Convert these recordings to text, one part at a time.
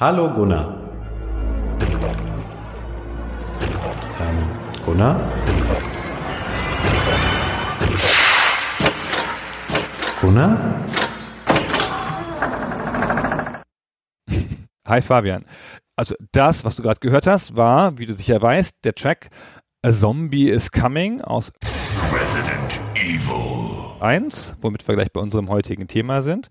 Hallo Gunnar. Ähm, Gunnar? Gunnar? Hi Fabian. Also das, was du gerade gehört hast, war, wie du sicher weißt, der Track A Zombie is Coming aus Resident Evil. 1, womit wir gleich bei unserem heutigen Thema sind.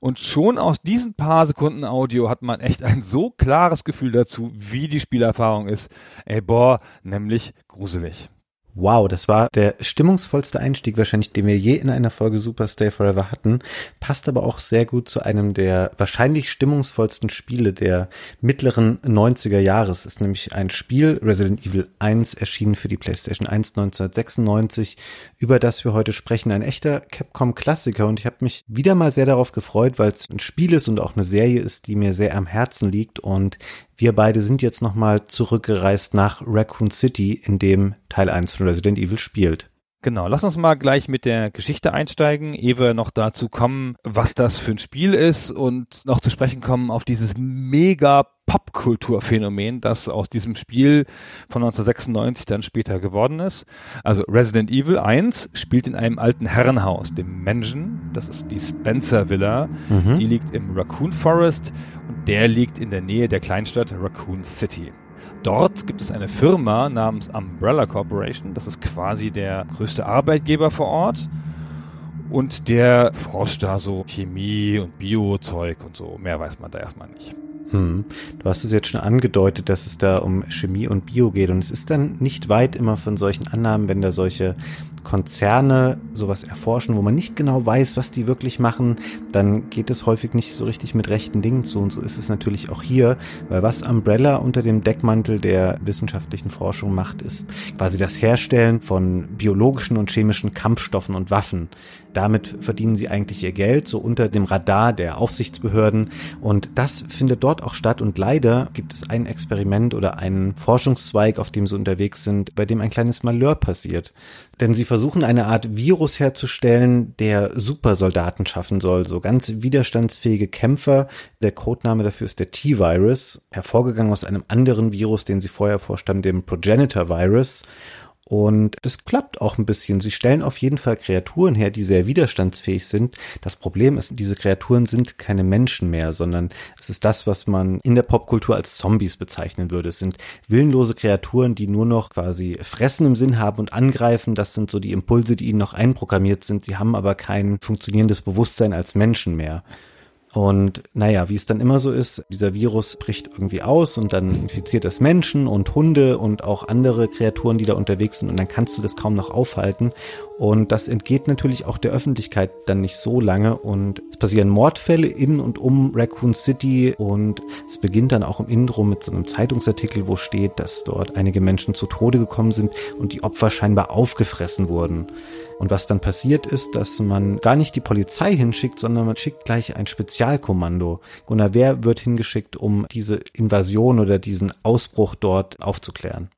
Und schon aus diesen paar Sekunden Audio hat man echt ein so klares Gefühl dazu, wie die Spielerfahrung ist. Ey, boah, nämlich gruselig. Wow, das war der stimmungsvollste Einstieg wahrscheinlich, den wir je in einer Folge Super Stay Forever hatten. Passt aber auch sehr gut zu einem der wahrscheinlich stimmungsvollsten Spiele der mittleren 90er Jahres. Ist nämlich ein Spiel, Resident Evil 1, erschienen für die PlayStation 1 1996, über das wir heute sprechen. Ein echter Capcom-Klassiker und ich habe mich wieder mal sehr darauf gefreut, weil es ein Spiel ist und auch eine Serie ist, die mir sehr am Herzen liegt und wir beide sind jetzt nochmal zurückgereist nach Raccoon City, in dem Teil 1 von Resident Evil spielt. Genau, lass uns mal gleich mit der Geschichte einsteigen, ehe wir noch dazu kommen, was das für ein Spiel ist und noch zu sprechen kommen auf dieses mega Popkulturphänomen, das aus diesem Spiel von 1996 dann später geworden ist. Also Resident Evil 1 spielt in einem alten Herrenhaus, dem Mansion, das ist die Spencer Villa, Mhm. die liegt im Raccoon Forest und der liegt in der Nähe der Kleinstadt Raccoon City. Dort gibt es eine Firma namens Umbrella Corporation. Das ist quasi der größte Arbeitgeber vor Ort. Und der forscht da so Chemie und Biozeug und so. Mehr weiß man da erstmal nicht. Hm. Du hast es jetzt schon angedeutet, dass es da um Chemie und Bio geht. Und es ist dann nicht weit immer von solchen Annahmen, wenn da solche Konzerne sowas erforschen, wo man nicht genau weiß, was die wirklich machen, dann geht es häufig nicht so richtig mit rechten Dingen zu. Und so ist es natürlich auch hier, weil was Umbrella unter dem Deckmantel der wissenschaftlichen Forschung macht, ist quasi das Herstellen von biologischen und chemischen Kampfstoffen und Waffen. Damit verdienen sie eigentlich ihr Geld, so unter dem Radar der Aufsichtsbehörden. Und das findet dort auch statt. Und leider gibt es ein Experiment oder einen Forschungszweig, auf dem sie unterwegs sind, bei dem ein kleines Malheur passiert. Denn sie versuchen eine Art Virus herzustellen, der Supersoldaten schaffen soll, so ganz widerstandsfähige Kämpfer. Der Codename dafür ist der T-Virus, hervorgegangen aus einem anderen Virus, den sie vorher vorstanden, dem Progenitor-Virus. Und das klappt auch ein bisschen. Sie stellen auf jeden Fall Kreaturen her, die sehr widerstandsfähig sind. Das Problem ist, diese Kreaturen sind keine Menschen mehr, sondern es ist das, was man in der Popkultur als Zombies bezeichnen würde. Es sind willenlose Kreaturen, die nur noch quasi Fressen im Sinn haben und angreifen. Das sind so die Impulse, die ihnen noch einprogrammiert sind. Sie haben aber kein funktionierendes Bewusstsein als Menschen mehr. Und naja, wie es dann immer so ist, dieser Virus bricht irgendwie aus und dann infiziert es Menschen und Hunde und auch andere Kreaturen, die da unterwegs sind und dann kannst du das kaum noch aufhalten. Und das entgeht natürlich auch der Öffentlichkeit dann nicht so lange und es passieren Mordfälle in und um Raccoon City und es beginnt dann auch im Intro mit so einem Zeitungsartikel, wo steht, dass dort einige Menschen zu Tode gekommen sind und die Opfer scheinbar aufgefressen wurden. Und was dann passiert ist, dass man gar nicht die Polizei hinschickt, sondern man schickt gleich ein Spezialkommando. Gunnar, wer wird hingeschickt, um diese Invasion oder diesen Ausbruch dort aufzuklären?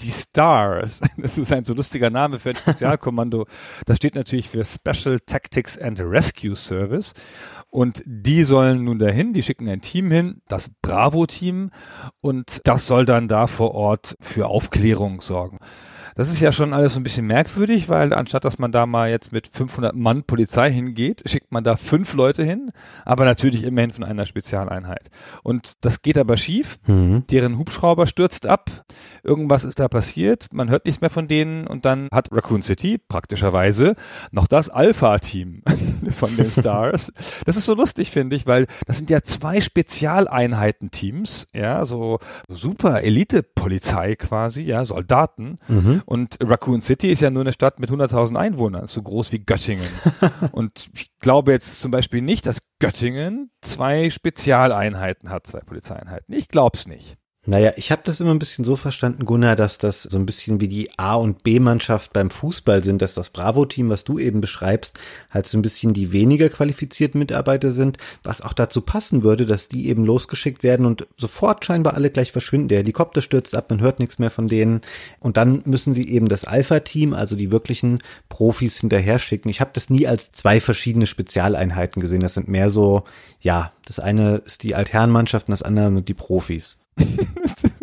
Die Stars. Das ist ein so lustiger Name für ein Spezialkommando. Das steht natürlich für Special Tactics and Rescue Service. Und die sollen nun dahin, die schicken ein Team hin, das Bravo-Team. Und das soll dann da vor Ort für Aufklärung sorgen. Das ist ja schon alles so ein bisschen merkwürdig, weil anstatt dass man da mal jetzt mit 500 Mann Polizei hingeht, schickt man da fünf Leute hin, aber natürlich immerhin von einer Spezialeinheit. Und das geht aber schief. Mhm. Deren Hubschrauber stürzt ab. Irgendwas ist da passiert. Man hört nichts mehr von denen. Und dann hat Raccoon City praktischerweise noch das Alpha-Team von den Stars. Das ist so lustig, finde ich, weil das sind ja zwei Spezialeinheiten-Teams. Ja, so super Elite-Polizei quasi, ja, Soldaten. Mhm. Und Raccoon City ist ja nur eine Stadt mit 100.000 Einwohnern, so groß wie Göttingen. und ich glaube jetzt zum Beispiel nicht, dass Göttingen zwei Spezialeinheiten hat, zwei Polizeieinheiten. Ich glaube es nicht. Naja, ich habe das immer ein bisschen so verstanden, Gunnar, dass das so ein bisschen wie die A- und B-Mannschaft beim Fußball sind, dass das Bravo-Team, was du eben beschreibst, halt so ein bisschen die weniger qualifizierten Mitarbeiter sind, was auch dazu passen würde, dass die eben losgeschickt werden und sofort scheinbar alle gleich verschwinden. Der Helikopter stürzt ab, man hört nichts mehr von denen und dann müssen sie eben das Alpha-Team, also die wirklichen Profis hinterher schicken. Ich habe das nie als zwei verschiedene Spezialeinheiten gesehen. Das sind mehr so, ja, das eine ist die Altherrenmannschaft und das andere sind die Profis.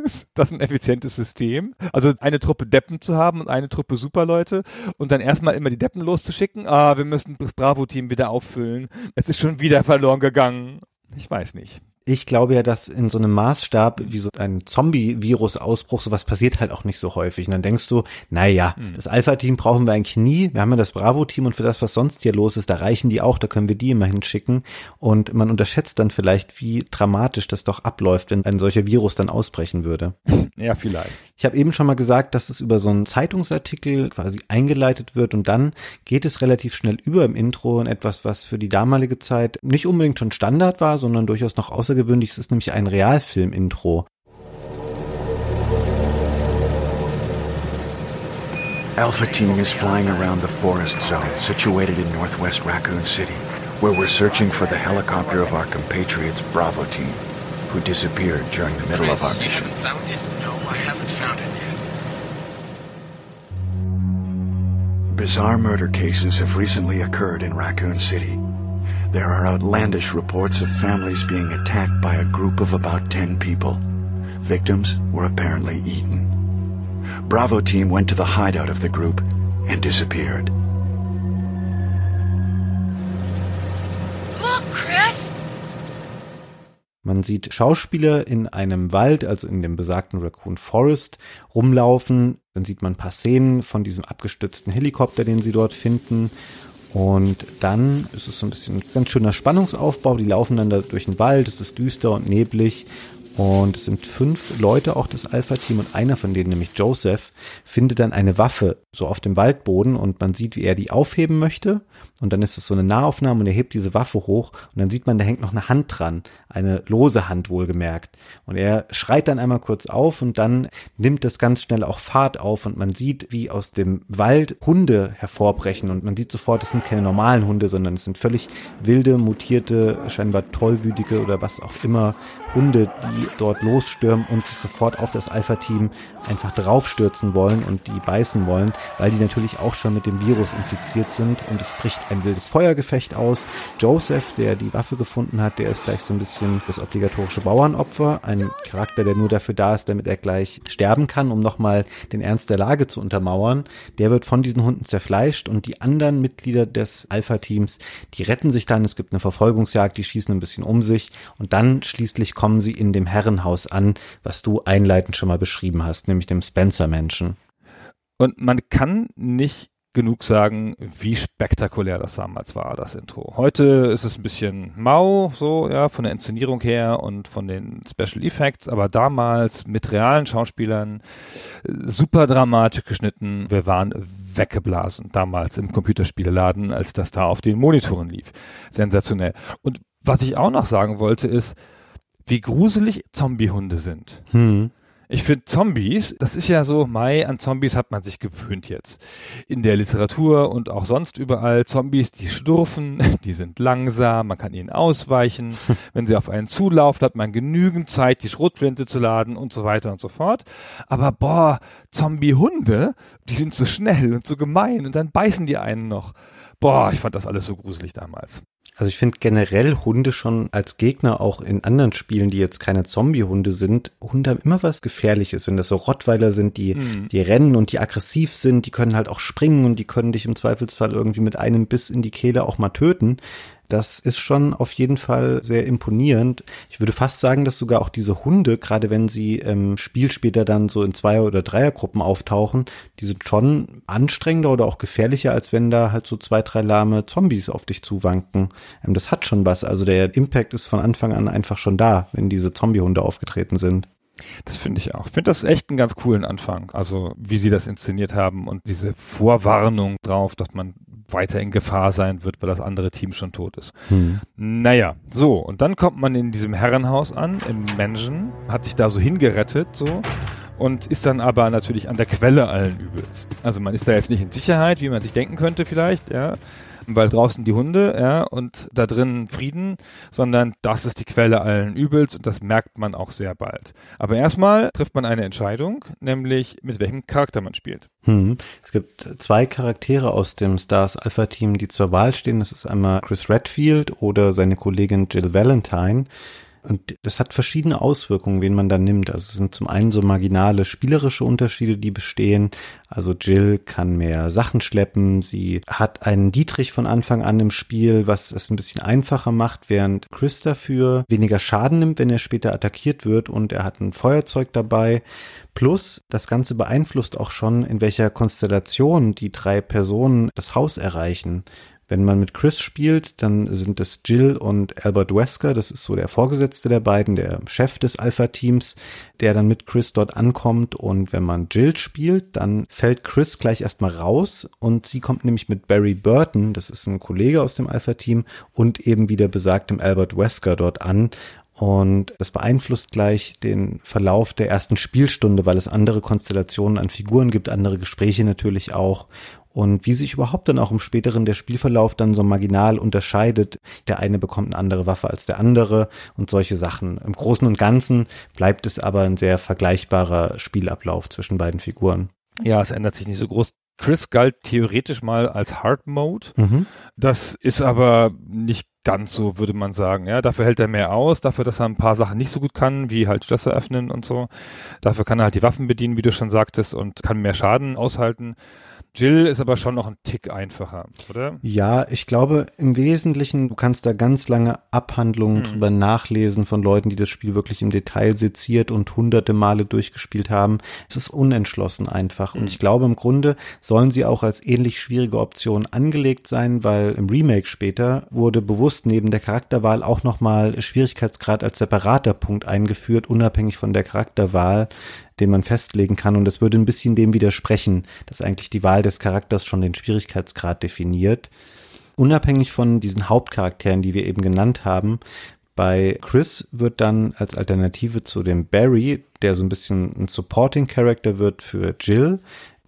ist das ein effizientes System? Also eine Truppe Deppen zu haben und eine Truppe Superleute und dann erstmal immer die Deppen loszuschicken. Ah, wir müssen das Bravo-Team wieder auffüllen. Es ist schon wieder verloren gegangen. Ich weiß nicht ich glaube ja, dass in so einem Maßstab wie so ein Zombie-Virus-Ausbruch sowas passiert halt auch nicht so häufig. Und dann denkst du, naja, mhm. das Alpha-Team brauchen wir eigentlich nie. Wir haben ja das Bravo-Team und für das, was sonst hier los ist, da reichen die auch, da können wir die immer hinschicken. Und man unterschätzt dann vielleicht, wie dramatisch das doch abläuft, wenn ein solcher Virus dann ausbrechen würde. Ja, vielleicht. Ich habe eben schon mal gesagt, dass es über so einen Zeitungsartikel quasi eingeleitet wird und dann geht es relativ schnell über im Intro in etwas, was für die damalige Zeit nicht unbedingt schon Standard war, sondern durchaus noch außer außergewöhnlich. Es ist nämlich ein Realfilm-Intro. Alpha Team is flying around the forest zone situated in northwest Raccoon City, where we're searching for the helicopter of our compatriots Bravo Team, who disappeared during the middle of our mission. No, I haven't found it yet. Bizarre murder cases have recently occurred in Raccoon City, there are outlandish reports of families being attacked by a group of about 10 people. Victims were apparently eaten. Bravo team went to the hideout of the group and disappeared. Look, Chris! Man sieht Schauspieler in einem Wald, also in dem besagten Raccoon Forest, rumlaufen. Dann sieht man ein paar Szenen von diesem abgestützten Helikopter, den sie dort finden. Und dann ist es so ein bisschen ein ganz schöner Spannungsaufbau. Die laufen dann da durch den Wald, es ist düster und neblig. Und es sind fünf Leute auch das Alpha-Team und einer von denen, nämlich Joseph, findet dann eine Waffe so auf dem Waldboden und man sieht, wie er die aufheben möchte. Und dann ist es so eine Nahaufnahme und er hebt diese Waffe hoch und dann sieht man, da hängt noch eine Hand dran, eine lose Hand wohlgemerkt. Und er schreit dann einmal kurz auf und dann nimmt es ganz schnell auch Fahrt auf und man sieht, wie aus dem Wald Hunde hervorbrechen und man sieht sofort, es sind keine normalen Hunde, sondern es sind völlig wilde, mutierte, scheinbar tollwütige oder was auch immer Hunde, die dort losstürmen und sich sofort auf das Alpha-Team einfach draufstürzen wollen und die beißen wollen, weil die natürlich auch schon mit dem Virus infiziert sind und es bricht ein wildes Feuergefecht aus. Joseph, der die Waffe gefunden hat, der ist gleich so ein bisschen das obligatorische Bauernopfer, ein Charakter, der nur dafür da ist, damit er gleich sterben kann, um nochmal den Ernst der Lage zu untermauern. Der wird von diesen Hunden zerfleischt und die anderen Mitglieder des Alpha-Teams, die retten sich dann. Es gibt eine Verfolgungsjagd, die schießen ein bisschen um sich und dann schließlich kommen sie in dem Herrenhaus an, was du einleitend schon mal beschrieben hast, nämlich dem Spencer-Menschen. Und man kann nicht genug sagen, wie spektakulär das damals war, das Intro. Heute ist es ein bisschen mau, so, ja, von der Inszenierung her und von den Special Effects, aber damals mit realen Schauspielern super dramatisch geschnitten. Wir waren weggeblasen damals im Computerspieleladen, als das da auf den Monitoren lief. Sensationell. Und was ich auch noch sagen wollte ist, wie gruselig Zombiehunde sind. Hm. Ich finde Zombies, das ist ja so, Mai, an Zombies hat man sich gewöhnt jetzt. In der Literatur und auch sonst überall. Zombies, die schlurfen, die sind langsam, man kann ihnen ausweichen. Wenn sie auf einen zulaufen, hat man genügend Zeit, die Schrotflinte zu laden und so weiter und so fort. Aber boah, Zombie-Hunde, die sind so schnell und so gemein und dann beißen die einen noch. Boah, ich fand das alles so gruselig damals. Also ich finde generell Hunde schon als Gegner auch in anderen Spielen, die jetzt keine Zombie-Hunde sind, Hunde haben immer was Gefährliches. Wenn das so Rottweiler sind, die, mhm. die rennen und die aggressiv sind, die können halt auch springen und die können dich im Zweifelsfall irgendwie mit einem Biss in die Kehle auch mal töten. Das ist schon auf jeden Fall sehr imponierend. Ich würde fast sagen, dass sogar auch diese Hunde, gerade wenn sie im Spiel später dann so in Zweier- oder Dreiergruppen auftauchen, die sind schon anstrengender oder auch gefährlicher, als wenn da halt so zwei, drei lahme Zombies auf dich zuwanken. Ähm, das hat schon was. Also der Impact ist von Anfang an einfach schon da, wenn diese Zombiehunde aufgetreten sind. Das finde ich auch. Ich finde das echt einen ganz coolen Anfang. Also wie sie das inszeniert haben und diese Vorwarnung drauf, dass man weiter in Gefahr sein wird, weil das andere Team schon tot ist. Hm. Naja, so, und dann kommt man in diesem Herrenhaus an, im Menschen, hat sich da so hingerettet, so, und ist dann aber natürlich an der Quelle allen Übels. Also man ist da jetzt nicht in Sicherheit, wie man sich denken könnte vielleicht, ja, weil draußen die Hunde, ja, und da drin Frieden, sondern das ist die Quelle allen Übels und das merkt man auch sehr bald. Aber erstmal trifft man eine Entscheidung, nämlich mit welchem Charakter man spielt. Hm. Es gibt zwei Charaktere aus dem Stars Alpha Team, die zur Wahl stehen. Das ist einmal Chris Redfield oder seine Kollegin Jill Valentine. Und das hat verschiedene Auswirkungen, wen man da nimmt. Also es sind zum einen so marginale spielerische Unterschiede, die bestehen. Also Jill kann mehr Sachen schleppen. Sie hat einen Dietrich von Anfang an im Spiel, was es ein bisschen einfacher macht, während Chris dafür weniger Schaden nimmt, wenn er später attackiert wird und er hat ein Feuerzeug dabei. Plus, das Ganze beeinflusst auch schon, in welcher Konstellation die drei Personen das Haus erreichen. Wenn man mit Chris spielt, dann sind es Jill und Albert Wesker, das ist so der Vorgesetzte der beiden, der Chef des Alpha-Teams, der dann mit Chris dort ankommt. Und wenn man Jill spielt, dann fällt Chris gleich erstmal raus und sie kommt nämlich mit Barry Burton, das ist ein Kollege aus dem Alpha-Team, und eben wieder besagtem Albert Wesker dort an. Und das beeinflusst gleich den Verlauf der ersten Spielstunde, weil es andere Konstellationen an Figuren gibt, andere Gespräche natürlich auch und wie sich überhaupt dann auch im späteren der Spielverlauf dann so marginal unterscheidet. Der eine bekommt eine andere Waffe als der andere und solche Sachen. Im Großen und Ganzen bleibt es aber ein sehr vergleichbarer Spielablauf zwischen beiden Figuren. Ja, es ändert sich nicht so groß. Chris galt theoretisch mal als Hard Mode. Mhm. Das ist aber nicht ganz so, würde man sagen. Ja, dafür hält er mehr aus, dafür, dass er ein paar Sachen nicht so gut kann, wie halt Schlösser öffnen und so. Dafür kann er halt die Waffen bedienen, wie du schon sagtest, und kann mehr Schaden aushalten. Jill ist aber schon noch ein Tick einfacher, oder? Ja, ich glaube im Wesentlichen, du kannst da ganz lange Abhandlungen Hm. drüber nachlesen von Leuten, die das Spiel wirklich im Detail seziert und hunderte Male durchgespielt haben. Es ist unentschlossen einfach. Und Hm. ich glaube im Grunde sollen sie auch als ähnlich schwierige Option angelegt sein, weil im Remake später wurde bewusst neben der Charakterwahl auch nochmal Schwierigkeitsgrad als separater Punkt eingeführt, unabhängig von der Charakterwahl den man festlegen kann. Und das würde ein bisschen dem widersprechen, dass eigentlich die Wahl des Charakters schon den Schwierigkeitsgrad definiert. Unabhängig von diesen Hauptcharakteren, die wir eben genannt haben, bei Chris wird dann als Alternative zu dem Barry, der so ein bisschen ein Supporting Character wird für Jill,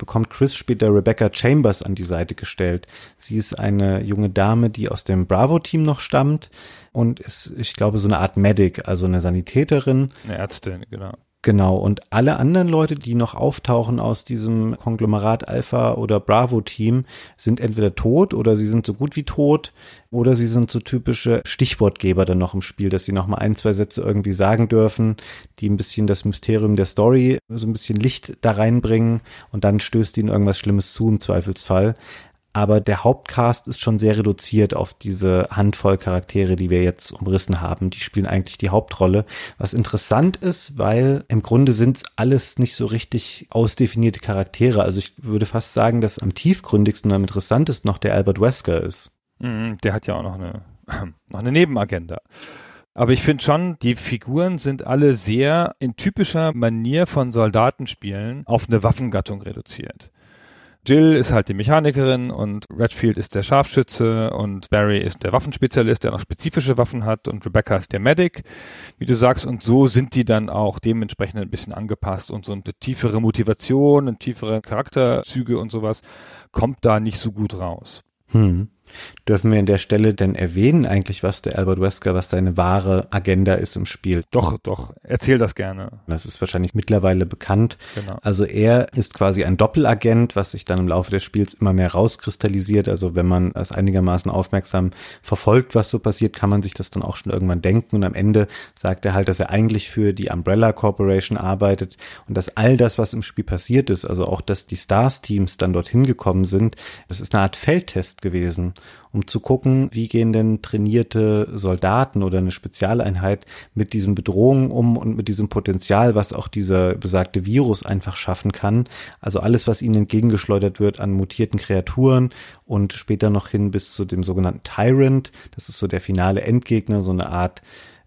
bekommt Chris später Rebecca Chambers an die Seite gestellt. Sie ist eine junge Dame, die aus dem Bravo-Team noch stammt und ist, ich glaube, so eine Art Medic, also eine Sanitäterin, Eine Ärztin, genau. Genau, und alle anderen Leute, die noch auftauchen aus diesem Konglomerat Alpha oder Bravo Team, sind entweder tot oder sie sind so gut wie tot oder sie sind so typische Stichwortgeber dann noch im Spiel, dass sie noch mal ein, zwei Sätze irgendwie sagen dürfen, die ein bisschen das Mysterium der Story so ein bisschen Licht da reinbringen und dann stößt ihnen irgendwas Schlimmes zu im Zweifelsfall. Aber der Hauptcast ist schon sehr reduziert auf diese Handvoll Charaktere, die wir jetzt umrissen haben. Die spielen eigentlich die Hauptrolle. Was interessant ist, weil im Grunde sind es alles nicht so richtig ausdefinierte Charaktere. Also ich würde fast sagen, dass am tiefgründigsten und am interessantesten noch der Albert Wesker ist. Mhm, der hat ja auch noch eine, noch eine Nebenagenda. Aber ich finde schon, die Figuren sind alle sehr in typischer Manier von Soldatenspielen auf eine Waffengattung reduziert. Jill ist halt die Mechanikerin und Redfield ist der Scharfschütze und Barry ist der Waffenspezialist, der noch spezifische Waffen hat und Rebecca ist der Medic, wie du sagst. Und so sind die dann auch dementsprechend ein bisschen angepasst und so eine tiefere Motivation und tiefere Charakterzüge und sowas kommt da nicht so gut raus. Hm. Dürfen wir an der Stelle denn erwähnen eigentlich, was der Albert Wesker, was seine wahre Agenda ist im Spiel? Doch, doch, erzähl das gerne. Das ist wahrscheinlich mittlerweile bekannt. Genau. Also er ist quasi ein Doppelagent, was sich dann im Laufe des Spiels immer mehr rauskristallisiert. Also wenn man es einigermaßen aufmerksam verfolgt, was so passiert, kann man sich das dann auch schon irgendwann denken. Und am Ende sagt er halt, dass er eigentlich für die Umbrella Corporation arbeitet und dass all das, was im Spiel passiert ist, also auch, dass die Stars-Teams dann dorthin gekommen sind, das ist eine Art Feldtest gewesen um zu gucken, wie gehen denn trainierte Soldaten oder eine Spezialeinheit mit diesen Bedrohungen um und mit diesem Potenzial, was auch dieser besagte Virus einfach schaffen kann. Also alles, was ihnen entgegengeschleudert wird an mutierten Kreaturen und später noch hin bis zu dem sogenannten Tyrant. Das ist so der finale Endgegner, so eine Art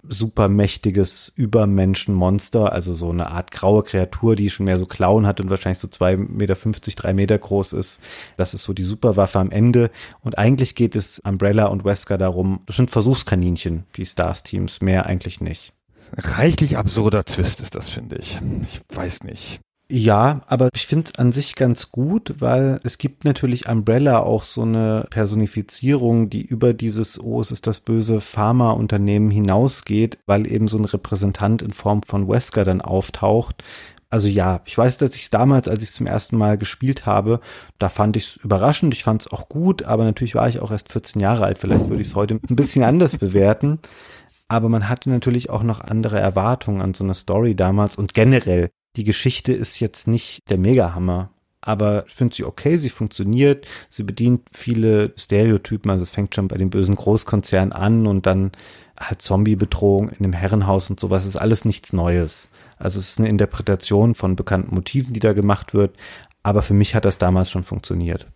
supermächtiges Übermenschenmonster, also so eine Art graue Kreatur, die schon mehr so Klauen hat und wahrscheinlich so zwei Meter, fünfzig, drei Meter groß ist. Das ist so die Superwaffe am Ende. Und eigentlich geht es Umbrella und Wesker darum, das sind Versuchskaninchen, die Stars-Teams, mehr eigentlich nicht. Reichlich absurder Twist ist das, finde ich. Ich weiß nicht. Ja, aber ich finde es an sich ganz gut, weil es gibt natürlich Umbrella auch so eine Personifizierung, die über dieses, oh, es ist das böse Pharmaunternehmen hinausgeht, weil eben so ein Repräsentant in Form von Wesker dann auftaucht. Also ja, ich weiß, dass ich es damals, als ich es zum ersten Mal gespielt habe, da fand ich es überraschend, ich fand es auch gut, aber natürlich war ich auch erst 14 Jahre alt, vielleicht würde ich es heute ein bisschen anders bewerten. Aber man hatte natürlich auch noch andere Erwartungen an so eine Story damals und generell die Geschichte ist jetzt nicht der Megahammer, aber ich finde sie okay, sie funktioniert, sie bedient viele Stereotypen, also es fängt schon bei den bösen Großkonzernen an und dann halt Zombie-Bedrohung in dem Herrenhaus und sowas ist alles nichts Neues. Also es ist eine Interpretation von bekannten Motiven, die da gemacht wird, aber für mich hat das damals schon funktioniert.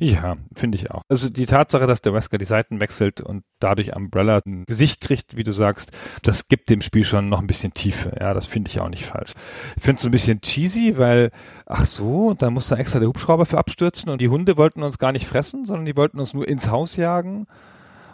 Ja, finde ich auch. Also die Tatsache, dass der Wesker die Seiten wechselt und dadurch Umbrella ein Gesicht kriegt, wie du sagst, das gibt dem Spiel schon noch ein bisschen Tiefe. Ja, das finde ich auch nicht falsch. Ich finde es ein bisschen cheesy, weil, ach so, da muss da extra der Hubschrauber für abstürzen und die Hunde wollten uns gar nicht fressen, sondern die wollten uns nur ins Haus jagen.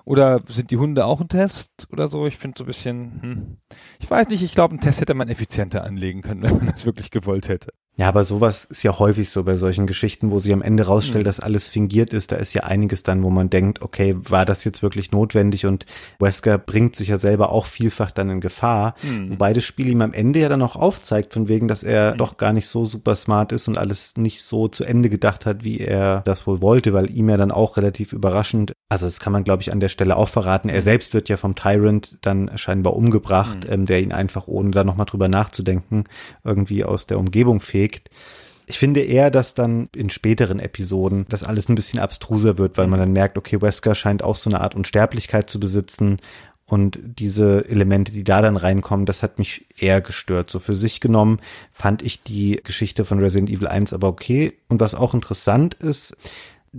Oder sind die Hunde auch ein Test oder so? Ich finde so ein bisschen, hm. ich weiß nicht, ich glaube, einen Test hätte man effizienter anlegen können, wenn man das wirklich gewollt hätte. Ja, aber sowas ist ja häufig so bei solchen Geschichten, wo sie am Ende rausstellt, mhm. dass alles fingiert ist. Da ist ja einiges dann, wo man denkt, okay, war das jetzt wirklich notwendig? Und Wesker bringt sich ja selber auch vielfach dann in Gefahr. Mhm. Wobei das Spiel ihm am Ende ja dann auch aufzeigt, von wegen, dass er mhm. doch gar nicht so super smart ist und alles nicht so zu Ende gedacht hat, wie er das wohl wollte, weil ihm ja dann auch relativ überraschend, also das kann man glaube ich an der Stelle auch verraten, er mhm. selbst wird ja vom Tyrant dann scheinbar umgebracht, mhm. ähm, der ihn einfach ohne da nochmal drüber nachzudenken irgendwie aus der Umgebung fehlt bewegt. Ich finde eher, dass dann in späteren Episoden das alles ein bisschen abstruser wird, weil man dann merkt, okay, Wesker scheint auch so eine Art Unsterblichkeit zu besitzen und diese Elemente, die da dann reinkommen, das hat mich eher gestört. So für sich genommen fand ich die Geschichte von Resident Evil 1 aber okay. Und was auch interessant ist,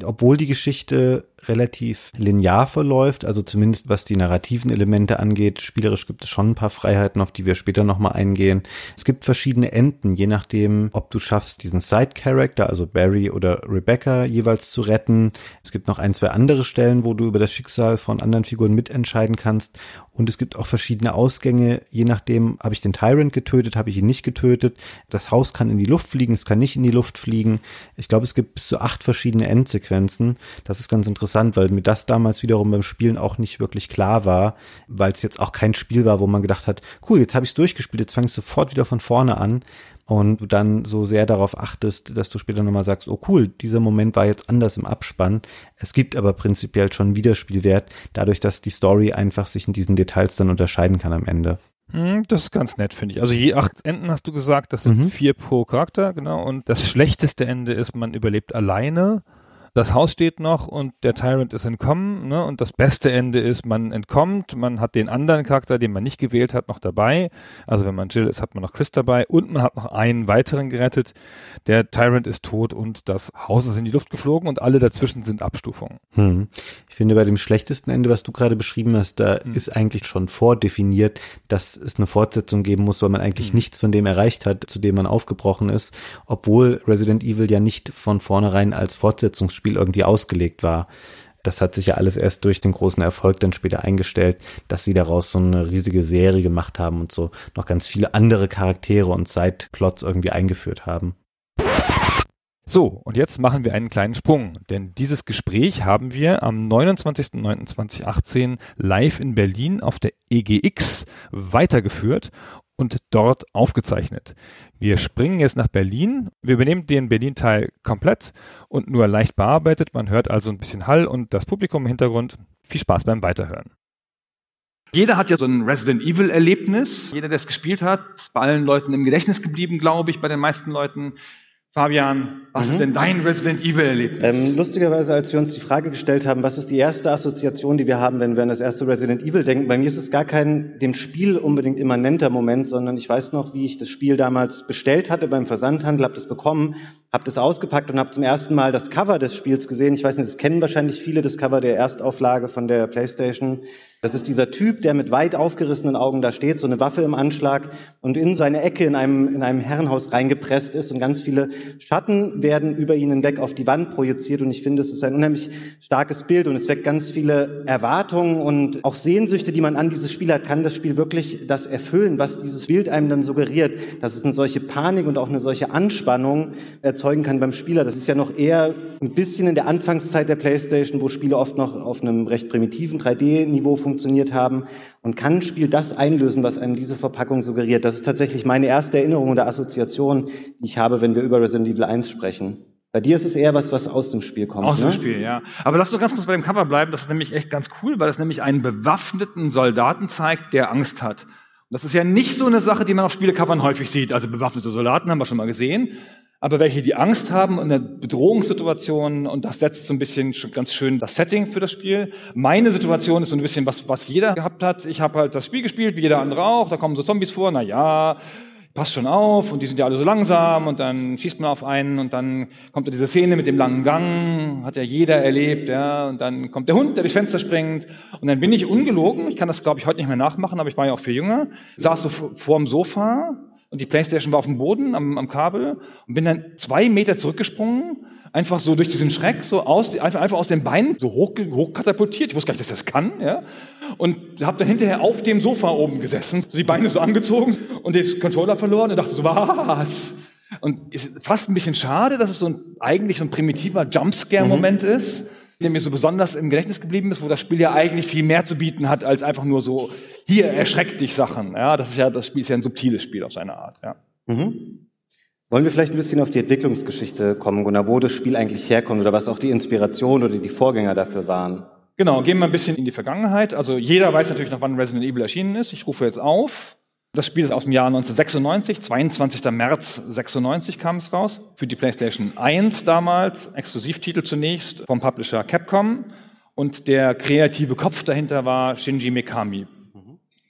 obwohl die Geschichte relativ linear verläuft, also zumindest was die narrativen Elemente angeht. Spielerisch gibt es schon ein paar Freiheiten, auf die wir später nochmal eingehen. Es gibt verschiedene Enden, je nachdem, ob du schaffst, diesen Side-Character, also Barry oder Rebecca jeweils zu retten. Es gibt noch ein, zwei andere Stellen, wo du über das Schicksal von anderen Figuren mitentscheiden kannst. Und es gibt auch verschiedene Ausgänge, je nachdem, habe ich den Tyrant getötet, habe ich ihn nicht getötet. Das Haus kann in die Luft fliegen, es kann nicht in die Luft fliegen. Ich glaube, es gibt bis zu acht verschiedene Endsequenzen. Das ist ganz interessant interessant, weil mir das damals wiederum beim Spielen auch nicht wirklich klar war, weil es jetzt auch kein Spiel war, wo man gedacht hat, cool, jetzt habe ich es durchgespielt, jetzt fange ich sofort wieder von vorne an und du dann so sehr darauf achtest, dass du später nochmal sagst, oh cool, dieser Moment war jetzt anders im Abspann. Es gibt aber prinzipiell schon Wiederspielwert, dadurch, dass die Story einfach sich in diesen Details dann unterscheiden kann am Ende. Hm, das ist ganz nett, finde ich. Also je acht Enden hast du gesagt, das sind mhm. vier pro Charakter, genau. Und das schlechteste Ende ist, man überlebt alleine das Haus steht noch und der Tyrant ist entkommen, ne? Und das beste Ende ist, man entkommt, man hat den anderen Charakter, den man nicht gewählt hat, noch dabei. Also wenn man Jill ist, hat man noch Chris dabei und man hat noch einen weiteren gerettet. Der Tyrant ist tot und das Haus ist in die Luft geflogen und alle dazwischen sind Abstufungen. Hm. Ich finde, bei dem schlechtesten Ende, was du gerade beschrieben hast, da hm. ist eigentlich schon vordefiniert, dass es eine Fortsetzung geben muss, weil man eigentlich hm. nichts von dem erreicht hat, zu dem man aufgebrochen ist, obwohl Resident Evil ja nicht von vornherein als Fortsetzungsspiel Spiel irgendwie ausgelegt war. Das hat sich ja alles erst durch den großen Erfolg dann später eingestellt, dass sie daraus so eine riesige Serie gemacht haben und so noch ganz viele andere Charaktere und Sideplots irgendwie eingeführt haben. So, und jetzt machen wir einen kleinen Sprung, denn dieses Gespräch haben wir am 29.09.2018 live in Berlin auf der EGX weitergeführt und dort aufgezeichnet. Wir springen jetzt nach Berlin. Wir übernehmen den Berlin-Teil komplett und nur leicht bearbeitet. Man hört also ein bisschen Hall und das Publikum im Hintergrund. Viel Spaß beim Weiterhören. Jeder hat ja so ein Resident Evil Erlebnis. Jeder, der es gespielt hat, ist bei allen Leuten im Gedächtnis geblieben, glaube ich, bei den meisten Leuten. Fabian, was mhm. ist denn dein Resident Evil-Erlebnis? Ähm, lustigerweise, als wir uns die Frage gestellt haben, was ist die erste Assoziation, die wir haben, wenn wir an das erste Resident Evil denken, bei mir ist es gar kein dem Spiel unbedingt immanenter Moment, sondern ich weiß noch, wie ich das Spiel damals bestellt hatte beim Versandhandel, habe das bekommen, habe das ausgepackt und habe zum ersten Mal das Cover des Spiels gesehen. Ich weiß nicht, das kennen wahrscheinlich viele, das Cover der Erstauflage von der PlayStation Das ist dieser Typ, der mit weit aufgerissenen Augen da steht, so eine Waffe im Anschlag und in seine Ecke in einem, in einem Herrenhaus reingepresst ist und ganz viele Schatten werden über ihn hinweg auf die Wand projiziert und ich finde, es ist ein unheimlich starkes Bild und es weckt ganz viele Erwartungen und auch Sehnsüchte, die man an dieses Spiel hat. Kann das Spiel wirklich das erfüllen, was dieses Bild einem dann suggeriert, dass es eine solche Panik und auch eine solche Anspannung erzeugen kann beim Spieler? Das ist ja noch eher ein bisschen in der Anfangszeit der PlayStation, wo Spiele oft noch auf einem recht primitiven 3D-Niveau funktioniert haben. Und kann ein Spiel das einlösen, was einem diese Verpackung suggeriert? Das ist tatsächlich meine erste Erinnerung oder Assoziation, die ich habe, wenn wir über Resident Evil 1 sprechen. Bei dir ist es eher was, was aus dem Spiel kommt. Aus ne? dem Spiel, ja. Aber lass doch ganz kurz bei dem Cover bleiben. Das ist nämlich echt ganz cool, weil das nämlich einen bewaffneten Soldaten zeigt, der Angst hat. Und das ist ja nicht so eine Sache, die man auf Spielecovern häufig sieht. Also bewaffnete Soldaten haben wir schon mal gesehen aber welche, die Angst haben in der Bedrohungssituation und das setzt so ein bisschen ganz schön das Setting für das Spiel. Meine Situation ist so ein bisschen was, was jeder gehabt hat. Ich habe halt das Spiel gespielt, wie jeder andere auch. Da kommen so Zombies vor. Na ja, passt schon auf. Und die sind ja alle so langsam. Und dann schießt man auf einen. Und dann kommt da diese Szene mit dem langen Gang, hat ja jeder erlebt, ja, und dann kommt der Hund, der durchs Fenster springt. Und dann bin ich ungelogen, ich kann das glaube ich heute nicht mehr nachmachen, aber ich war ja auch viel jünger, saß so vor dem Sofa und die Playstation war auf dem Boden am, am Kabel und bin dann zwei Meter zurückgesprungen, einfach so durch diesen Schreck, so aus, einfach, einfach aus den Beinen so hoch, hoch katapultiert. Ich wusste gar nicht, dass das kann, ja. Und habe dann hinterher auf dem Sofa oben gesessen, so die Beine so angezogen und den Controller verloren und dachte so, was? Und es ist fast ein bisschen schade, dass es so ein, eigentlich so ein primitiver Jumpscare-Moment mhm. ist der mir so besonders im Gedächtnis geblieben ist, wo das Spiel ja eigentlich viel mehr zu bieten hat, als einfach nur so, hier, erschreckt dich Sachen. Ja, das ist ja, das Spiel ist ja ein subtiles Spiel auf seine Art, ja. Mhm. Wollen wir vielleicht ein bisschen auf die Entwicklungsgeschichte kommen, Gunnar, wo das Spiel eigentlich herkommt oder was auch die Inspiration oder die Vorgänger dafür waren? Genau, gehen wir ein bisschen in die Vergangenheit. Also jeder weiß natürlich noch, wann Resident Evil erschienen ist. Ich rufe jetzt auf. Das Spiel ist aus dem Jahr 1996, 22. März 96 kam es raus, für die PlayStation 1 damals, Exklusivtitel zunächst vom Publisher Capcom und der kreative Kopf dahinter war Shinji Mikami.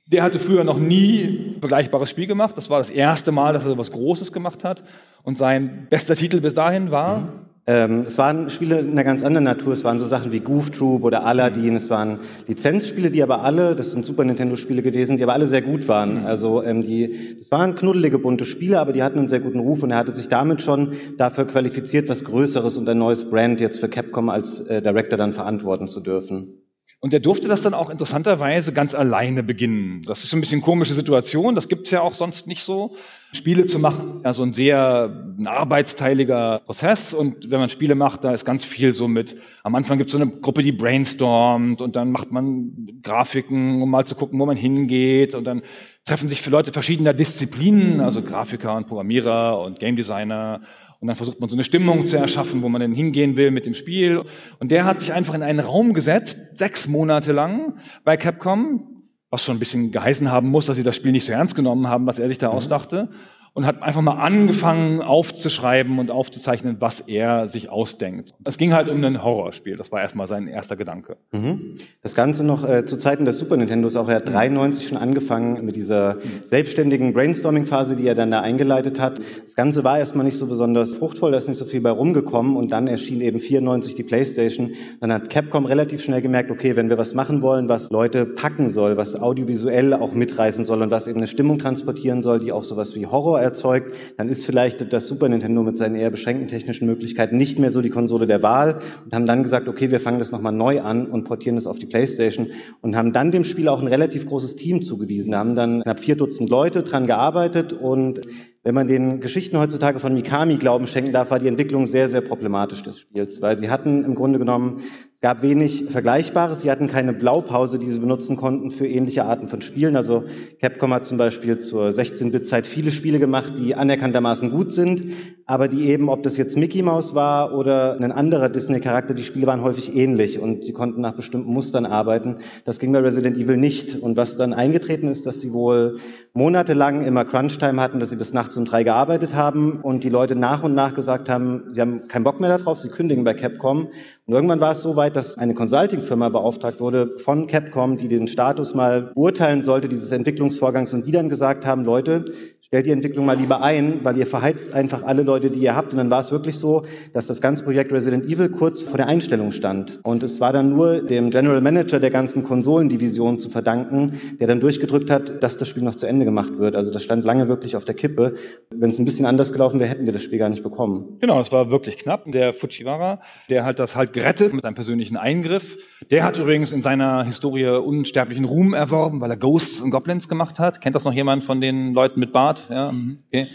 Der hatte früher noch nie ein vergleichbares Spiel gemacht, das war das erste Mal, dass er so was Großes gemacht hat und sein bester Titel bis dahin war ähm, es waren Spiele in einer ganz anderen Natur. Es waren so Sachen wie Goof Troop oder Aladdin. Es waren Lizenzspiele, die aber alle, das sind Super Nintendo-Spiele gewesen, die aber alle sehr gut waren. Mhm. Also ähm, die, das waren knuddelige, bunte Spiele, aber die hatten einen sehr guten Ruf und er hatte sich damit schon dafür qualifiziert, was Größeres und ein neues Brand jetzt für Capcom als äh, Director dann verantworten zu dürfen. Und er durfte das dann auch interessanterweise ganz alleine beginnen. Das ist so ein bisschen komische Situation, das gibt's ja auch sonst nicht so. Spiele zu machen, ist ja so ein sehr ein arbeitsteiliger Prozess. Und wenn man Spiele macht, da ist ganz viel so mit, am Anfang gibt's so eine Gruppe, die brainstormt und dann macht man Grafiken, um mal zu gucken, wo man hingeht. Und dann treffen sich für Leute verschiedener Disziplinen, also Grafiker und Programmierer und Game Designer und dann versucht man so eine Stimmung zu erschaffen, wo man denn hingehen will mit dem Spiel. Und der hat sich einfach in einen Raum gesetzt, sechs Monate lang bei Capcom, was schon ein bisschen geheißen haben muss, dass sie das Spiel nicht so ernst genommen haben, was er sich da mhm. ausdachte und hat einfach mal angefangen aufzuschreiben und aufzuzeichnen, was er sich ausdenkt. Es ging halt um ein Horrorspiel. Das war erstmal sein erster Gedanke. Mhm. Das Ganze noch äh, zu Zeiten des Super Nintendos auch. Er hat 93 schon angefangen mit dieser selbstständigen Brainstorming-Phase, die er dann da eingeleitet hat. Das Ganze war erstmal nicht so besonders fruchtvoll, da ist nicht so viel bei rumgekommen und dann erschien eben 94 die Playstation. Dann hat Capcom relativ schnell gemerkt, okay, wenn wir was machen wollen, was Leute packen soll, was audiovisuell auch mitreißen soll und was eben eine Stimmung transportieren soll, die auch sowas wie Horror erzeugt, dann ist vielleicht das Super Nintendo mit seinen eher beschränkten technischen Möglichkeiten nicht mehr so die Konsole der Wahl und haben dann gesagt, okay, wir fangen das nochmal neu an und portieren das auf die Playstation und haben dann dem Spiel auch ein relativ großes Team zugewiesen, haben dann knapp vier Dutzend Leute dran gearbeitet und wenn man den Geschichten heutzutage von Mikami Glauben schenken darf, war die Entwicklung sehr, sehr problematisch des Spiels, weil sie hatten im Grunde genommen gab wenig Vergleichbares. Sie hatten keine Blaupause, die sie benutzen konnten für ähnliche Arten von Spielen. Also Capcom hat zum Beispiel zur 16-Bit-Zeit viele Spiele gemacht, die anerkanntermaßen gut sind, aber die eben, ob das jetzt Mickey Mouse war oder ein anderer Disney-Charakter, die Spiele waren häufig ähnlich und sie konnten nach bestimmten Mustern arbeiten. Das ging bei Resident Evil nicht. Und was dann eingetreten ist, dass sie wohl monatelang immer Crunch-Time hatten, dass sie bis nachts um drei gearbeitet haben und die Leute nach und nach gesagt haben, sie haben keinen Bock mehr darauf, sie kündigen bei Capcom. Und irgendwann war es so weit, dass eine Consulting-Firma beauftragt wurde von Capcom, die den Status mal beurteilen sollte dieses Entwicklungsvorgangs. Und die dann gesagt haben, Leute, stellt die Entwicklung mal lieber ein, weil ihr verheizt einfach alle Leute, die ihr habt. Und dann war es wirklich so, dass das ganze Projekt Resident Evil kurz vor der Einstellung stand. Und es war dann nur dem General Manager der ganzen Konsolendivision zu verdanken, der dann durchgedrückt hat, dass das Spiel noch zu Ende gemacht wird. Also das stand lange wirklich auf der Kippe. Wenn es ein bisschen anders gelaufen wäre, hätten wir das Spiel gar nicht bekommen. Genau, es war wirklich knapp. Der Fujiwara, der hat das halt gerettet mit einem persönlichen Eingriff. Der hat übrigens in seiner Historie unsterblichen Ruhm erworben, weil er Ghosts und Goblins gemacht hat. Kennt das noch jemand von den Leuten mit Bart? Ja, okay.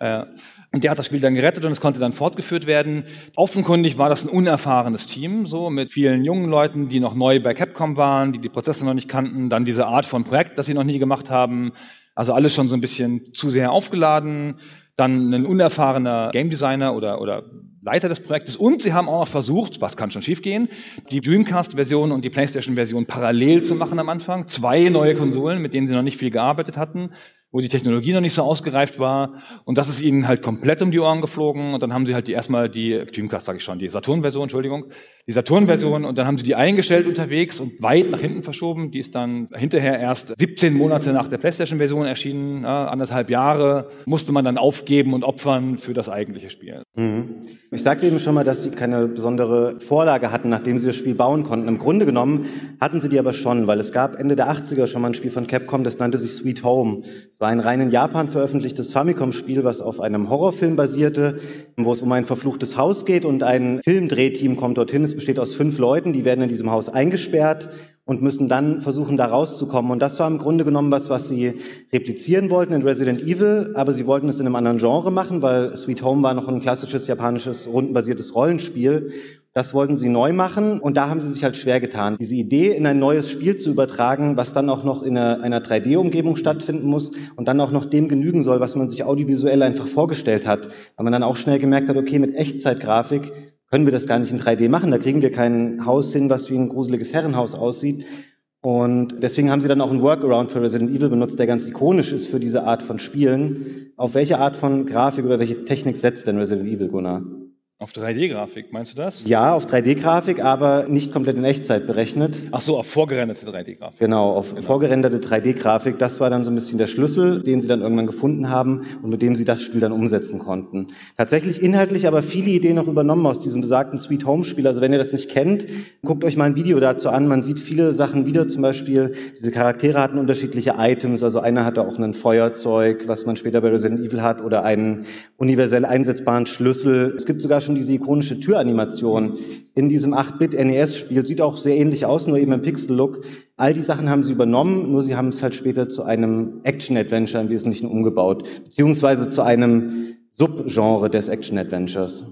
Äh, und der hat das Spiel dann gerettet und es konnte dann fortgeführt werden. Offenkundig war das ein unerfahrenes Team, so mit vielen jungen Leuten, die noch neu bei Capcom waren, die die Prozesse noch nicht kannten, dann diese Art von Projekt, das sie noch nie gemacht haben. Also alles schon so ein bisschen zu sehr aufgeladen. Dann ein unerfahrener Game Designer oder, oder Leiter des Projektes. Und sie haben auch noch versucht, was kann schon schiefgehen, die Dreamcast-Version und die PlayStation-Version parallel zu machen am Anfang. Zwei neue Konsolen, mit denen sie noch nicht viel gearbeitet hatten wo die Technologie noch nicht so ausgereift war. Und das ist ihnen halt komplett um die Ohren geflogen. Und dann haben sie halt die erstmal die, Dreamcast sage ich schon, die Saturn-Version, Entschuldigung, die Saturn-Version. Und dann haben sie die eingestellt unterwegs und weit nach hinten verschoben. Die ist dann hinterher erst 17 Monate nach der PlayStation-Version erschienen. Ja, anderthalb Jahre musste man dann aufgeben und opfern für das eigentliche Spiel. Mhm. Ich sagte eben schon mal, dass sie keine besondere Vorlage hatten, nachdem sie das Spiel bauen konnten. Im Grunde genommen hatten sie die aber schon, weil es gab Ende der 80er schon mal ein Spiel von Capcom, das nannte sich Sweet Home war ein rein in Japan veröffentlichtes Famicom-Spiel, was auf einem Horrorfilm basierte, wo es um ein verfluchtes Haus geht und ein Filmdrehteam kommt dorthin. Es besteht aus fünf Leuten, die werden in diesem Haus eingesperrt und müssen dann versuchen, da rauszukommen. Und das war im Grunde genommen was, was sie replizieren wollten in Resident Evil, aber sie wollten es in einem anderen Genre machen, weil Sweet Home war noch ein klassisches japanisches rundenbasiertes Rollenspiel. Das wollten sie neu machen und da haben sie sich halt schwer getan. Diese Idee in ein neues Spiel zu übertragen, was dann auch noch in einer, einer 3D-Umgebung stattfinden muss und dann auch noch dem genügen soll, was man sich audiovisuell einfach vorgestellt hat. Weil man dann auch schnell gemerkt hat, okay, mit Echtzeitgrafik können wir das gar nicht in 3D machen. Da kriegen wir kein Haus hin, was wie ein gruseliges Herrenhaus aussieht. Und deswegen haben sie dann auch einen Workaround für Resident Evil benutzt, der ganz ikonisch ist für diese Art von Spielen. Auf welche Art von Grafik oder welche Technik setzt denn Resident Evil, Gunnar? Auf 3D-Grafik, meinst du das? Ja, auf 3D-Grafik, aber nicht komplett in Echtzeit berechnet. Ach so, auf vorgerenderte 3D-Grafik. Genau, auf genau. vorgerenderte 3D-Grafik. Das war dann so ein bisschen der Schlüssel, den sie dann irgendwann gefunden haben und mit dem sie das Spiel dann umsetzen konnten. Tatsächlich inhaltlich aber viele Ideen noch übernommen aus diesem besagten Sweet Home Spiel. Also wenn ihr das nicht kennt, guckt euch mal ein Video dazu an. Man sieht viele Sachen wieder. Zum Beispiel, diese Charaktere hatten unterschiedliche Items. Also einer hatte auch ein Feuerzeug, was man später bei Resident Evil hat, oder einen universell einsetzbaren Schlüssel. Es gibt sogar schon diese ikonische Türanimation in diesem 8-Bit-NES-Spiel. Sieht auch sehr ähnlich aus, nur eben im Pixel-Look. All die Sachen haben sie übernommen, nur sie haben es halt später zu einem Action-Adventure im Wesentlichen umgebaut, beziehungsweise zu einem Subgenre des Action-Adventures.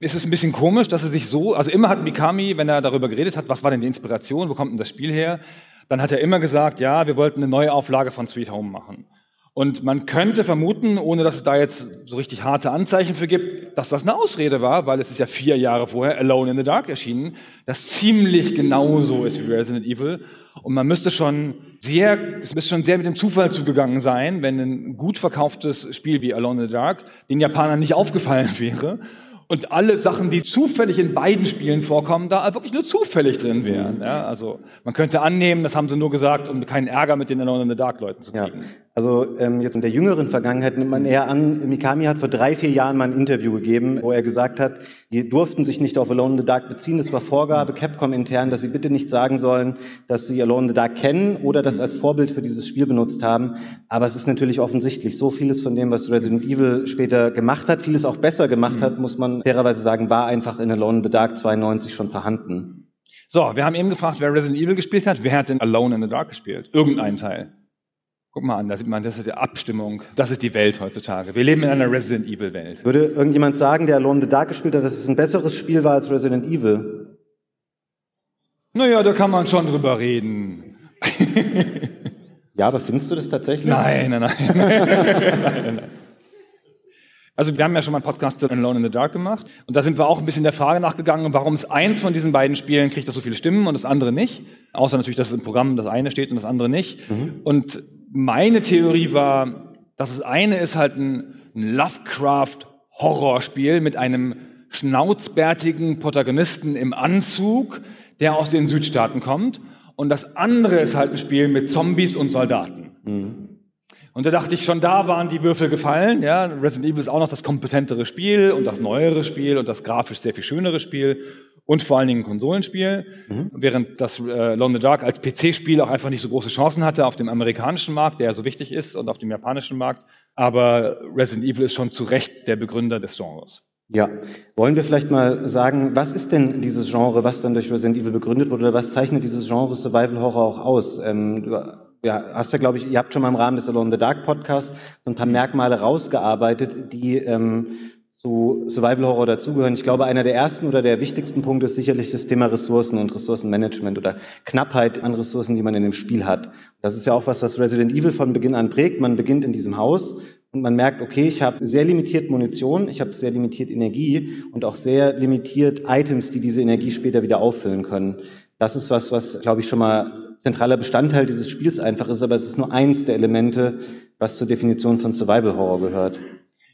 Es ist ein bisschen komisch, dass er sich so, also immer hat Mikami, wenn er darüber geredet hat, was war denn die Inspiration, wo kommt denn das Spiel her, dann hat er immer gesagt, ja, wir wollten eine neue Auflage von Sweet Home machen. Und man könnte vermuten, ohne dass es da jetzt so richtig harte Anzeichen für gibt, dass das eine Ausrede war, weil es ist ja vier Jahre vorher Alone in the Dark erschienen, das ziemlich genauso ist wie Resident Evil. Und man müsste schon sehr, es müsste schon sehr mit dem Zufall zugegangen sein, wenn ein gut verkauftes Spiel wie Alone in the Dark den Japanern nicht aufgefallen wäre und alle Sachen, die zufällig in beiden Spielen vorkommen, da wirklich nur zufällig drin wären. Ja, also man könnte annehmen, das haben sie nur gesagt, um keinen Ärger mit den Alone in the Dark Leuten zu kriegen. Ja. Also ähm, jetzt in der jüngeren Vergangenheit nimmt man eher an, Mikami hat vor drei, vier Jahren mal ein Interview gegeben, wo er gesagt hat, die durften sich nicht auf Alone in the Dark beziehen. Das war Vorgabe Capcom intern, dass sie bitte nicht sagen sollen, dass sie Alone in the Dark kennen oder das als Vorbild für dieses Spiel benutzt haben. Aber es ist natürlich offensichtlich, so vieles von dem, was Resident Evil später gemacht hat, vieles auch besser gemacht hat, muss man fairerweise sagen, war einfach in Alone in the Dark 92 schon vorhanden. So, wir haben eben gefragt, wer Resident Evil gespielt hat. Wer hat denn Alone in the Dark gespielt? Irgendein Teil. Guck mal an, da sieht man, das ist die Abstimmung. Das ist die Welt heutzutage. Wir leben in einer Resident Evil Welt. Würde irgendjemand sagen, der Alone in the Dark gespielt hat, dass es ein besseres Spiel war als Resident Evil? Naja, da kann man schon drüber reden. ja, aber findest du das tatsächlich? Nein, nein, nein. nein, nein, nein. Also wir haben ja schon mal einen Podcast zu Alone in the Dark gemacht und da sind wir auch ein bisschen der Frage nachgegangen, warum es eins von diesen beiden Spielen kriegt das so viele Stimmen und das andere nicht. Außer natürlich, dass es im Programm das eine steht und das andere nicht. Mhm. Und meine Theorie war, dass das eine ist halt ein, ein Lovecraft-Horrorspiel mit einem schnauzbärtigen Protagonisten im Anzug, der aus den Südstaaten kommt. Und das andere ist halt ein Spiel mit Zombies und Soldaten. Mhm. Und da dachte ich, schon da waren die Würfel gefallen. Ja, Resident Evil ist auch noch das kompetentere Spiel und das neuere Spiel und das grafisch sehr viel schönere Spiel und vor allen Dingen ein Konsolenspiel, mhm. während das äh, Lone the Dark als PC-Spiel auch einfach nicht so große Chancen hatte auf dem amerikanischen Markt, der ja so wichtig ist, und auf dem japanischen Markt. Aber Resident Evil ist schon zu Recht der Begründer des Genres. Ja, wollen wir vielleicht mal sagen, was ist denn dieses Genre, was dann durch Resident Evil begründet wurde, oder was zeichnet dieses Genre Survival Horror auch aus? Ähm, du ja, hast ja, glaube ich, ihr habt schon mal im Rahmen des Alone in the Dark Podcasts so ein paar Merkmale rausgearbeitet, die ähm, zu Survival Horror dazugehören. Ich glaube, einer der ersten oder der wichtigsten Punkte ist sicherlich das Thema Ressourcen und Ressourcenmanagement oder Knappheit an Ressourcen, die man in dem Spiel hat. Das ist ja auch was, was Resident Evil von Beginn an prägt. Man beginnt in diesem Haus und man merkt, okay, ich habe sehr limitiert Munition, ich habe sehr limitiert Energie und auch sehr limitiert Items, die diese Energie später wieder auffüllen können. Das ist was, was, glaube ich, schon mal zentraler Bestandteil dieses Spiels einfach ist, aber es ist nur eins der Elemente, was zur Definition von Survival Horror gehört.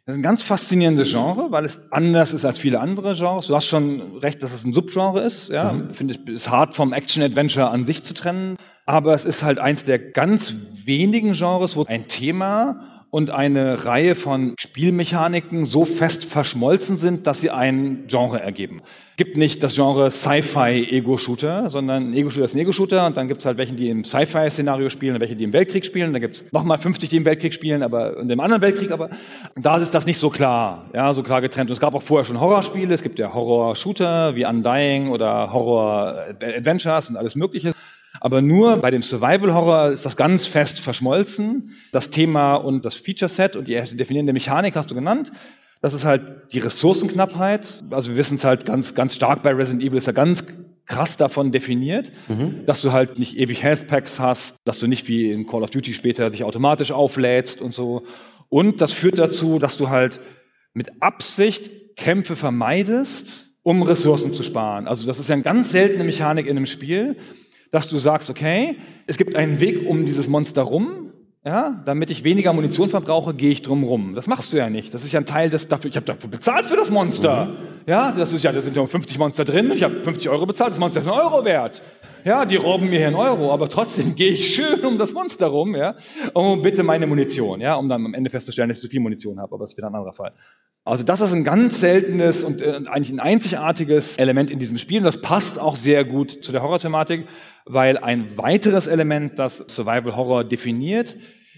Das ist ein ganz faszinierendes Genre, weil es anders ist als viele andere Genres. Du hast schon recht, dass es ein Subgenre ist. Ja, mhm. finde ich, ist hart vom Action-Adventure an sich zu trennen. Aber es ist halt eins der ganz wenigen Genres, wo ein Thema und eine Reihe von Spielmechaniken so fest verschmolzen sind, dass sie ein Genre ergeben. Gibt nicht das Genre Sci-Fi-Ego-Shooter, sondern Ego-Shooter ist ein Ego-Shooter und dann gibt es halt welche, die im Sci-Fi-Szenario spielen und welche, die im Weltkrieg spielen. Da gibt es nochmal 50, die im Weltkrieg spielen, aber in dem anderen Weltkrieg, aber da ist das nicht so klar, ja, so klar getrennt. Und es gab auch vorher schon Horrorspiele, es gibt ja Horror-Shooter wie Undying oder Horror-Adventures und alles Mögliche. Aber nur bei dem Survival Horror ist das ganz fest verschmolzen. Das Thema und das Feature Set und die definierende Mechanik hast du genannt. Das ist halt die Ressourcenknappheit. Also wir wissen es halt ganz, ganz stark bei Resident Evil ist ja ganz krass davon definiert, mhm. dass du halt nicht ewig Health Packs hast, dass du nicht wie in Call of Duty später dich automatisch auflädst und so. Und das führt dazu, dass du halt mit Absicht Kämpfe vermeidest, um Ressourcen zu sparen. Also das ist ja eine ganz seltene Mechanik in einem Spiel, dass du sagst, okay, es gibt einen Weg um dieses Monster rum, ja, damit ich weniger Munition verbrauche, gehe ich drum rum. Das machst du ja nicht. Das ist ja ein Teil des dafür. Ich habe dafür bezahlt für das Monster. Mhm. Ja, das ist ja, da sind ja 50 Monster drin. Ich habe 50 Euro bezahlt. Das Monster ist ein Euro wert. Ja, die robben mir hier einen Euro, aber trotzdem gehe ich schön um das Monster rum, ja. Und bitte meine Munition, ja, um dann am Ende festzustellen, dass ich zu viel Munition habe, aber das ist wieder ein anderer Fall. Also das ist ein ganz seltenes und äh, eigentlich ein einzigartiges Element in diesem Spiel und das passt auch sehr gut zu der Horror-Thematik, weil ein weiteres Element, das Survival Horror definiert,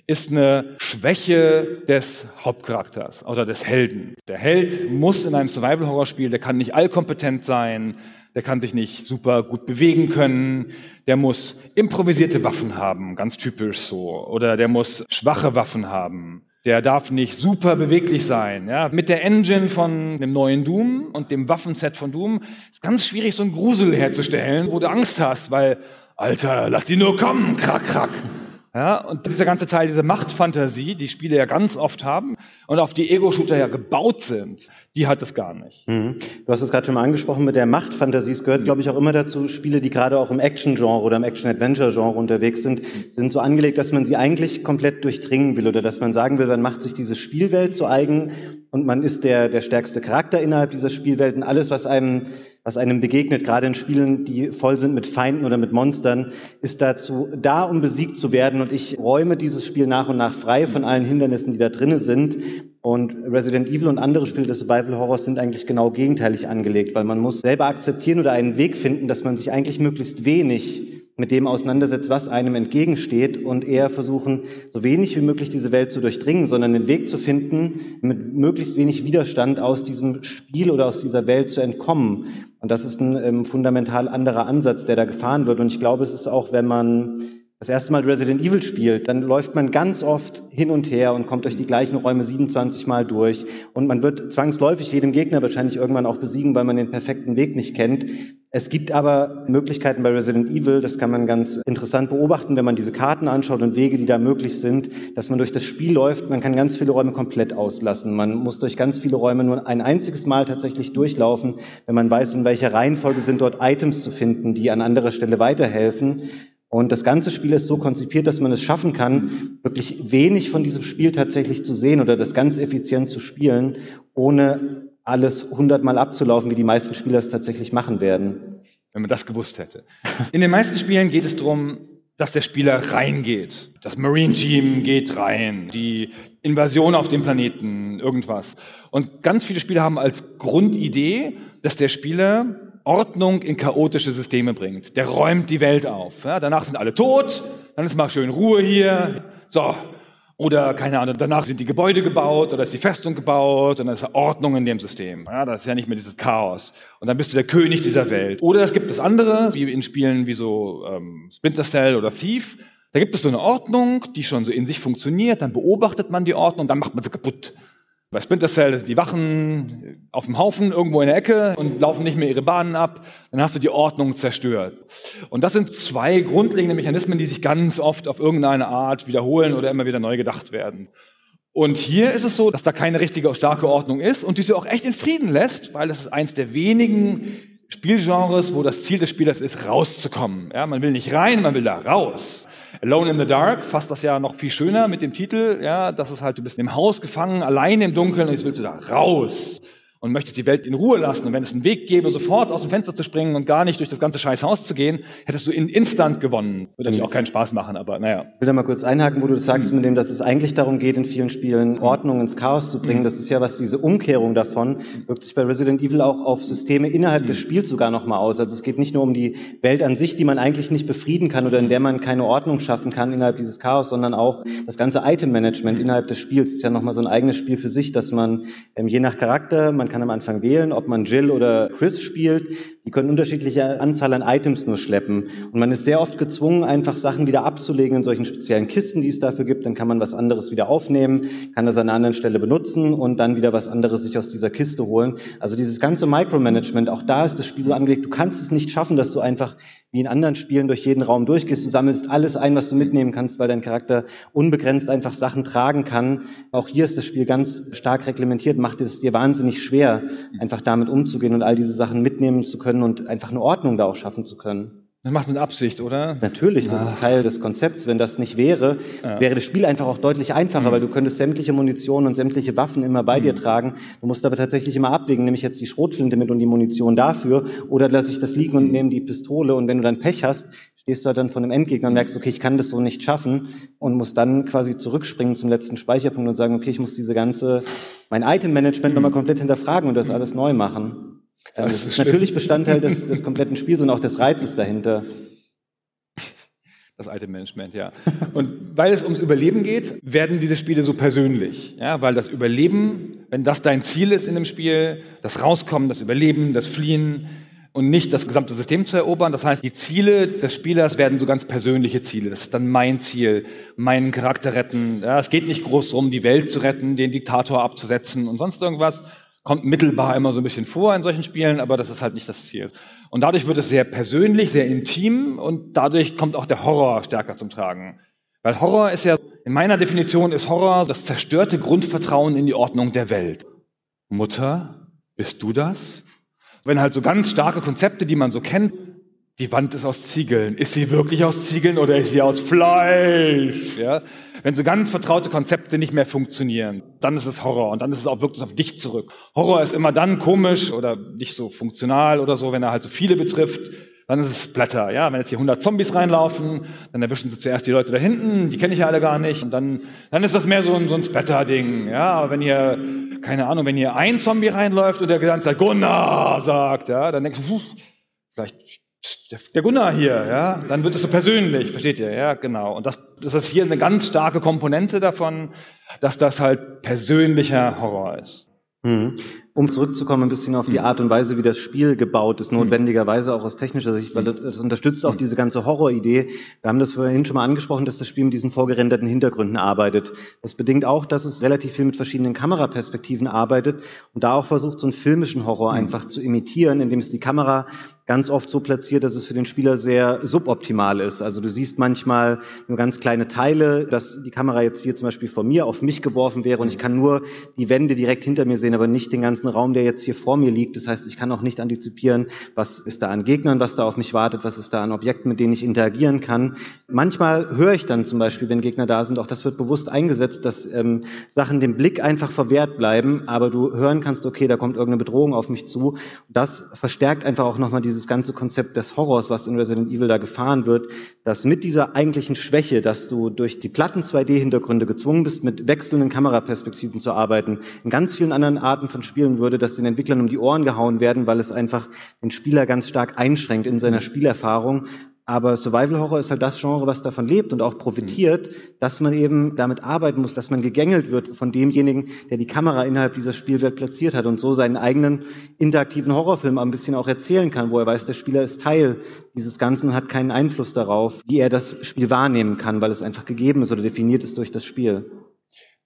ist eine Schwäche des Hauptcharakters oder des Helden. Der Held muss in einem Survival Horror Spiel, der kann nicht allkompetent sein, der kann sich nicht super gut bewegen können, der muss improvisierte Waffen haben, ganz typisch so, oder der muss schwache Waffen haben. Der darf nicht super beweglich sein. Ja. Mit der Engine von dem neuen Doom und dem Waffenset von Doom ist ganz schwierig, so einen Grusel herzustellen, wo du Angst hast, weil, Alter, lass die nur kommen, krack, krack. Ja, und dieser ganze Teil, diese Machtfantasie, die Spiele ja ganz oft haben und auf die Ego-Shooter ja gebaut sind, die hat es gar nicht. Mhm. Du hast es gerade schon mal angesprochen mit der Machtfantasie. Es gehört, glaube ich, auch immer dazu, Spiele, die gerade auch im Action-Genre oder im Action-Adventure-Genre unterwegs sind, sind so angelegt, dass man sie eigentlich komplett durchdringen will oder dass man sagen will, man macht sich diese Spielwelt zu eigen und man ist der, der stärkste Charakter innerhalb dieser Spielwelt und alles, was einem was einem begegnet, gerade in Spielen, die voll sind mit Feinden oder mit Monstern, ist dazu da, um besiegt zu werden. Und ich räume dieses Spiel nach und nach frei von allen Hindernissen, die da drinnen sind. Und Resident Evil und andere Spiele des Survival Horrors sind eigentlich genau gegenteilig angelegt, weil man muss selber akzeptieren oder einen Weg finden, dass man sich eigentlich möglichst wenig mit dem auseinandersetzt, was einem entgegensteht und eher versuchen, so wenig wie möglich diese Welt zu durchdringen, sondern den Weg zu finden, mit möglichst wenig Widerstand aus diesem Spiel oder aus dieser Welt zu entkommen. Und das ist ein ähm, fundamental anderer Ansatz, der da gefahren wird. Und ich glaube, es ist auch, wenn man das erste Mal Resident Evil spielt, dann läuft man ganz oft hin und her und kommt durch die gleichen Räume 27 Mal durch. Und man wird zwangsläufig jedem Gegner wahrscheinlich irgendwann auch besiegen, weil man den perfekten Weg nicht kennt. Es gibt aber Möglichkeiten bei Resident Evil, das kann man ganz interessant beobachten, wenn man diese Karten anschaut und Wege, die da möglich sind, dass man durch das Spiel läuft, man kann ganz viele Räume komplett auslassen. Man muss durch ganz viele Räume nur ein einziges Mal tatsächlich durchlaufen, wenn man weiß, in welcher Reihenfolge sind dort Items zu finden, die an anderer Stelle weiterhelfen. Und das ganze Spiel ist so konzipiert, dass man es schaffen kann, wirklich wenig von diesem Spiel tatsächlich zu sehen oder das ganz effizient zu spielen, ohne alles hundertmal abzulaufen, wie die meisten Spieler es tatsächlich machen werden. Wenn man das gewusst hätte. In den meisten Spielen geht es darum, dass der Spieler reingeht. Das Marine Team geht rein, die Invasion auf dem Planeten, irgendwas. Und ganz viele Spiele haben als Grundidee, dass der Spieler Ordnung in chaotische Systeme bringt. Der räumt die Welt auf. Ja, danach sind alle tot, dann ist mal schön Ruhe hier. So. Oder, keine Ahnung, danach sind die Gebäude gebaut oder ist die Festung gebaut und dann ist Ordnung in dem System. Ja, das ist ja nicht mehr dieses Chaos. Und dann bist du der König dieser Welt. Oder es gibt das andere, wie in Spielen wie so ähm, Splinter Cell oder Thief. Da gibt es so eine Ordnung, die schon so in sich funktioniert. Dann beobachtet man die Ordnung, dann macht man sie kaputt. Bei Splinter Cell, die Wachen auf dem Haufen irgendwo in der Ecke und laufen nicht mehr ihre Bahnen ab, dann hast du die Ordnung zerstört. Und das sind zwei grundlegende Mechanismen, die sich ganz oft auf irgendeine Art wiederholen oder immer wieder neu gedacht werden. Und hier ist es so, dass da keine richtige starke Ordnung ist und die sie auch echt in Frieden lässt, weil es ist eins der wenigen Spielgenres, wo das Ziel des Spielers ist, rauszukommen. Ja, man will nicht rein, man will da raus. Alone in the Dark fasst das ja noch viel schöner mit dem Titel, ja, das ist halt, du bist im Haus gefangen, allein im Dunkeln und jetzt willst du da raus und möchtest die Welt in Ruhe lassen. Und wenn es einen Weg gäbe, sofort aus dem Fenster zu springen und gar nicht durch das ganze scheiß Haus zu gehen, hättest du in Instant gewonnen. Würde natürlich auch keinen Spaß machen, aber naja. Ich will da mal kurz einhaken, wo du das sagst, mit dem, dass es eigentlich darum geht, in vielen Spielen Ordnung ins Chaos zu bringen. Das ist ja was, diese Umkehrung davon wirkt sich bei Resident Evil auch auf Systeme innerhalb des Spiels sogar nochmal aus. Also es geht nicht nur um die Welt an sich, die man eigentlich nicht befrieden kann oder in der man keine Ordnung schaffen kann innerhalb dieses Chaos, sondern auch das ganze Item-Management innerhalb des Spiels ist ja nochmal so ein eigenes Spiel für sich, dass man ähm, je nach Charakter, man kann am Anfang wählen, ob man Jill oder Chris spielt. Die können unterschiedliche Anzahl an Items nur schleppen. Und man ist sehr oft gezwungen, einfach Sachen wieder abzulegen in solchen speziellen Kisten, die es dafür gibt. Dann kann man was anderes wieder aufnehmen, kann das an einer anderen Stelle benutzen und dann wieder was anderes sich aus dieser Kiste holen. Also dieses ganze Micromanagement, auch da ist das Spiel so angelegt, du kannst es nicht schaffen, dass du einfach wie in anderen Spielen durch jeden Raum durchgehst. Du sammelst alles ein, was du mitnehmen kannst, weil dein Charakter unbegrenzt einfach Sachen tragen kann. Auch hier ist das Spiel ganz stark reglementiert, macht es dir wahnsinnig schwer, einfach damit umzugehen und all diese Sachen mitnehmen zu können und einfach eine Ordnung da auch schaffen zu können. Das macht mit Absicht, oder? Natürlich, das Ach. ist Teil des Konzepts. Wenn das nicht wäre, ja. wäre das Spiel einfach auch deutlich einfacher, mhm. weil du könntest sämtliche Munition und sämtliche Waffen immer bei mhm. dir tragen. Du musst aber tatsächlich immer abwägen, nehme ich jetzt die Schrotflinte mit und die Munition dafür oder lasse ich das liegen und mhm. nehme die Pistole und wenn du dann Pech hast, stehst du halt dann von dem Endgegner und merkst, okay, ich kann das so nicht schaffen und musst dann quasi zurückspringen zum letzten Speicherpunkt und sagen, okay, ich muss diese ganze, mein Item-Management nochmal komplett hinterfragen und das alles neu machen. Das, das ist natürlich Bestandteil des, des kompletten Spiels und auch des Reizes dahinter. Das alte Management, ja. Und weil es ums Überleben geht, werden diese Spiele so persönlich. Ja, weil das Überleben, wenn das dein Ziel ist in dem Spiel, das Rauskommen, das Überleben, das Fliehen und nicht das gesamte System zu erobern. Das heißt, die Ziele des Spielers werden so ganz persönliche Ziele. Das ist dann mein Ziel, meinen Charakter retten. Ja, es geht nicht groß darum, die Welt zu retten, den Diktator abzusetzen und sonst irgendwas, kommt mittelbar immer so ein bisschen vor in solchen Spielen, aber das ist halt nicht das Ziel. Und dadurch wird es sehr persönlich, sehr intim und dadurch kommt auch der Horror stärker zum Tragen. Weil Horror ist ja, in meiner Definition ist Horror das zerstörte Grundvertrauen in die Ordnung der Welt. Mutter, bist du das? Wenn halt so ganz starke Konzepte, die man so kennt, die Wand ist aus Ziegeln. Ist sie wirklich aus Ziegeln oder ist sie aus Fleisch? Ja? Wenn so ganz vertraute Konzepte nicht mehr funktionieren, dann ist es Horror und dann ist es auch wirklich auf dich zurück. Horror ist immer dann komisch oder nicht so funktional oder so, wenn er halt so viele betrifft. Dann ist es Blätter. Ja, wenn jetzt hier 100 Zombies reinlaufen, dann erwischen sie zuerst die Leute da hinten, die kenne ich ja alle gar nicht. Und dann, dann ist das mehr so ein, so ein Splatter-Ding. Ja, aber wenn hier, keine Ahnung, wenn hier ein Zombie reinläuft und der ganze Zeit Gunnar sagt, ja, dann denkst du, vielleicht der Gunnar hier, ja, dann wird es so persönlich, versteht ihr? Ja, genau. Und das, das ist hier eine ganz starke Komponente davon, dass das halt persönlicher Horror ist. Mhm. Um zurückzukommen ein bisschen auf die Art und Weise, wie das Spiel gebaut ist, notwendigerweise auch aus technischer Sicht, weil das unterstützt auch diese ganze Horroridee. Wir haben das vorhin schon mal angesprochen, dass das Spiel mit diesen vorgerenderten Hintergründen arbeitet. Das bedingt auch, dass es relativ viel mit verschiedenen Kameraperspektiven arbeitet und da auch versucht, so einen filmischen Horror einfach zu imitieren, indem es die Kamera ganz oft so platziert, dass es für den Spieler sehr suboptimal ist. Also du siehst manchmal nur ganz kleine Teile, dass die Kamera jetzt hier zum Beispiel von mir auf mich geworfen wäre und ich kann nur die Wände direkt hinter mir sehen, aber nicht den ganzen ein Raum, der jetzt hier vor mir liegt. Das heißt, ich kann auch nicht antizipieren, was ist da an Gegnern, was da auf mich wartet, was ist da an Objekten, mit denen ich interagieren kann. Manchmal höre ich dann zum Beispiel, wenn Gegner da sind, auch das wird bewusst eingesetzt, dass ähm, Sachen dem Blick einfach verwehrt bleiben, aber du hören kannst, okay, da kommt irgendeine Bedrohung auf mich zu. Das verstärkt einfach auch nochmal dieses ganze Konzept des Horrors, was in Resident Evil da gefahren wird, dass mit dieser eigentlichen Schwäche, dass du durch die platten 2D-Hintergründe gezwungen bist, mit wechselnden Kameraperspektiven zu arbeiten, in ganz vielen anderen Arten von Spielen würde, dass den Entwicklern um die Ohren gehauen werden, weil es einfach den Spieler ganz stark einschränkt in seiner Spielerfahrung. Aber Survival Horror ist halt das Genre, was davon lebt und auch profitiert, dass man eben damit arbeiten muss, dass man gegängelt wird von demjenigen, der die Kamera innerhalb dieser Spielwelt platziert hat und so seinen eigenen interaktiven Horrorfilm ein bisschen auch erzählen kann, wo er weiß, der Spieler ist Teil dieses Ganzen und hat keinen Einfluss darauf, wie er das Spiel wahrnehmen kann, weil es einfach gegeben ist oder definiert ist durch das Spiel.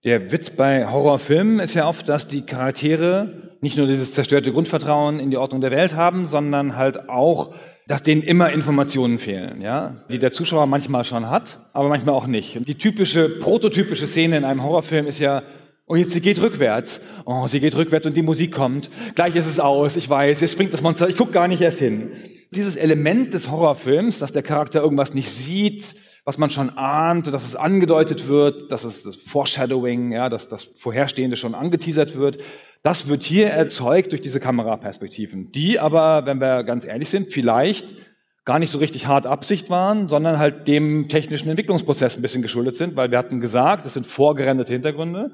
Der Witz bei Horrorfilmen ist ja oft, dass die Charaktere nicht nur dieses zerstörte Grundvertrauen in die Ordnung der Welt haben, sondern halt auch dass denen immer Informationen fehlen, ja, die der Zuschauer manchmal schon hat, aber manchmal auch nicht. Und die typische, prototypische Szene in einem Horrorfilm ist ja, oh, jetzt sie geht rückwärts. Oh, sie geht rückwärts und die Musik kommt. Gleich ist es aus, ich weiß, jetzt springt das Monster, ich gucke gar nicht erst hin. Dieses Element des Horrorfilms, dass der Charakter irgendwas nicht sieht, was man schon ahnt, dass es angedeutet wird, dass es das Foreshadowing, ja, dass das Vorherstehende schon angeteasert wird, das wird hier erzeugt durch diese Kameraperspektiven, die aber, wenn wir ganz ehrlich sind, vielleicht gar nicht so richtig hart Absicht waren, sondern halt dem technischen Entwicklungsprozess ein bisschen geschuldet sind, weil wir hatten gesagt, das sind vorgerenderte Hintergründe.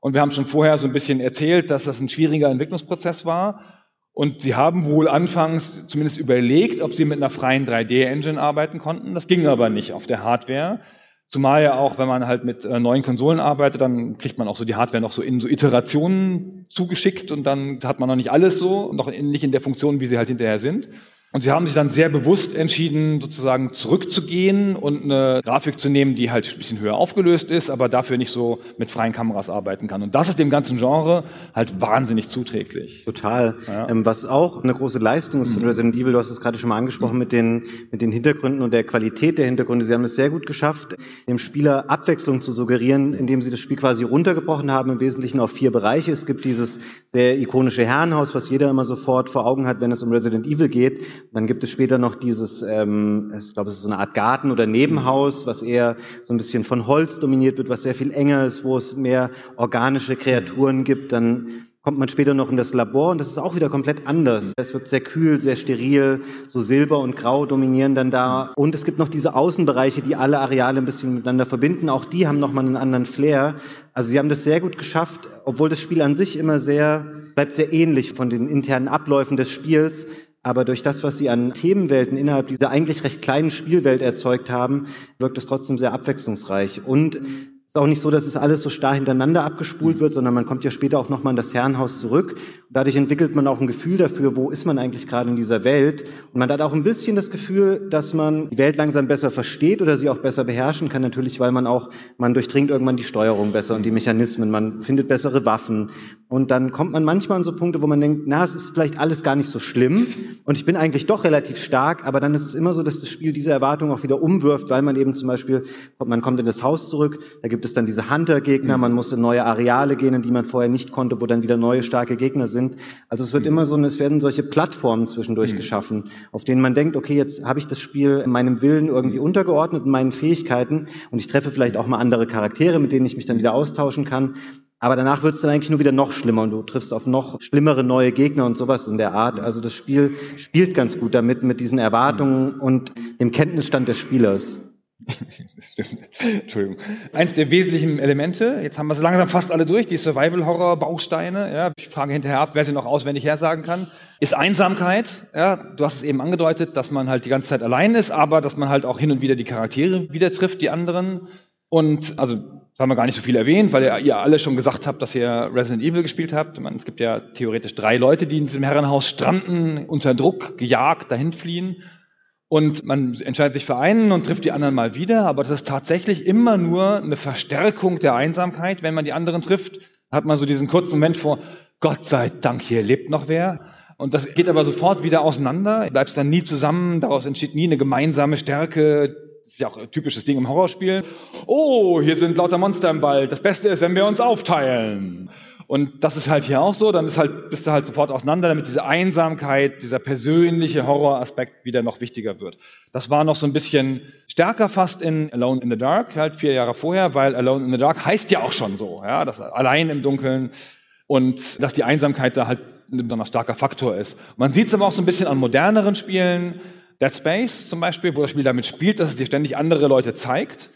Und wir haben schon vorher so ein bisschen erzählt, dass das ein schwieriger Entwicklungsprozess war und sie haben wohl anfangs zumindest überlegt, ob sie mit einer freien 3D-Engine arbeiten konnten. Das ging aber nicht auf der Hardware. Zumal ja auch, wenn man halt mit äh, neuen Konsolen arbeitet, dann kriegt man auch so die Hardware noch so in so Iterationen zugeschickt und dann hat man noch nicht alles so, noch in, nicht in der Funktion, wie sie halt hinterher sind. Und sie haben sich dann sehr bewusst entschieden, sozusagen zurückzugehen und eine Grafik zu nehmen, die halt ein bisschen höher aufgelöst ist, aber dafür nicht so mit freien Kameras arbeiten kann. Und das ist dem ganzen Genre halt wahnsinnig zuträglich. Total. Ja. Ähm, was auch eine große Leistung ist von mhm. Resident Evil, du hast es gerade schon mal angesprochen, mhm. mit den, mit den Hintergründen und der Qualität der Hintergründe. Sie haben es sehr gut geschafft, dem Spieler Abwechslung zu suggerieren, indem sie das Spiel quasi runtergebrochen haben, im Wesentlichen auf vier Bereiche. Es gibt dieses sehr ikonische Herrenhaus, was jeder immer sofort vor Augen hat, wenn es um Resident Evil geht. Dann gibt es später noch dieses, ähm, ich glaube, es ist so eine Art Garten oder Nebenhaus, was eher so ein bisschen von Holz dominiert wird, was sehr viel enger ist, wo es mehr organische Kreaturen gibt. Dann kommt man später noch in das Labor und das ist auch wieder komplett anders. Es wird sehr kühl, sehr steril, so Silber und Grau dominieren dann da. Und es gibt noch diese Außenbereiche, die alle Areale ein bisschen miteinander verbinden. Auch die haben nochmal einen anderen Flair. Also sie haben das sehr gut geschafft, obwohl das Spiel an sich immer sehr, bleibt sehr ähnlich von den internen Abläufen des Spiels aber durch das, was sie an Themenwelten innerhalb dieser eigentlich recht kleinen Spielwelt erzeugt haben, wirkt es trotzdem sehr abwechslungsreich. Und ist auch nicht so, dass es alles so starr hintereinander abgespult wird, sondern man kommt ja später auch nochmal in das Herrenhaus zurück. Und dadurch entwickelt man auch ein Gefühl dafür, wo ist man eigentlich gerade in dieser Welt. Und man hat auch ein bisschen das Gefühl, dass man die Welt langsam besser versteht oder sie auch besser beherrschen kann. Natürlich, weil man auch, man durchdringt irgendwann die Steuerung besser und die Mechanismen. Man findet bessere Waffen. Und dann kommt man manchmal an so Punkte, wo man denkt, na, es ist vielleicht alles gar nicht so schlimm. Und ich bin eigentlich doch relativ stark. Aber dann ist es immer so, dass das Spiel diese Erwartung auch wieder umwirft, weil man eben zum Beispiel, man kommt in das Haus zurück, da gibt gibt es dann diese Hunter-Gegner, mhm. man muss in neue Areale gehen, in die man vorher nicht konnte, wo dann wieder neue starke Gegner sind. Also es wird mhm. immer so, es werden solche Plattformen zwischendurch mhm. geschaffen, auf denen man denkt, okay, jetzt habe ich das Spiel in meinem Willen irgendwie untergeordnet, in meinen Fähigkeiten und ich treffe vielleicht auch mal andere Charaktere, mit denen ich mich dann wieder austauschen kann. Aber danach wird es dann eigentlich nur wieder noch schlimmer und du triffst auf noch schlimmere neue Gegner und sowas in der Art. Also das Spiel spielt ganz gut damit, mit diesen Erwartungen und dem Kenntnisstand des Spielers. das stimmt. Entschuldigung. Eins der wesentlichen Elemente, jetzt haben wir so langsam fast alle durch, die Survival-Horror-Bausteine. Ja, ich frage hinterher ab, wer sie noch auswendig hersagen kann. Ist Einsamkeit. Ja, du hast es eben angedeutet, dass man halt die ganze Zeit allein ist, aber dass man halt auch hin und wieder die Charaktere wieder trifft, die anderen. Und also das haben wir gar nicht so viel erwähnt, weil ihr, ihr alle schon gesagt habt, dass ihr Resident Evil gespielt habt. Meine, es gibt ja theoretisch drei Leute, die in diesem Herrenhaus stranden, unter Druck, gejagt, dahin fliehen. Und man entscheidet sich für einen und trifft die anderen mal wieder, aber das ist tatsächlich immer nur eine Verstärkung der Einsamkeit. Wenn man die anderen trifft, hat man so diesen kurzen Moment vor, Gott sei Dank, hier lebt noch wer. Und das geht aber sofort wieder auseinander, bleibst dann nie zusammen, daraus entsteht nie eine gemeinsame Stärke. Das ist ja auch ein typisches Ding im Horrorspiel. Oh, hier sind lauter Monster im Wald. Das Beste ist, wenn wir uns aufteilen. Und das ist halt hier auch so, dann ist halt, bist du halt sofort auseinander, damit diese Einsamkeit, dieser persönliche Horroraspekt wieder noch wichtiger wird. Das war noch so ein bisschen stärker fast in Alone in the Dark, halt vier Jahre vorher, weil Alone in the Dark heißt ja auch schon so, ja, das allein im Dunkeln und dass die Einsamkeit da halt ein besonders starker Faktor ist. Man sieht es aber auch so ein bisschen an moderneren Spielen, Dead Space zum Beispiel, wo das Spiel damit spielt, dass es dir ständig andere Leute zeigt.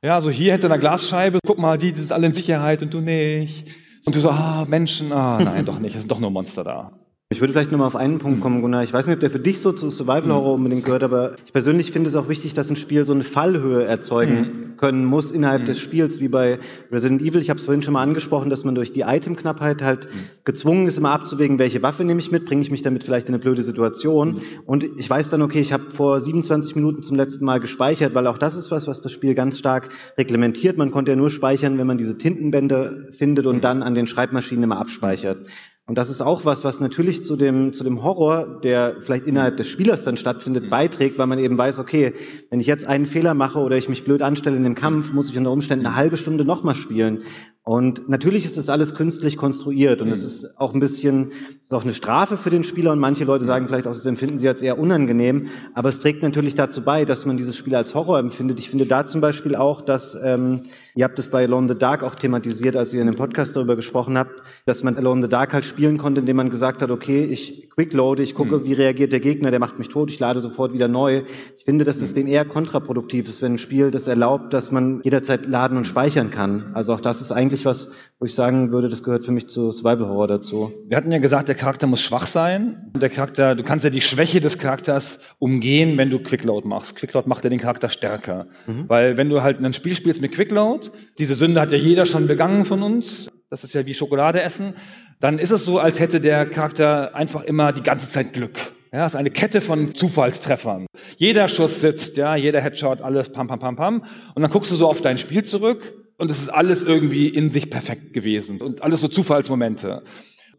Ja, so hier hätte eine Glasscheibe, guck mal, die, die sind alle in Sicherheit und du nicht. Und du so, ah, Menschen, ah, nein, doch nicht, es sind doch nur Monster da. Ich würde vielleicht nochmal auf einen Punkt kommen, Gunnar. Ich weiß nicht, ob der für dich so zu Survival Horror unbedingt gehört, aber ich persönlich finde es auch wichtig, dass ein Spiel so eine Fallhöhe erzeugen mhm. können muss innerhalb mhm. des Spiels, wie bei Resident Evil. Ich habe es vorhin schon mal angesprochen, dass man durch die Itemknappheit halt mhm. gezwungen ist, immer abzuwägen, welche Waffe nehme ich mit, bringe ich mich damit vielleicht in eine blöde Situation. Und ich weiß dann, okay, ich habe vor 27 Minuten zum letzten Mal gespeichert, weil auch das ist was, was das Spiel ganz stark reglementiert. Man konnte ja nur speichern, wenn man diese Tintenbände findet und dann an den Schreibmaschinen immer abspeichert. Und das ist auch was, was natürlich zu dem, zu dem Horror, der vielleicht innerhalb des Spielers dann stattfindet, mhm. beiträgt, weil man eben weiß, okay, wenn ich jetzt einen Fehler mache oder ich mich blöd anstelle in dem Kampf, muss ich unter Umständen eine halbe Stunde nochmal spielen. Und natürlich ist das alles künstlich konstruiert und es mhm. ist auch ein bisschen, ist auch eine Strafe für den Spieler und manche Leute sagen vielleicht auch, das empfinden sie als eher unangenehm, aber es trägt natürlich dazu bei, dass man dieses Spiel als Horror empfindet. Ich finde da zum Beispiel auch, dass ähm, ihr habt es bei Alone the Dark auch thematisiert, als ihr in dem Podcast darüber gesprochen habt, dass man Alone the Dark halt spielen konnte, indem man gesagt hat, okay, ich quickloade, ich gucke, mhm. wie reagiert der Gegner, der macht mich tot, ich lade sofort wieder neu. Ich finde, dass das mhm. den eher kontraproduktiv ist, wenn ein Spiel das erlaubt, dass man jederzeit laden und speichern kann. Also auch das ist eigentlich eigentlich was, wo ich sagen würde, das gehört für mich zu Survival Horror dazu. Wir hatten ja gesagt, der Charakter muss schwach sein. Der Charakter, du kannst ja die Schwäche des Charakters umgehen, wenn du Quickload machst. Quickload macht ja den Charakter stärker. Mhm. Weil wenn du halt ein Spiel spielst mit Quickload, diese Sünde hat ja jeder schon begangen von uns. Das ist ja wie Schokolade essen. Dann ist es so, als hätte der Charakter einfach immer die ganze Zeit Glück. Ja, es ist eine Kette von Zufallstreffern. Jeder Schuss sitzt, ja, jeder Headshot, alles pam, pam, pam, pam. Und dann guckst du so auf dein Spiel zurück und es ist alles irgendwie in sich perfekt gewesen und alles so Zufallsmomente.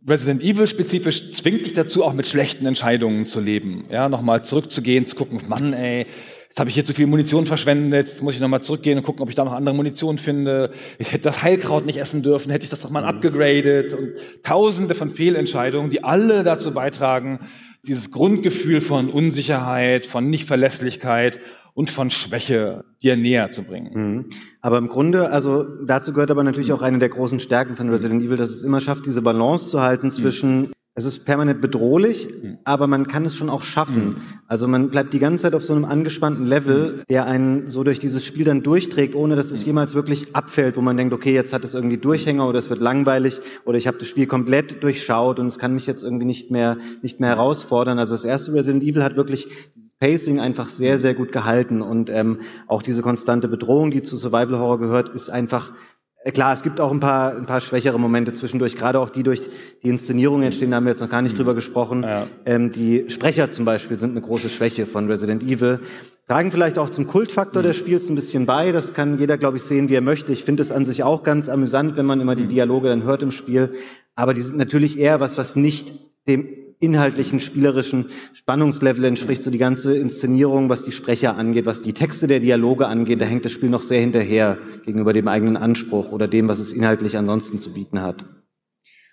Resident Evil spezifisch zwingt dich dazu, auch mit schlechten Entscheidungen zu leben. Ja, nochmal zurückzugehen, zu gucken, Mann, ey, jetzt habe ich hier zu viel Munition verschwendet, jetzt muss ich nochmal zurückgehen und gucken, ob ich da noch andere Munition finde. Ich hätte das Heilkraut nicht essen dürfen, hätte ich das doch mal mhm. abgegradet und tausende von Fehlentscheidungen, die alle dazu beitragen, dieses Grundgefühl von Unsicherheit, von Nichtverlässlichkeit und von Schwäche dir näher zu bringen. Mhm. Aber im Grunde, also dazu gehört aber natürlich auch eine der großen Stärken von Resident Evil, dass es immer schafft, diese Balance zu halten zwischen mhm. Es ist permanent bedrohlich, mhm. aber man kann es schon auch schaffen. Mhm. Also man bleibt die ganze Zeit auf so einem angespannten Level, mhm. der einen so durch dieses Spiel dann durchträgt, ohne dass es jemals wirklich abfällt, wo man denkt, okay, jetzt hat es irgendwie Durchhänger oder es wird langweilig oder ich habe das Spiel komplett durchschaut und es kann mich jetzt irgendwie nicht mehr, nicht mehr herausfordern. Also das erste Resident Evil hat wirklich dieses Pacing einfach sehr, sehr gut gehalten und ähm, auch diese konstante Bedrohung, die zu Survival Horror gehört, ist einfach klar, es gibt auch ein paar, ein paar schwächere Momente zwischendurch, gerade auch die durch die Inszenierung entstehen, da haben wir jetzt noch gar nicht drüber gesprochen. Ja. Ähm, die Sprecher zum Beispiel sind eine große Schwäche von Resident Evil. Tragen vielleicht auch zum Kultfaktor mhm. des Spiels ein bisschen bei. Das kann jeder, glaube ich, sehen, wie er möchte. Ich finde es an sich auch ganz amüsant, wenn man immer die mhm. Dialoge dann hört im Spiel. Aber die sind natürlich eher was, was nicht dem inhaltlichen, spielerischen Spannungslevel entspricht, so die ganze Inszenierung, was die Sprecher angeht, was die Texte der Dialoge angeht, da hängt das Spiel noch sehr hinterher gegenüber dem eigenen Anspruch oder dem, was es inhaltlich ansonsten zu bieten hat.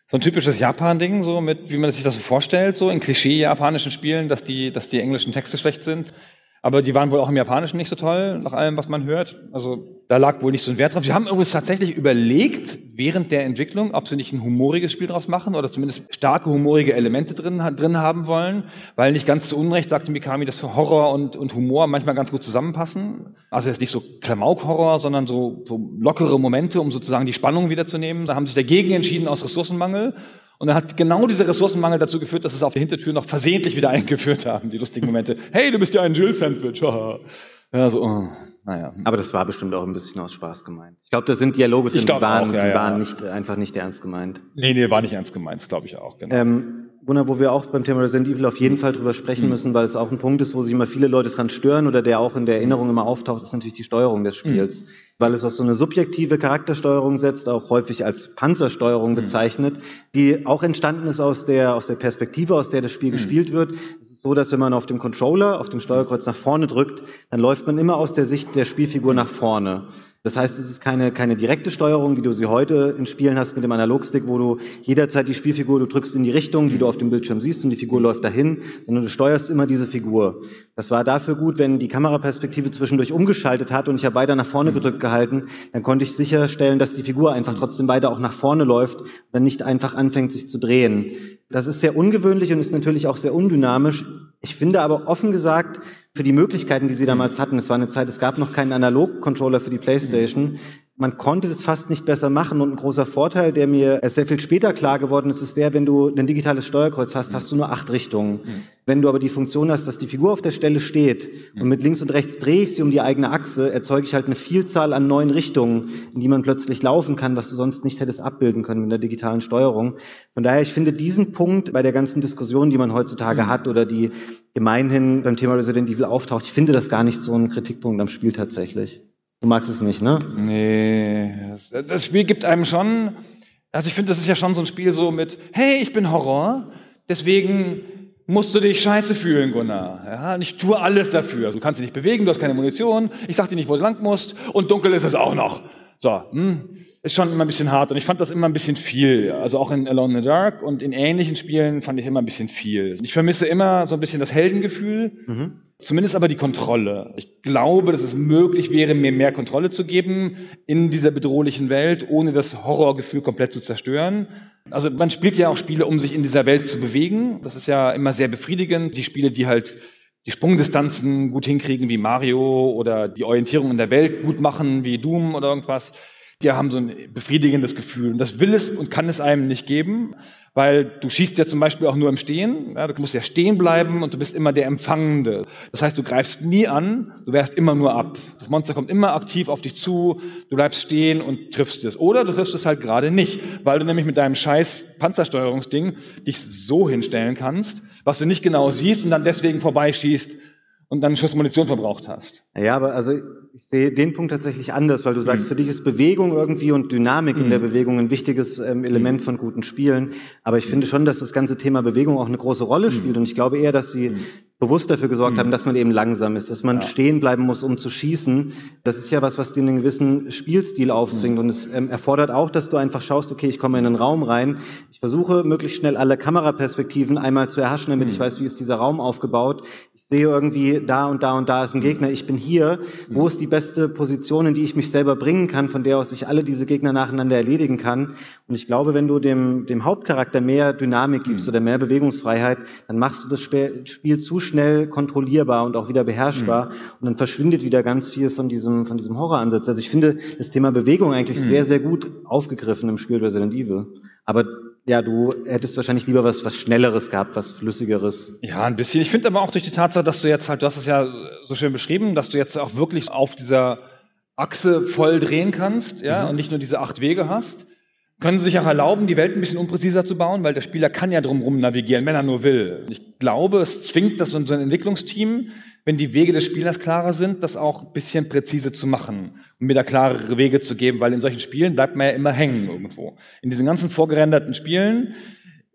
So ein typisches Japan-Ding, so mit, wie man sich das so vorstellt, so in Klischee-japanischen Spielen, dass die, dass die englischen Texte schlecht sind. Aber die waren wohl auch im Japanischen nicht so toll, nach allem, was man hört. Also da lag wohl nicht so ein Wert drauf. Sie haben übrigens tatsächlich überlegt, während der Entwicklung, ob sie nicht ein humoriges Spiel draus machen oder zumindest starke humorige Elemente drin, drin haben wollen, weil nicht ganz zu Unrecht, sagte Mikami, dass Horror und, und Humor manchmal ganz gut zusammenpassen. Also jetzt nicht so Klamauk-Horror, sondern so, so lockere Momente, um sozusagen die Spannung wiederzunehmen. Da haben sie sich dagegen entschieden aus Ressourcenmangel. Und dann hat genau dieser Ressourcenmangel dazu geführt, dass es auf der Hintertür noch versehentlich wieder eingeführt haben, die lustigen Momente. Hey, du bist ja ein Jill-Sandwich. ja, so, oh, naja. Aber das war bestimmt auch ein bisschen aus Spaß gemeint. Ich glaube, da sind Dialoge drin, die waren, auch, ja, die waren ja. nicht, einfach nicht ernst gemeint. Nee, nee, war nicht ernst gemeint, glaube ich auch. Genau. Ähm, Wunder, wo wir auch beim Thema Resident Evil auf jeden Fall drüber sprechen mhm. müssen, weil es auch ein Punkt ist, wo sich immer viele Leute dran stören oder der auch in der Erinnerung immer auftaucht, ist natürlich die Steuerung des Spiels. Mhm. Weil es auf so eine subjektive Charaktersteuerung setzt, auch häufig als Panzersteuerung mhm. bezeichnet, die auch entstanden ist aus der, aus der Perspektive, aus der das Spiel mhm. gespielt wird. Es ist so, dass wenn man auf dem Controller, auf dem Steuerkreuz nach vorne drückt, dann läuft man immer aus der Sicht der Spielfigur nach vorne. Das heißt, es ist keine, keine direkte Steuerung, wie du sie heute in Spielen hast mit dem Analogstick, wo du jederzeit die Spielfigur, du drückst in die Richtung, die du auf dem Bildschirm siehst und die Figur läuft dahin, sondern du steuerst immer diese Figur. Das war dafür gut, wenn die Kameraperspektive zwischendurch umgeschaltet hat und ich habe weiter nach vorne gedrückt gehalten, dann konnte ich sicherstellen, dass die Figur einfach trotzdem weiter auch nach vorne läuft und nicht einfach anfängt, sich zu drehen. Das ist sehr ungewöhnlich und ist natürlich auch sehr undynamisch. Ich finde aber offen gesagt, für die Möglichkeiten, die sie damals hatten. Es war eine Zeit, es gab noch keinen Analog-Controller für die PlayStation. Man konnte das fast nicht besser machen und ein großer Vorteil, der mir erst sehr viel später klar geworden ist, ist der, wenn du ein digitales Steuerkreuz hast, hast du nur acht Richtungen. Wenn du aber die Funktion hast, dass die Figur auf der Stelle steht und mit links und rechts drehe ich sie um die eigene Achse, erzeuge ich halt eine Vielzahl an neuen Richtungen, in die man plötzlich laufen kann, was du sonst nicht hättest abbilden können in der digitalen Steuerung. Von daher, ich finde diesen Punkt bei der ganzen Diskussion, die man heutzutage hat oder die gemeinhin beim Thema Resident Evil auftaucht, ich finde das gar nicht so ein Kritikpunkt am Spiel tatsächlich. Du magst es nicht, ne? Nee, das Spiel gibt einem schon, also ich finde, das ist ja schon so ein Spiel so mit, hey, ich bin Horror, deswegen musst du dich scheiße fühlen, Gunnar. Ja, und ich tue alles dafür. Also du kannst dich nicht bewegen, du hast keine Munition, ich sag dir nicht, wo du lang musst und dunkel ist es auch noch. So, hm, ist schon immer ein bisschen hart und ich fand das immer ein bisschen viel. Also auch in Alone in the Dark und in ähnlichen Spielen fand ich immer ein bisschen viel. Ich vermisse immer so ein bisschen das Heldengefühl, Mhm. Zumindest aber die Kontrolle. Ich glaube, dass es möglich wäre, mir mehr Kontrolle zu geben in dieser bedrohlichen Welt, ohne das Horrorgefühl komplett zu zerstören. Also man spielt ja auch Spiele, um sich in dieser Welt zu bewegen. Das ist ja immer sehr befriedigend. Die Spiele, die halt die Sprungdistanzen gut hinkriegen wie Mario oder die Orientierung in der Welt gut machen wie Doom oder irgendwas, die haben so ein befriedigendes Gefühl. Und das will es und kann es einem nicht geben, weil du schießt ja zum Beispiel auch nur im Stehen. Ja, du musst ja stehen bleiben und du bist immer der Empfangende. Das heißt, du greifst nie an, du wehrst immer nur ab. Das Monster kommt immer aktiv auf dich zu, du bleibst stehen und triffst es. Oder du triffst es halt gerade nicht, weil du nämlich mit deinem scheiß Panzersteuerungsding dich so hinstellen kannst, was du nicht genau siehst und dann deswegen vorbeischießt und dann einen Schuss Munition verbraucht hast. Ja, aber also ich sehe den Punkt tatsächlich anders, weil du sagst, für dich ist Bewegung irgendwie und Dynamik in der Bewegung ein wichtiges ähm, Element von guten Spielen. Aber ich finde schon, dass das ganze Thema Bewegung auch eine große Rolle spielt. Und ich glaube eher, dass sie bewusst dafür gesorgt haben, dass man eben langsam ist, dass man stehen bleiben muss, um zu schießen. Das ist ja was, was dir einen gewissen Spielstil aufzwingt. Und es ähm, erfordert auch, dass du einfach schaust, okay, ich komme in einen Raum rein. Ich versuche möglichst schnell alle Kameraperspektiven einmal zu erhaschen, damit ich weiß, wie ist dieser Raum aufgebaut. Ich sehe irgendwie, da und da und da ist ein Gegner, ich bin hier. Wo ist die beste Position, in die ich mich selber bringen kann, von der aus ich alle diese Gegner nacheinander erledigen kann? Und ich glaube, wenn du dem, dem Hauptcharakter mehr Dynamik gibst oder mehr Bewegungsfreiheit, dann machst du das Spiel zu schnell kontrollierbar und auch wieder beherrschbar. Und dann verschwindet wieder ganz viel von diesem, von diesem Horroransatz. Also ich finde das Thema Bewegung eigentlich sehr, sehr gut aufgegriffen im Spiel Resident Evil. Aber ja, du hättest wahrscheinlich lieber was, was Schnelleres gehabt, was Flüssigeres. Ja, ein bisschen. Ich finde aber auch durch die Tatsache, dass du jetzt halt, du hast es ja so schön beschrieben, dass du jetzt auch wirklich auf dieser Achse voll drehen kannst, ja, und nicht nur diese acht Wege hast, können sie sich auch erlauben, die Welt ein bisschen unpräziser zu bauen, weil der Spieler kann ja drumherum navigieren, wenn er nur will. Ich glaube, es zwingt das so ein Entwicklungsteam, wenn die Wege des Spielers klarer sind, das auch ein bisschen präzise zu machen und mir da klarere Wege zu geben, weil in solchen Spielen bleibt man ja immer hängen irgendwo. In diesen ganzen vorgerenderten Spielen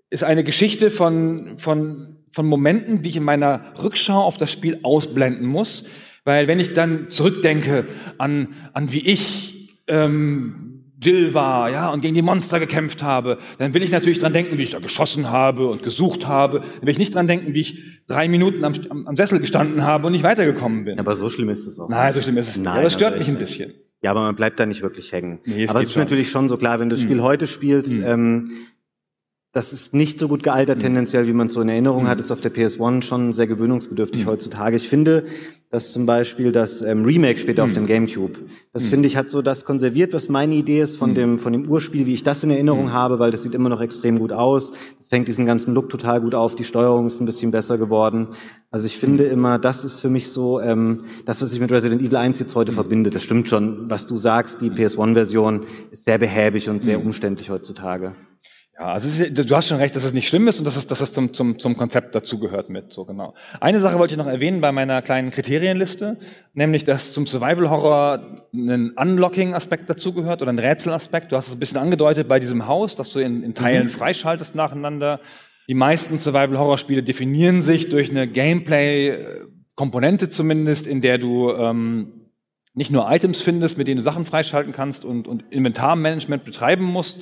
ist eine Geschichte von, von, von Momenten, die ich in meiner Rückschau auf das Spiel ausblenden muss, weil wenn ich dann zurückdenke an, an wie ich ähm, Jill war, ja, und gegen die Monster gekämpft habe, dann will ich natürlich dran denken, wie ich da geschossen habe und gesucht habe. Dann will ich nicht dran denken, wie ich drei Minuten am, am, Sessel gestanden habe und nicht weitergekommen bin. Aber so schlimm ist es auch. Nein, so schlimm ist es nicht. Nein, Aber es stört also mich ein bisschen. Ja, aber man bleibt da nicht wirklich hängen. Nee, aber es ist schon. natürlich schon so klar, wenn du das Spiel Hm. heute spielst, Hm. ähm, das ist nicht so gut gealtert tendenziell, wie man es so in Erinnerung hat, ist auf der PS1 schon sehr gewöhnungsbedürftig heutzutage. Ich finde, dass zum Beispiel das ähm, Remake später auf dem GameCube, das finde ich hat so das konserviert, was meine Idee ist von dem von dem Urspiel, wie ich das in Erinnerung habe, weil das sieht immer noch extrem gut aus. Das fängt diesen ganzen Look total gut auf, die Steuerung ist ein bisschen besser geworden. Also ich finde immer, das ist für mich so ähm, das, was ich mit Resident Evil 1 jetzt heute verbinde. Das stimmt schon, was du sagst. Die PS1-Version ist sehr behäbig und sehr umständlich heutzutage. Ja, also ist, du hast schon recht, dass es nicht schlimm ist und dass es, dass es zum, zum, zum Konzept dazugehört mit, so genau. Eine Sache wollte ich noch erwähnen bei meiner kleinen Kriterienliste, nämlich, dass zum Survival Horror ein Unlocking-Aspekt dazugehört oder ein Rätselaspekt. Du hast es ein bisschen angedeutet bei diesem Haus, dass du in, in Teilen freischaltest nacheinander. Die meisten Survival Horror Spiele definieren sich durch eine Gameplay-Komponente zumindest, in der du ähm, nicht nur Items findest, mit denen du Sachen freischalten kannst und, und Inventarmanagement betreiben musst,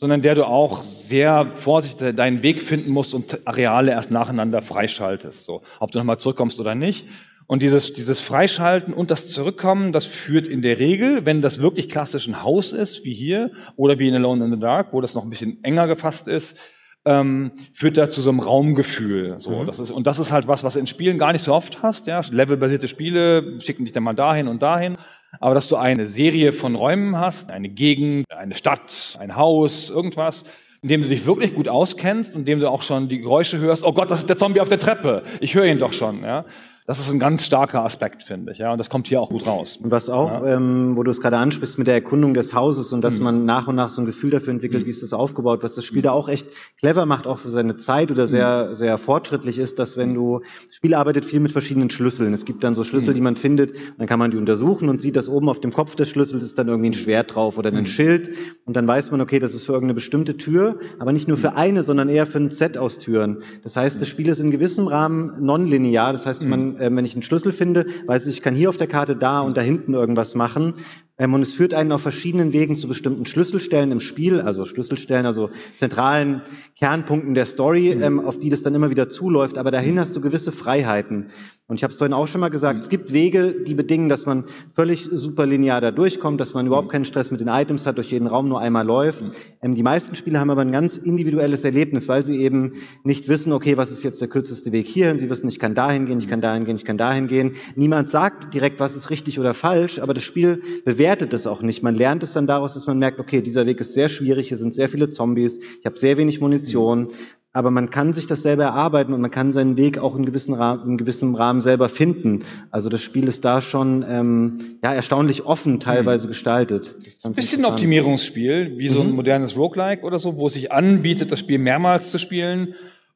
sondern der du auch sehr vorsichtig deinen Weg finden musst und Areale erst nacheinander freischaltest. So, ob du nochmal zurückkommst oder nicht. Und dieses, dieses Freischalten und das Zurückkommen, das führt in der Regel, wenn das wirklich klassisch ein Haus ist, wie hier, oder wie in Alone in the Dark, wo das noch ein bisschen enger gefasst ist, ähm, führt da zu so einem Raumgefühl. So, mhm. das ist, und das ist halt was, was in Spielen gar nicht so oft hast. Ja? Levelbasierte Spiele schicken dich dann mal dahin und dahin. Aber dass du eine Serie von Räumen hast, eine Gegend, eine Stadt, ein Haus, irgendwas, in dem du dich wirklich gut auskennst und in dem du auch schon die Geräusche hörst, oh Gott, das ist der Zombie auf der Treppe, ich höre ihn doch schon. Ja? Das ist ein ganz starker Aspekt, finde ich. Ja, und das kommt hier auch gut raus. Und was auch, ja. ähm, wo du es gerade ansprichst mit der Erkundung des Hauses und dass mhm. man nach und nach so ein Gefühl dafür entwickelt, mhm. wie ist das aufgebaut, was das Spiel mhm. da auch echt clever macht, auch für seine Zeit oder sehr, mhm. sehr fortschrittlich ist, dass wenn du, das Spiel arbeitet viel mit verschiedenen Schlüsseln. Es gibt dann so Schlüssel, mhm. die man findet, dann kann man die untersuchen und sieht, dass oben auf dem Kopf des Schlüssels ist dann irgendwie ein Schwert drauf oder ein. Schild und dann weiß man, okay, das ist für irgendeine bestimmte Tür, aber nicht nur für eine, sondern eher für ein Set aus Türen. Das heißt, das Spiel ist in gewissem Rahmen nonlinear. Das heißt, man, äh, wenn ich einen Schlüssel finde, weiß ich, ich kann hier auf der Karte da und da hinten irgendwas machen. Ähm, und es führt einen auf verschiedenen Wegen zu bestimmten Schlüsselstellen im Spiel, also Schlüsselstellen, also zentralen Kernpunkten der Story, mhm. ähm, auf die das dann immer wieder zuläuft. Aber dahin hast du gewisse Freiheiten. Und ich habe es vorhin auch schon mal gesagt, es gibt Wege, die bedingen, dass man völlig super linear da durchkommt, dass man überhaupt keinen Stress mit den Items hat, durch jeden Raum nur einmal läuft. Ähm, die meisten Spiele haben aber ein ganz individuelles Erlebnis, weil sie eben nicht wissen, okay, was ist jetzt der kürzeste Weg hierhin? Sie wissen, ich kann dahin gehen, ich kann dahin gehen, ich kann dahin gehen. Niemand sagt direkt, was ist richtig oder falsch, aber das Spiel bewertet es auch nicht. Man lernt es dann daraus, dass man merkt, okay, dieser Weg ist sehr schwierig, hier sind sehr viele Zombies, ich habe sehr wenig Munition aber man kann sich das selber erarbeiten und man kann seinen Weg auch in gewissem Rahmen, in gewissem Rahmen selber finden. Also das Spiel ist da schon ähm, ja erstaunlich offen teilweise mhm. gestaltet. Ein bisschen ein Optimierungsspiel, wie so ein mhm. modernes Roguelike oder so, wo es sich anbietet, das Spiel mehrmals zu spielen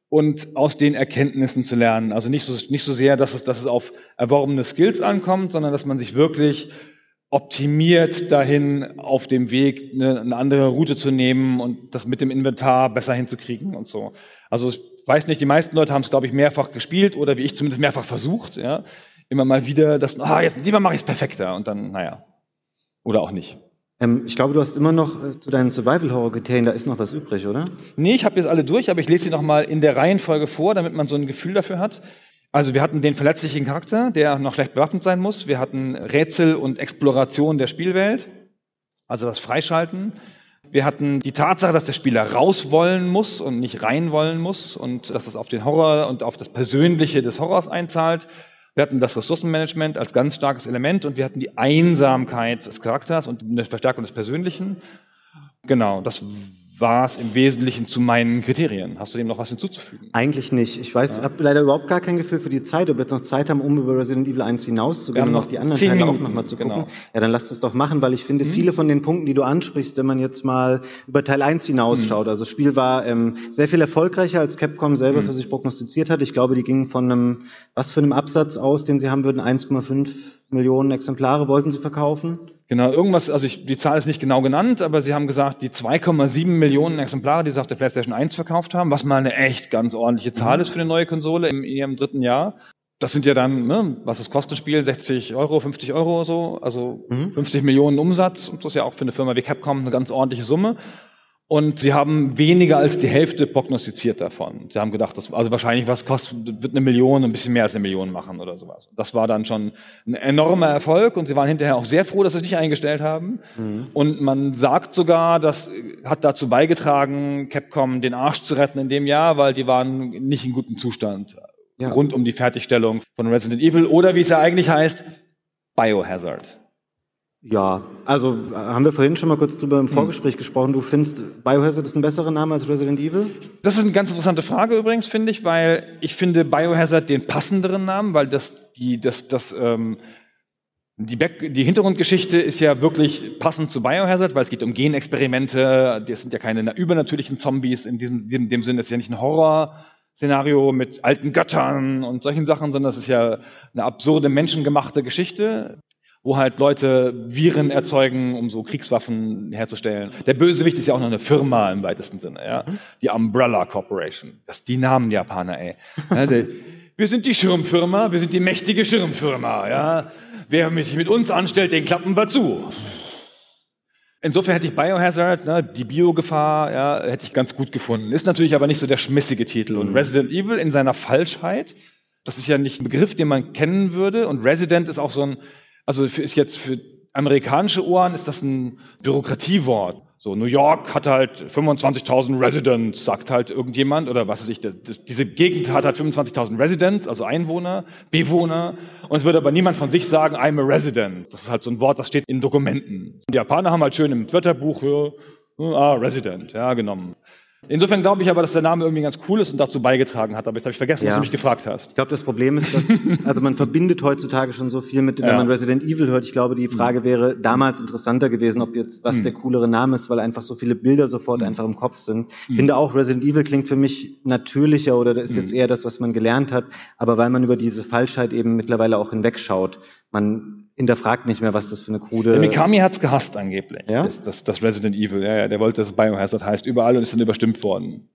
und aus den Erkenntnissen zu lernen. Also nicht so, nicht so sehr, dass es, dass es auf erworbene Skills ankommt, sondern dass man sich wirklich optimiert dahin, auf dem Weg eine, eine, andere Route zu nehmen und das mit dem Inventar besser hinzukriegen und so. Also ich weiß nicht, die meisten Leute haben es, glaube ich, mehrfach gespielt oder wie ich zumindest mehrfach versucht, ja. Immer mal wieder, dass, ah, jetzt, lieber mache ich es perfekter und dann, naja. Oder auch nicht. Ähm, ich glaube, du hast immer noch äh, zu deinen Survival-Horror-Kriterien, da ist noch was übrig, oder? Nee, ich habe jetzt alle durch, aber ich lese sie nochmal in der Reihenfolge vor, damit man so ein Gefühl dafür hat. Also wir hatten den verletzlichen Charakter, der noch schlecht bewaffnet sein muss. Wir hatten Rätsel und Exploration der Spielwelt, also das Freischalten. Wir hatten die Tatsache, dass der Spieler raus wollen muss und nicht rein wollen muss und dass das auf den Horror und auf das Persönliche des Horrors einzahlt. Wir hatten das Ressourcenmanagement als ganz starkes Element und wir hatten die Einsamkeit des Charakters und eine Verstärkung des Persönlichen. Genau, das war es im Wesentlichen zu meinen Kriterien. Hast du dem noch was hinzuzufügen? Eigentlich nicht. Ich weiß, ja. habe leider überhaupt gar kein Gefühl für die Zeit, ob wir jetzt noch Zeit haben, um über Resident Evil 1 hinauszugehen und auf die anderen Teile Minuten, auch nochmal zu gucken. Genau. Ja, dann lass das doch machen, weil ich finde, mhm. viele von den Punkten, die du ansprichst, wenn man jetzt mal über Teil 1 hinausschaut, mhm. also das Spiel war ähm, sehr viel erfolgreicher, als Capcom selber mhm. für sich prognostiziert hat. Ich glaube, die gingen von einem, was für einem Absatz aus, den sie haben würden, 1,5 Millionen Exemplare wollten sie verkaufen. Genau, irgendwas, also ich, die Zahl ist nicht genau genannt, aber sie haben gesagt, die 2,7 Millionen Exemplare, die sie auf der PlayStation 1 verkauft haben, was mal eine echt ganz ordentliche Zahl mhm. ist für eine neue Konsole im, in ihrem dritten Jahr. Das sind ja dann, ne, was es kostet, Spiel, 60 Euro, 50 Euro oder so, also mhm. 50 Millionen Umsatz. Und das ist ja auch für eine Firma wie Capcom eine ganz ordentliche Summe. Und sie haben weniger als die Hälfte prognostiziert davon. Sie haben gedacht, dass, also wahrscheinlich was kostet, wird eine Million, ein bisschen mehr als eine Million machen oder sowas. Das war dann schon ein enormer Erfolg und sie waren hinterher auch sehr froh, dass sie es nicht eingestellt haben. Mhm. Und man sagt sogar, das hat dazu beigetragen, Capcom den Arsch zu retten in dem Jahr, weil die waren nicht in gutem Zustand ja. rund um die Fertigstellung von Resident Evil oder wie es ja eigentlich heißt, Biohazard. Ja, also äh, haben wir vorhin schon mal kurz drüber im hm. Vorgespräch hm. gesprochen. Du findest Biohazard ist ein besserer Name als Resident Evil? Das ist eine ganz interessante Frage übrigens, finde ich, weil ich finde Biohazard den passenderen Namen, weil das die das das ähm, die, Back die Hintergrundgeschichte ist ja wirklich passend zu Biohazard, weil es geht um Genexperimente. Das sind ja keine übernatürlichen Zombies in diesem, in dem Sinne. Es ist ja nicht ein Horror-Szenario mit alten Göttern und solchen Sachen, sondern es ist ja eine absurde menschengemachte Geschichte wo halt Leute Viren erzeugen, um so Kriegswaffen herzustellen. Der Bösewicht ist ja auch noch eine Firma im weitesten Sinne, ja. Mhm. Die Umbrella Corporation. Das die Namen Japaner, ey. Ja, die, wir sind die Schirmfirma, wir sind die mächtige Schirmfirma, ja. wer sich mit uns anstellt, den klappen wir zu. Insofern hätte ich Biohazard, ne, die Biogefahr, ja, hätte ich ganz gut gefunden. Ist natürlich aber nicht so der schmissige Titel. Und Resident Evil in seiner Falschheit, das ist ja nicht ein Begriff, den man kennen würde. Und Resident ist auch so ein, also für, ist jetzt für amerikanische Ohren ist das ein Bürokratiewort. So, New York hat halt 25.000 Residents, sagt halt irgendjemand, oder was weiß ich, diese Gegend hat halt 25.000 Residents, also Einwohner, Bewohner, und es würde aber niemand von sich sagen, I'm a resident. Das ist halt so ein Wort, das steht in Dokumenten. Die Japaner haben halt schön im Wörterbuch, ja, ah, Resident, ja, genommen. Insofern glaube ich aber, dass der Name irgendwie ganz cool ist und dazu beigetragen hat. Aber jetzt habe ich vergessen, ja. was du mich gefragt hast. Ich glaube, das Problem ist, dass also man verbindet heutzutage schon so viel mit, wenn ja. man Resident Evil hört. Ich glaube, die Frage wäre damals interessanter gewesen, ob jetzt was mhm. der coolere Name ist, weil einfach so viele Bilder sofort mhm. einfach im Kopf sind. Ich mhm. finde auch, Resident Evil klingt für mich natürlicher oder das ist jetzt eher das, was man gelernt hat. Aber weil man über diese Falschheit eben mittlerweile auch hinwegschaut. Man hinterfragt nicht mehr, was das für eine krude. Der Mikami hat's gehasst angeblich. Ja? Das, das, das Resident Evil. Ja, ja, der wollte, dass es Biohazard heißt überall und ist dann überstimmt worden.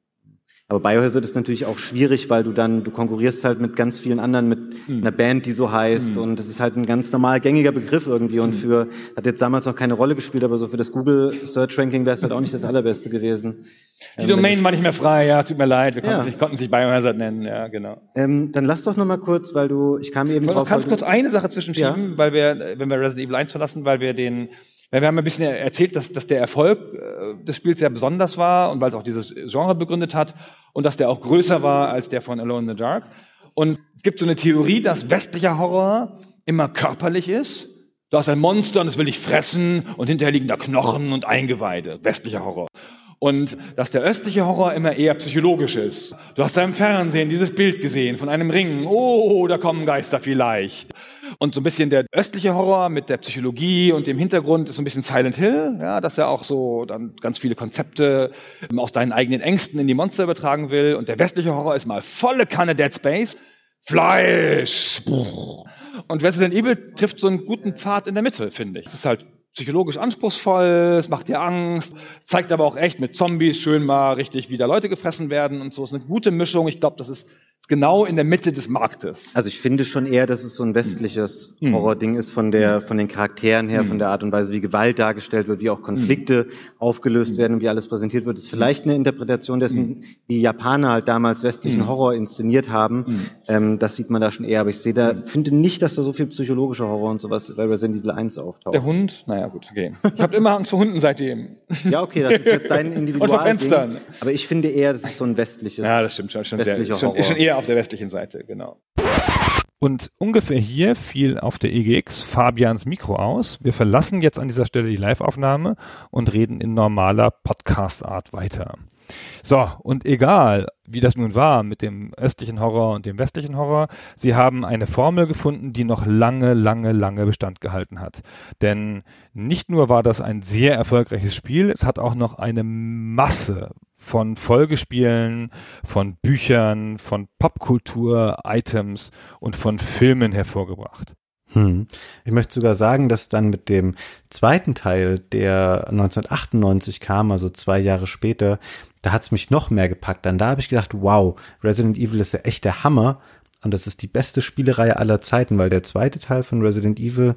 Aber Biohazard ist natürlich auch schwierig, weil du dann, du konkurrierst halt mit ganz vielen anderen, mit hm. einer Band, die so heißt. Hm. Und das ist halt ein ganz normal gängiger Begriff irgendwie. Und hm. für, hat jetzt damals noch keine Rolle gespielt, aber so für das Google Search Ranking wäre es halt auch nicht das allerbeste gewesen. Die ähm, Domain war nicht mehr frei, ja, tut mir leid, wir konnten, ja. sich, konnten sich Biohazard nennen, ja, genau. Ähm, dann lass doch noch mal kurz, weil du, ich kam eben ich drauf. Kannst kurz eine Sache zwischenschieben, ja. weil wir, wenn wir Resident Evil 1 verlassen, weil wir den, weil wir haben ein bisschen erzählt, dass, dass der Erfolg äh, des Spiels sehr besonders war und weil es auch dieses Genre begründet hat und dass der auch größer war als der von Alone in the Dark. Und es gibt so eine Theorie, dass westlicher Horror immer körperlich ist. Du hast ein Monster und es will dich fressen und hinterher liegen da Knochen und Eingeweide. Westlicher Horror. Und dass der östliche Horror immer eher psychologisch ist. Du hast da im Fernsehen dieses Bild gesehen von einem Ring. Oh, da kommen Geister vielleicht. Und so ein bisschen der östliche Horror mit der Psychologie und dem Hintergrund ist so ein bisschen Silent Hill, ja, dass er auch so dann ganz viele Konzepte aus deinen eigenen Ängsten in die Monster übertragen will. Und der westliche Horror ist mal volle Kanne Dead Space. Fleisch. Und Resident Evil trifft so einen guten Pfad in der Mitte, finde ich. Es ist halt psychologisch anspruchsvoll, es macht dir Angst, zeigt aber auch echt mit Zombies schön mal richtig, wie da Leute gefressen werden und so. Es ist eine gute Mischung. Ich glaube, das ist ist genau in der Mitte des Marktes. Also ich finde schon eher, dass es so ein westliches mhm. Horror-Ding ist von der, von den Charakteren her, mhm. von der Art und Weise, wie Gewalt dargestellt wird, wie auch Konflikte mhm. aufgelöst werden und wie alles präsentiert wird. Das ist vielleicht eine Interpretation dessen, wie Japaner halt damals westlichen Horror inszeniert haben. Ähm, das sieht man da schon eher. Aber ich sehe da, finde nicht, dass da so viel psychologischer Horror und sowas bei Resident Evil 1 auftaucht. Der Hund? Naja, gut, okay. Ich habe immer Angst vor Hunden seitdem. Ja, okay, das ist jetzt dein Individual. Und vor Fenstern. Aber ich finde eher, das ist so ein westliches. Ja, das stimmt schon. schon westlicher sehr, schon, Horror. Ist schon eher auf der westlichen Seite, genau. Und ungefähr hier fiel auf der EGX Fabians Mikro aus. Wir verlassen jetzt an dieser Stelle die Live-Aufnahme und reden in normaler Podcast-Art weiter. So, und egal, wie das nun war mit dem östlichen Horror und dem westlichen Horror, sie haben eine Formel gefunden, die noch lange, lange, lange Bestand gehalten hat. Denn nicht nur war das ein sehr erfolgreiches Spiel, es hat auch noch eine Masse von Folgespielen, von Büchern, von Popkultur-Items und von Filmen hervorgebracht. Hm. Ich möchte sogar sagen, dass dann mit dem zweiten Teil, der 1998 kam, also zwei Jahre später, da hat's mich noch mehr gepackt. Dann da habe ich gedacht, wow, Resident Evil ist ja echt der Hammer und das ist die beste Spielereihe aller Zeiten, weil der zweite Teil von Resident Evil,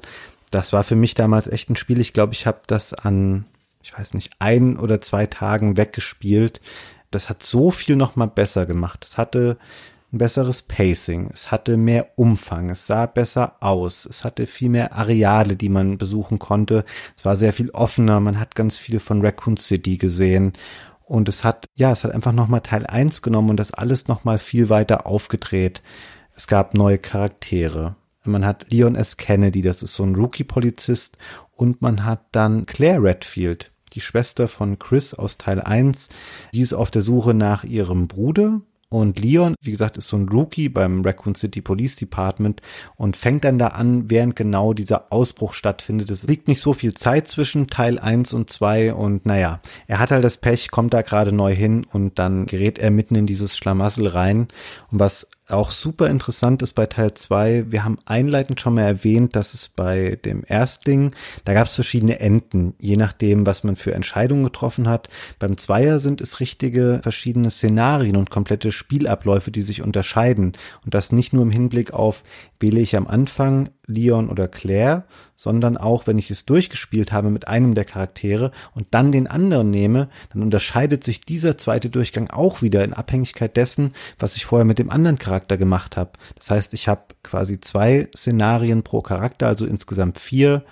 das war für mich damals echt ein Spiel. Ich glaube, ich habe das an ich weiß nicht, ein oder zwei Tagen weggespielt. Das hat so viel nochmal besser gemacht. Es hatte ein besseres Pacing, es hatte mehr Umfang, es sah besser aus, es hatte viel mehr Areale, die man besuchen konnte. Es war sehr viel offener, man hat ganz viel von Raccoon City gesehen und es hat, ja, es hat einfach nochmal Teil 1 genommen und das alles nochmal viel weiter aufgedreht. Es gab neue Charaktere. Man hat Leon S. Kennedy, das ist so ein Rookie-Polizist und man hat dann Claire Redfield, die Schwester von Chris aus Teil 1. Die ist auf der Suche nach ihrem Bruder. Und Leon, wie gesagt, ist so ein Rookie beim Raccoon City Police Department und fängt dann da an, während genau dieser Ausbruch stattfindet. Es liegt nicht so viel Zeit zwischen Teil 1 und 2 und naja, er hat halt das Pech, kommt da gerade neu hin und dann gerät er mitten in dieses Schlamassel rein. Und was auch super interessant ist bei Teil 2, wir haben einleitend schon mal erwähnt, dass es bei dem Erstling, da gab es verschiedene Enden, je nachdem, was man für Entscheidungen getroffen hat. Beim Zweier sind es richtige verschiedene Szenarien und komplette Spielabläufe, die sich unterscheiden. Und das nicht nur im Hinblick auf, wähle ich am Anfang Leon oder Claire, sondern auch, wenn ich es durchgespielt habe mit einem der Charaktere und dann den anderen nehme, dann unterscheidet sich dieser zweite Durchgang auch wieder in Abhängigkeit dessen, was ich vorher mit dem anderen Charakter gemacht habe. Das heißt, ich habe quasi zwei Szenarien pro Charakter, also insgesamt vier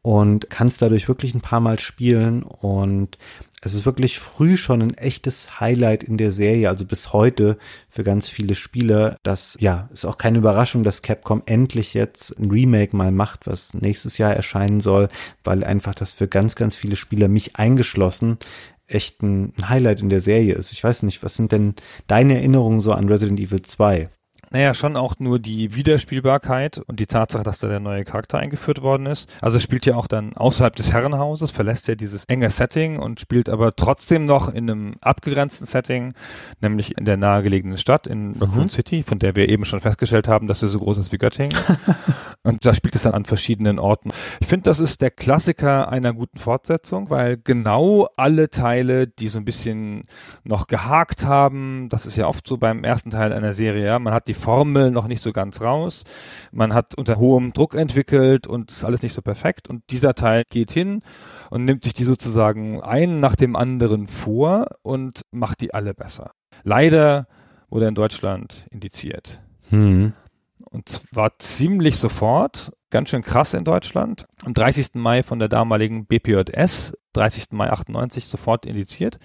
und kann es dadurch wirklich ein paar Mal spielen und es ist wirklich früh schon ein echtes Highlight in der Serie, also bis heute für ganz viele Spieler. Das, ja, ist auch keine Überraschung, dass Capcom endlich jetzt ein Remake mal macht, was nächstes Jahr erscheinen soll, weil einfach das für ganz, ganz viele Spieler, mich eingeschlossen, echt ein Highlight in der Serie ist. Ich weiß nicht, was sind denn deine Erinnerungen so an Resident Evil 2? Naja, schon auch nur die Wiederspielbarkeit und die Tatsache, dass da der neue Charakter eingeführt worden ist. Also spielt ja auch dann außerhalb des Herrenhauses, verlässt ja dieses enge Setting und spielt aber trotzdem noch in einem abgegrenzten Setting, nämlich in der nahegelegenen Stadt in Raccoon mhm. City, von der wir eben schon festgestellt haben, dass sie so groß ist wie Göttingen. und da spielt es dann an verschiedenen Orten. Ich finde, das ist der Klassiker einer guten Fortsetzung, weil genau alle Teile, die so ein bisschen noch gehakt haben, das ist ja oft so beim ersten Teil einer Serie, ja, man hat die Formel noch nicht so ganz raus. Man hat unter hohem Druck entwickelt und ist alles nicht so perfekt. Und dieser Teil geht hin und nimmt sich die sozusagen einen nach dem anderen vor und macht die alle besser. Leider wurde in Deutschland indiziert. Hm. Und zwar ziemlich sofort, ganz schön krass in Deutschland. Am 30. Mai von der damaligen BPJS, 30. Mai 98 sofort indiziert.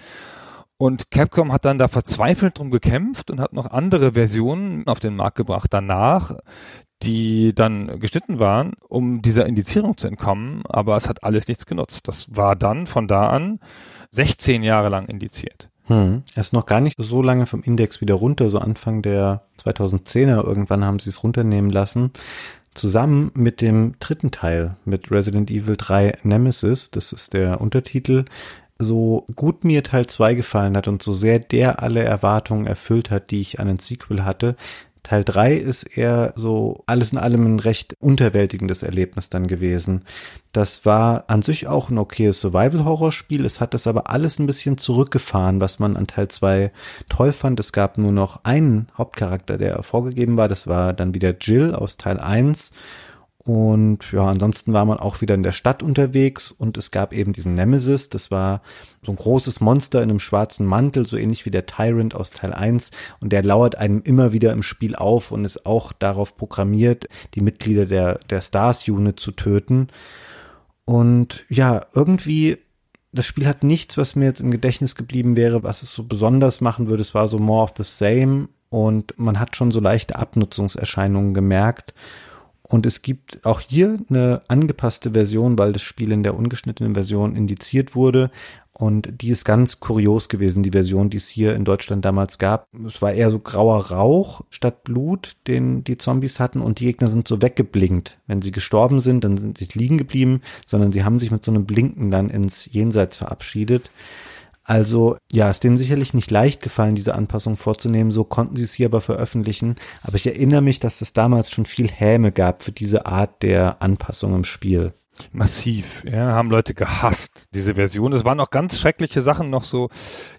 Und Capcom hat dann da verzweifelt drum gekämpft und hat noch andere Versionen auf den Markt gebracht danach, die dann geschnitten waren, um dieser Indizierung zu entkommen. Aber es hat alles nichts genutzt. Das war dann von da an 16 Jahre lang indiziert. Hm. Er ist noch gar nicht so lange vom Index wieder runter, so Anfang der 2010er. Irgendwann haben sie es runternehmen lassen. Zusammen mit dem dritten Teil, mit Resident Evil 3 Nemesis, das ist der Untertitel, so gut mir Teil 2 gefallen hat und so sehr der alle Erwartungen erfüllt hat, die ich an ein Sequel hatte, Teil 3 ist eher so alles in allem ein recht unterwältigendes Erlebnis dann gewesen. Das war an sich auch ein okayes Survival-Horror-Spiel. Es hat das aber alles ein bisschen zurückgefahren, was man an Teil 2 toll fand. Es gab nur noch einen Hauptcharakter, der vorgegeben war. Das war dann wieder Jill aus Teil 1. Und ja, ansonsten war man auch wieder in der Stadt unterwegs und es gab eben diesen Nemesis. Das war so ein großes Monster in einem schwarzen Mantel, so ähnlich wie der Tyrant aus Teil 1. Und der lauert einem immer wieder im Spiel auf und ist auch darauf programmiert, die Mitglieder der, der Stars Unit zu töten. Und ja, irgendwie das Spiel hat nichts, was mir jetzt im Gedächtnis geblieben wäre, was es so besonders machen würde. Es war so more of the same und man hat schon so leichte Abnutzungserscheinungen gemerkt. Und es gibt auch hier eine angepasste Version, weil das Spiel in der ungeschnittenen Version indiziert wurde. Und die ist ganz kurios gewesen, die Version, die es hier in Deutschland damals gab. Es war eher so grauer Rauch statt Blut, den die Zombies hatten. Und die Gegner sind so weggeblinkt. Wenn sie gestorben sind, dann sind sie liegen geblieben, sondern sie haben sich mit so einem Blinken dann ins Jenseits verabschiedet. Also ja, ist denen sicherlich nicht leicht gefallen, diese Anpassung vorzunehmen. So konnten sie es hier aber veröffentlichen. Aber ich erinnere mich, dass es damals schon viel Häme gab für diese Art der Anpassung im Spiel massiv, ja, haben Leute gehasst, diese Version. Es waren auch ganz schreckliche Sachen noch so.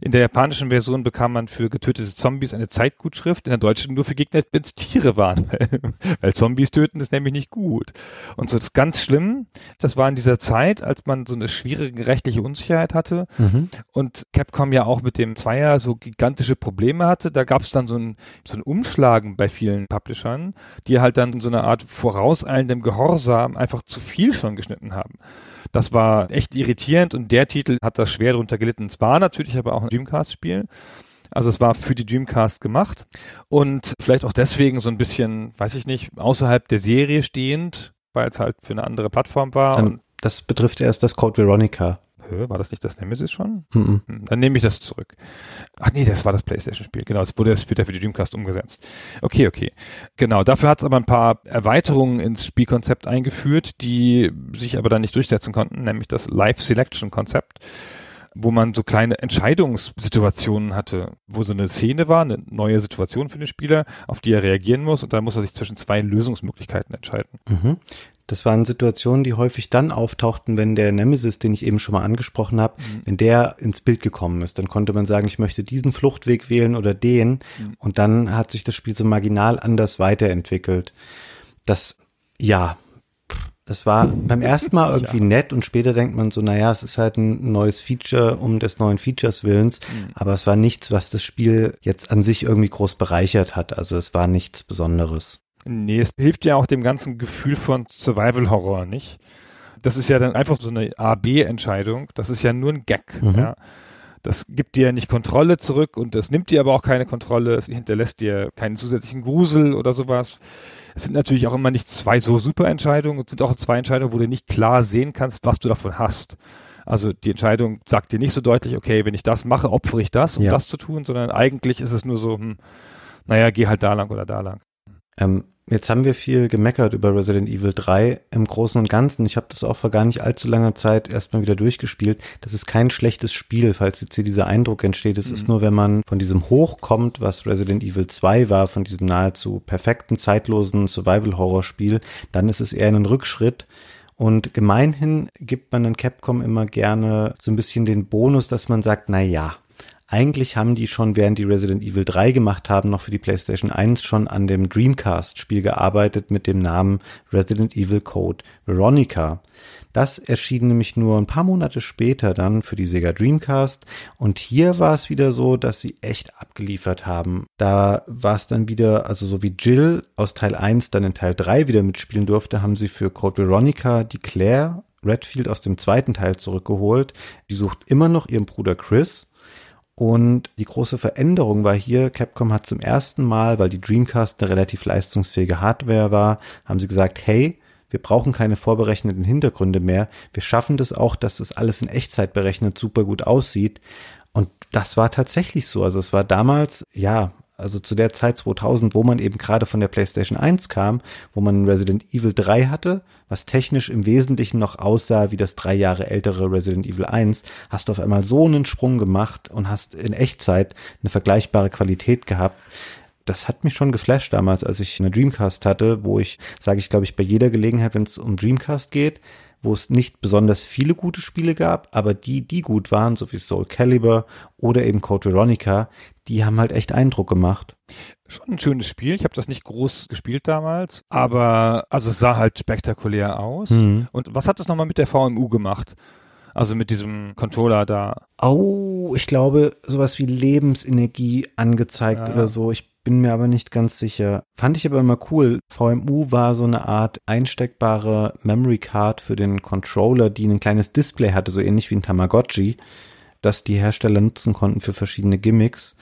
In der japanischen Version bekam man für getötete Zombies eine Zeitgutschrift, in der deutschen nur für Gegner, wenn es Tiere waren, weil Zombies töten ist nämlich nicht gut. Und so das ist ganz schlimm, das war in dieser Zeit, als man so eine schwierige rechtliche Unsicherheit hatte mhm. und Capcom ja auch mit dem Zweier so gigantische Probleme hatte. Da gab es dann so ein, so ein Umschlagen bei vielen Publishern, die halt dann in so einer Art vorauseilendem Gehorsam einfach zu viel schon geschnitten haben. Das war echt irritierend und der Titel hat da schwer darunter gelitten. Es war natürlich aber auch ein Dreamcast-Spiel. Also es war für die Dreamcast gemacht und vielleicht auch deswegen so ein bisschen, weiß ich nicht, außerhalb der Serie stehend, weil es halt für eine andere Plattform war. Dann, das betrifft erst das Code Veronica. War das nicht das Nemesis schon? Mhm. Dann nehme ich das zurück. Ach nee, das war das PlayStation-Spiel. Genau, das wurde später für die Dreamcast umgesetzt. Okay, okay. Genau, dafür hat es aber ein paar Erweiterungen ins Spielkonzept eingeführt, die sich aber dann nicht durchsetzen konnten, nämlich das Live-Selection-Konzept. wo man so kleine Entscheidungssituationen hatte, wo so eine Szene war, eine neue Situation für den Spieler, auf die er reagieren muss und dann muss er sich zwischen zwei Lösungsmöglichkeiten entscheiden. Mhm. Das waren Situationen, die häufig dann auftauchten, wenn der Nemesis, den ich eben schon mal angesprochen habe, mhm. wenn der ins Bild gekommen ist. Dann konnte man sagen, ich möchte diesen Fluchtweg wählen oder den. Mhm. Und dann hat sich das Spiel so marginal anders weiterentwickelt. Das, ja, das war beim ersten Mal irgendwie ja. nett und später denkt man so, naja, es ist halt ein neues Feature um des neuen Features Willens, mhm. aber es war nichts, was das Spiel jetzt an sich irgendwie groß bereichert hat. Also es war nichts Besonderes. Nee, es hilft ja auch dem ganzen Gefühl von Survival Horror, nicht? Das ist ja dann einfach so eine A-B-Entscheidung. Das ist ja nur ein Gag. Mhm. Ja. Das gibt dir nicht Kontrolle zurück und das nimmt dir aber auch keine Kontrolle. Es hinterlässt dir keinen zusätzlichen Grusel oder sowas. Es sind natürlich auch immer nicht zwei so super Entscheidungen. Es sind auch zwei Entscheidungen, wo du nicht klar sehen kannst, was du davon hast. Also die Entscheidung sagt dir nicht so deutlich, okay, wenn ich das mache, opfere ich das, um ja. das zu tun, sondern eigentlich ist es nur so, hm, naja, geh halt da lang oder da lang. Ähm, jetzt haben wir viel gemeckert über Resident Evil 3 im Großen und Ganzen. Ich habe das auch vor gar nicht allzu langer Zeit erstmal wieder durchgespielt. Das ist kein schlechtes Spiel, falls jetzt hier dieser Eindruck entsteht. Es mhm. ist nur, wenn man von diesem Hoch kommt, was Resident Evil 2 war, von diesem nahezu perfekten, zeitlosen Survival-Horror-Spiel, dann ist es eher ein Rückschritt. Und gemeinhin gibt man dann Capcom immer gerne so ein bisschen den Bonus, dass man sagt, na ja, eigentlich haben die schon, während die Resident Evil 3 gemacht haben, noch für die PlayStation 1 schon an dem Dreamcast-Spiel gearbeitet mit dem Namen Resident Evil Code Veronica. Das erschien nämlich nur ein paar Monate später dann für die Sega Dreamcast. Und hier war es wieder so, dass sie echt abgeliefert haben. Da war es dann wieder, also so wie Jill aus Teil 1 dann in Teil 3 wieder mitspielen durfte, haben sie für Code Veronica die Claire Redfield aus dem zweiten Teil zurückgeholt. Die sucht immer noch ihren Bruder Chris und die große Veränderung war hier, Capcom hat zum ersten Mal, weil die Dreamcast eine relativ leistungsfähige Hardware war, haben sie gesagt, hey, wir brauchen keine vorberechneten Hintergründe mehr. Wir schaffen das auch, dass das alles in Echtzeit berechnet super gut aussieht. Und das war tatsächlich so. Also es war damals, ja, also zu der Zeit 2000, wo man eben gerade von der PlayStation 1 kam, wo man Resident Evil 3 hatte, was technisch im Wesentlichen noch aussah wie das drei Jahre ältere Resident Evil 1, hast du auf einmal so einen Sprung gemacht und hast in Echtzeit eine vergleichbare Qualität gehabt. Das hat mich schon geflasht damals, als ich eine Dreamcast hatte, wo ich, sage ich glaube ich, bei jeder Gelegenheit, wenn es um Dreamcast geht, wo es nicht besonders viele gute Spiele gab, aber die, die gut waren, so wie Soul Calibur oder eben Code Veronica, die haben halt echt Eindruck gemacht. Schon ein schönes Spiel. Ich habe das nicht groß gespielt damals, aber also es sah halt spektakulär aus. Mhm. Und was hat das nochmal mit der VMU gemacht? Also mit diesem Controller da. Oh, ich glaube, sowas wie Lebensenergie angezeigt ja. oder so. Ich bin mir aber nicht ganz sicher. Fand ich aber immer cool. VMU war so eine Art einsteckbare Memory Card für den Controller, die ein kleines Display hatte, so ähnlich wie ein Tamagotchi, das die Hersteller nutzen konnten für verschiedene Gimmicks.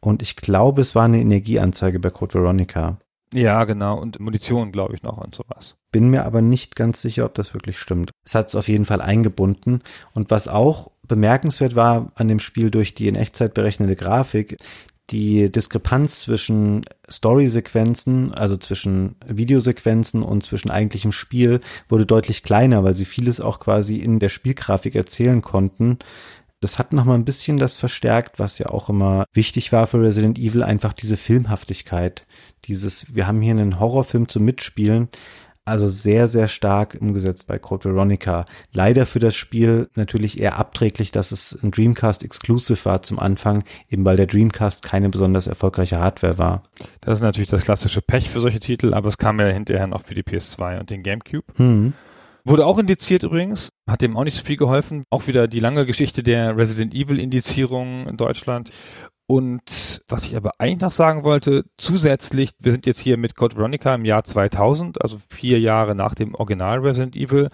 Und ich glaube, es war eine Energieanzeige bei Code Veronica. Ja, genau. Und Munition, glaube ich, noch und sowas. Bin mir aber nicht ganz sicher, ob das wirklich stimmt. Es hat es auf jeden Fall eingebunden. Und was auch bemerkenswert war an dem Spiel durch die in Echtzeit berechnete Grafik, die Diskrepanz zwischen Story-Sequenzen, also zwischen Videosequenzen und zwischen eigentlichem Spiel wurde deutlich kleiner, weil sie vieles auch quasi in der Spielgrafik erzählen konnten. Das hat nochmal ein bisschen das verstärkt, was ja auch immer wichtig war für Resident Evil, einfach diese Filmhaftigkeit. Dieses, wir haben hier einen Horrorfilm zum Mitspielen, also sehr, sehr stark umgesetzt bei Code Veronica. Leider für das Spiel natürlich eher abträglich, dass es ein Dreamcast Exclusive war zum Anfang, eben weil der Dreamcast keine besonders erfolgreiche Hardware war. Das ist natürlich das klassische Pech für solche Titel, aber es kam ja hinterher noch für die PS2 und den GameCube. Hm. Wurde auch indiziert übrigens, hat dem auch nicht so viel geholfen. Auch wieder die lange Geschichte der Resident Evil Indizierung in Deutschland. Und was ich aber eigentlich noch sagen wollte, zusätzlich, wir sind jetzt hier mit Code Veronica im Jahr 2000, also vier Jahre nach dem Original Resident Evil.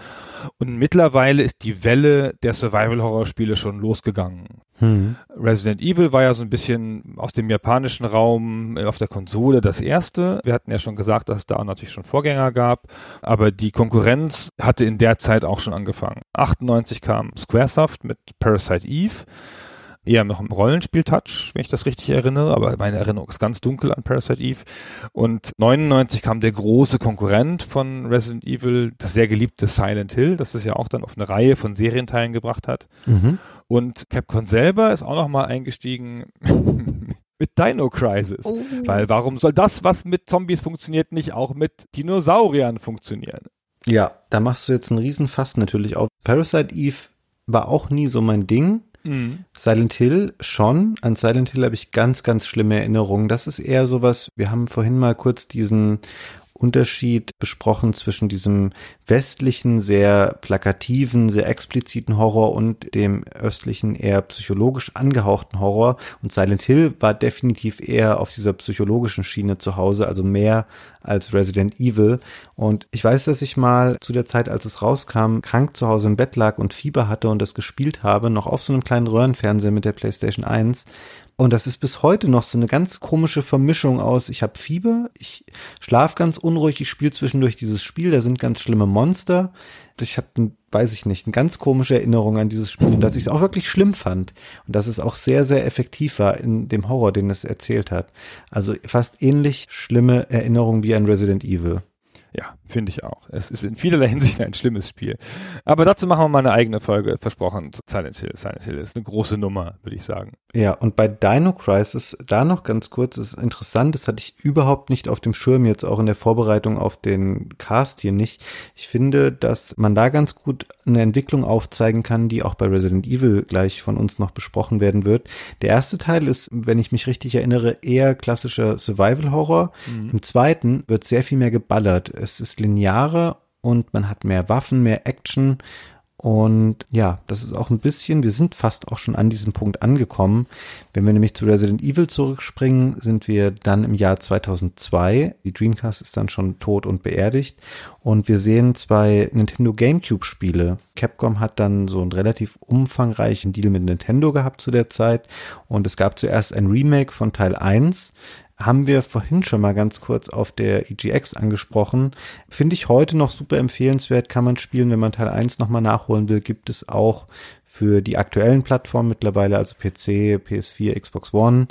Und mittlerweile ist die Welle der Survival-Horror-Spiele schon losgegangen. Hm. Resident Evil war ja so ein bisschen aus dem japanischen Raum äh, auf der Konsole das erste. Wir hatten ja schon gesagt, dass es da natürlich schon Vorgänger gab, aber die Konkurrenz hatte in der Zeit auch schon angefangen. 98 kam Squaresoft mit Parasite Eve eher noch im Rollenspiel-Touch, wenn ich das richtig erinnere, aber meine Erinnerung ist ganz dunkel an Parasite Eve. Und 99 kam der große Konkurrent von Resident Evil, das sehr geliebte Silent Hill, das es ja auch dann auf eine Reihe von Serienteilen gebracht hat. Mhm. Und Capcom selber ist auch nochmal eingestiegen mit Dino Crisis. Oh. Weil warum soll das, was mit Zombies funktioniert, nicht auch mit Dinosauriern funktionieren? Ja, da machst du jetzt einen Riesenfass natürlich auf. Parasite Eve war auch nie so mein Ding. Mhm. Silent Hill schon. An Silent Hill habe ich ganz, ganz schlimme Erinnerungen. Das ist eher sowas, wir haben vorhin mal kurz diesen Unterschied besprochen zwischen diesem westlichen, sehr plakativen, sehr expliziten Horror und dem östlichen, eher psychologisch angehauchten Horror. Und Silent Hill war definitiv eher auf dieser psychologischen Schiene zu Hause, also mehr als Resident Evil. Und ich weiß, dass ich mal zu der Zeit, als es rauskam, krank zu Hause im Bett lag und Fieber hatte und das gespielt habe, noch auf so einem kleinen Röhrenfernseher mit der PlayStation 1. Und das ist bis heute noch so eine ganz komische Vermischung aus, ich habe Fieber, ich schlaf ganz unruhig, ich spiele zwischendurch dieses Spiel, da sind ganz schlimme Monster. Ich habe, weiß ich nicht, eine ganz komische Erinnerung an dieses Spiel dass ich es auch wirklich schlimm fand und dass es auch sehr, sehr effektiv war in dem Horror, den es erzählt hat. Also fast ähnlich schlimme Erinnerungen wie ein Resident Evil. Ja, finde ich auch. Es ist in vielerlei Hinsicht ein schlimmes Spiel. Aber dazu machen wir mal eine eigene Folge, versprochen. Silent Hill. Silent Hill ist eine große Nummer, würde ich sagen. Ja, und bei Dino Crisis, da noch ganz kurz, ist interessant, das hatte ich überhaupt nicht auf dem Schirm, jetzt auch in der Vorbereitung auf den Cast hier nicht. Ich finde, dass man da ganz gut eine Entwicklung aufzeigen kann, die auch bei Resident Evil gleich von uns noch besprochen werden wird. Der erste Teil ist, wenn ich mich richtig erinnere, eher klassischer Survival-Horror. Mhm. Im zweiten wird sehr viel mehr geballert es ist linearer und man hat mehr Waffen, mehr Action. Und ja, das ist auch ein bisschen, wir sind fast auch schon an diesem Punkt angekommen. Wenn wir nämlich zu Resident Evil zurückspringen, sind wir dann im Jahr 2002. Die Dreamcast ist dann schon tot und beerdigt. Und wir sehen zwei Nintendo GameCube Spiele. Capcom hat dann so einen relativ umfangreichen Deal mit Nintendo gehabt zu der Zeit. Und es gab zuerst ein Remake von Teil 1 haben wir vorhin schon mal ganz kurz auf der EGX angesprochen. Finde ich heute noch super empfehlenswert, kann man spielen, wenn man Teil 1 nochmal nachholen will, gibt es auch für die aktuellen Plattformen mittlerweile, also PC, PS4, Xbox One.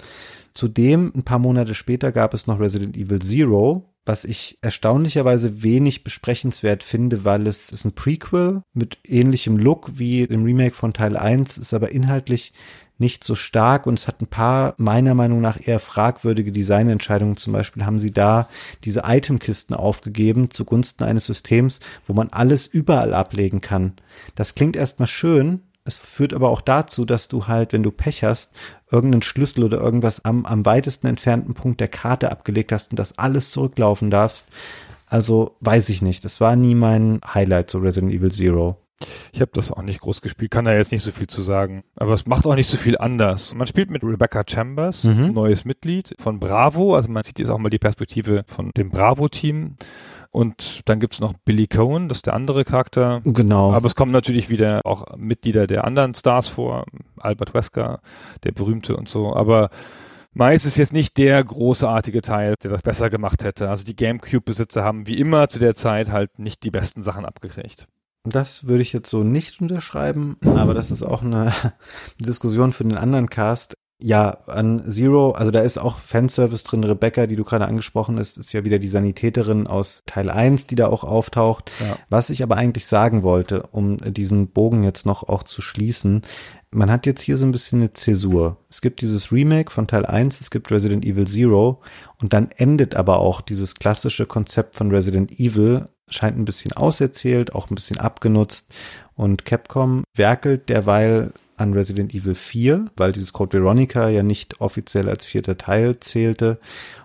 Zudem, ein paar Monate später, gab es noch Resident Evil Zero, was ich erstaunlicherweise wenig besprechenswert finde, weil es ist ein Prequel mit ähnlichem Look wie dem Remake von Teil 1, ist aber inhaltlich nicht so stark und es hat ein paar meiner Meinung nach eher fragwürdige Designentscheidungen. Zum Beispiel haben sie da diese Itemkisten aufgegeben zugunsten eines Systems, wo man alles überall ablegen kann. Das klingt erstmal schön, es führt aber auch dazu, dass du halt, wenn du Pech hast, irgendeinen Schlüssel oder irgendwas am, am weitesten entfernten Punkt der Karte abgelegt hast und das alles zurücklaufen darfst. Also weiß ich nicht. Das war nie mein Highlight zu Resident Evil Zero. Ich habe das auch nicht groß gespielt, kann da jetzt nicht so viel zu sagen. Aber es macht auch nicht so viel anders. Man spielt mit Rebecca Chambers, mhm. neues Mitglied von Bravo. Also man sieht jetzt auch mal die Perspektive von dem Bravo-Team. Und dann gibt's noch Billy Cohen, das ist der andere Charakter. Genau. Aber es kommen natürlich wieder auch Mitglieder der anderen Stars vor. Albert Wesker, der berühmte und so. Aber meist ist jetzt nicht der großartige Teil, der das besser gemacht hätte. Also die GameCube-Besitzer haben wie immer zu der Zeit halt nicht die besten Sachen abgekriegt. Das würde ich jetzt so nicht unterschreiben, aber das ist auch eine, Diskussion für den anderen Cast. Ja, an Zero, also da ist auch Fanservice drin. Rebecca, die du gerade angesprochen hast, ist ja wieder die Sanitäterin aus Teil 1, die da auch auftaucht. Ja. Was ich aber eigentlich sagen wollte, um diesen Bogen jetzt noch auch zu schließen, man hat jetzt hier so ein bisschen eine Zäsur. Es gibt dieses Remake von Teil 1, es gibt Resident Evil Zero und dann endet aber auch dieses klassische Konzept von Resident Evil scheint ein bisschen auserzählt, auch ein bisschen abgenutzt. Und Capcom werkelt derweil an Resident Evil 4, weil dieses Code Veronica ja nicht offiziell als vierter Teil zählte.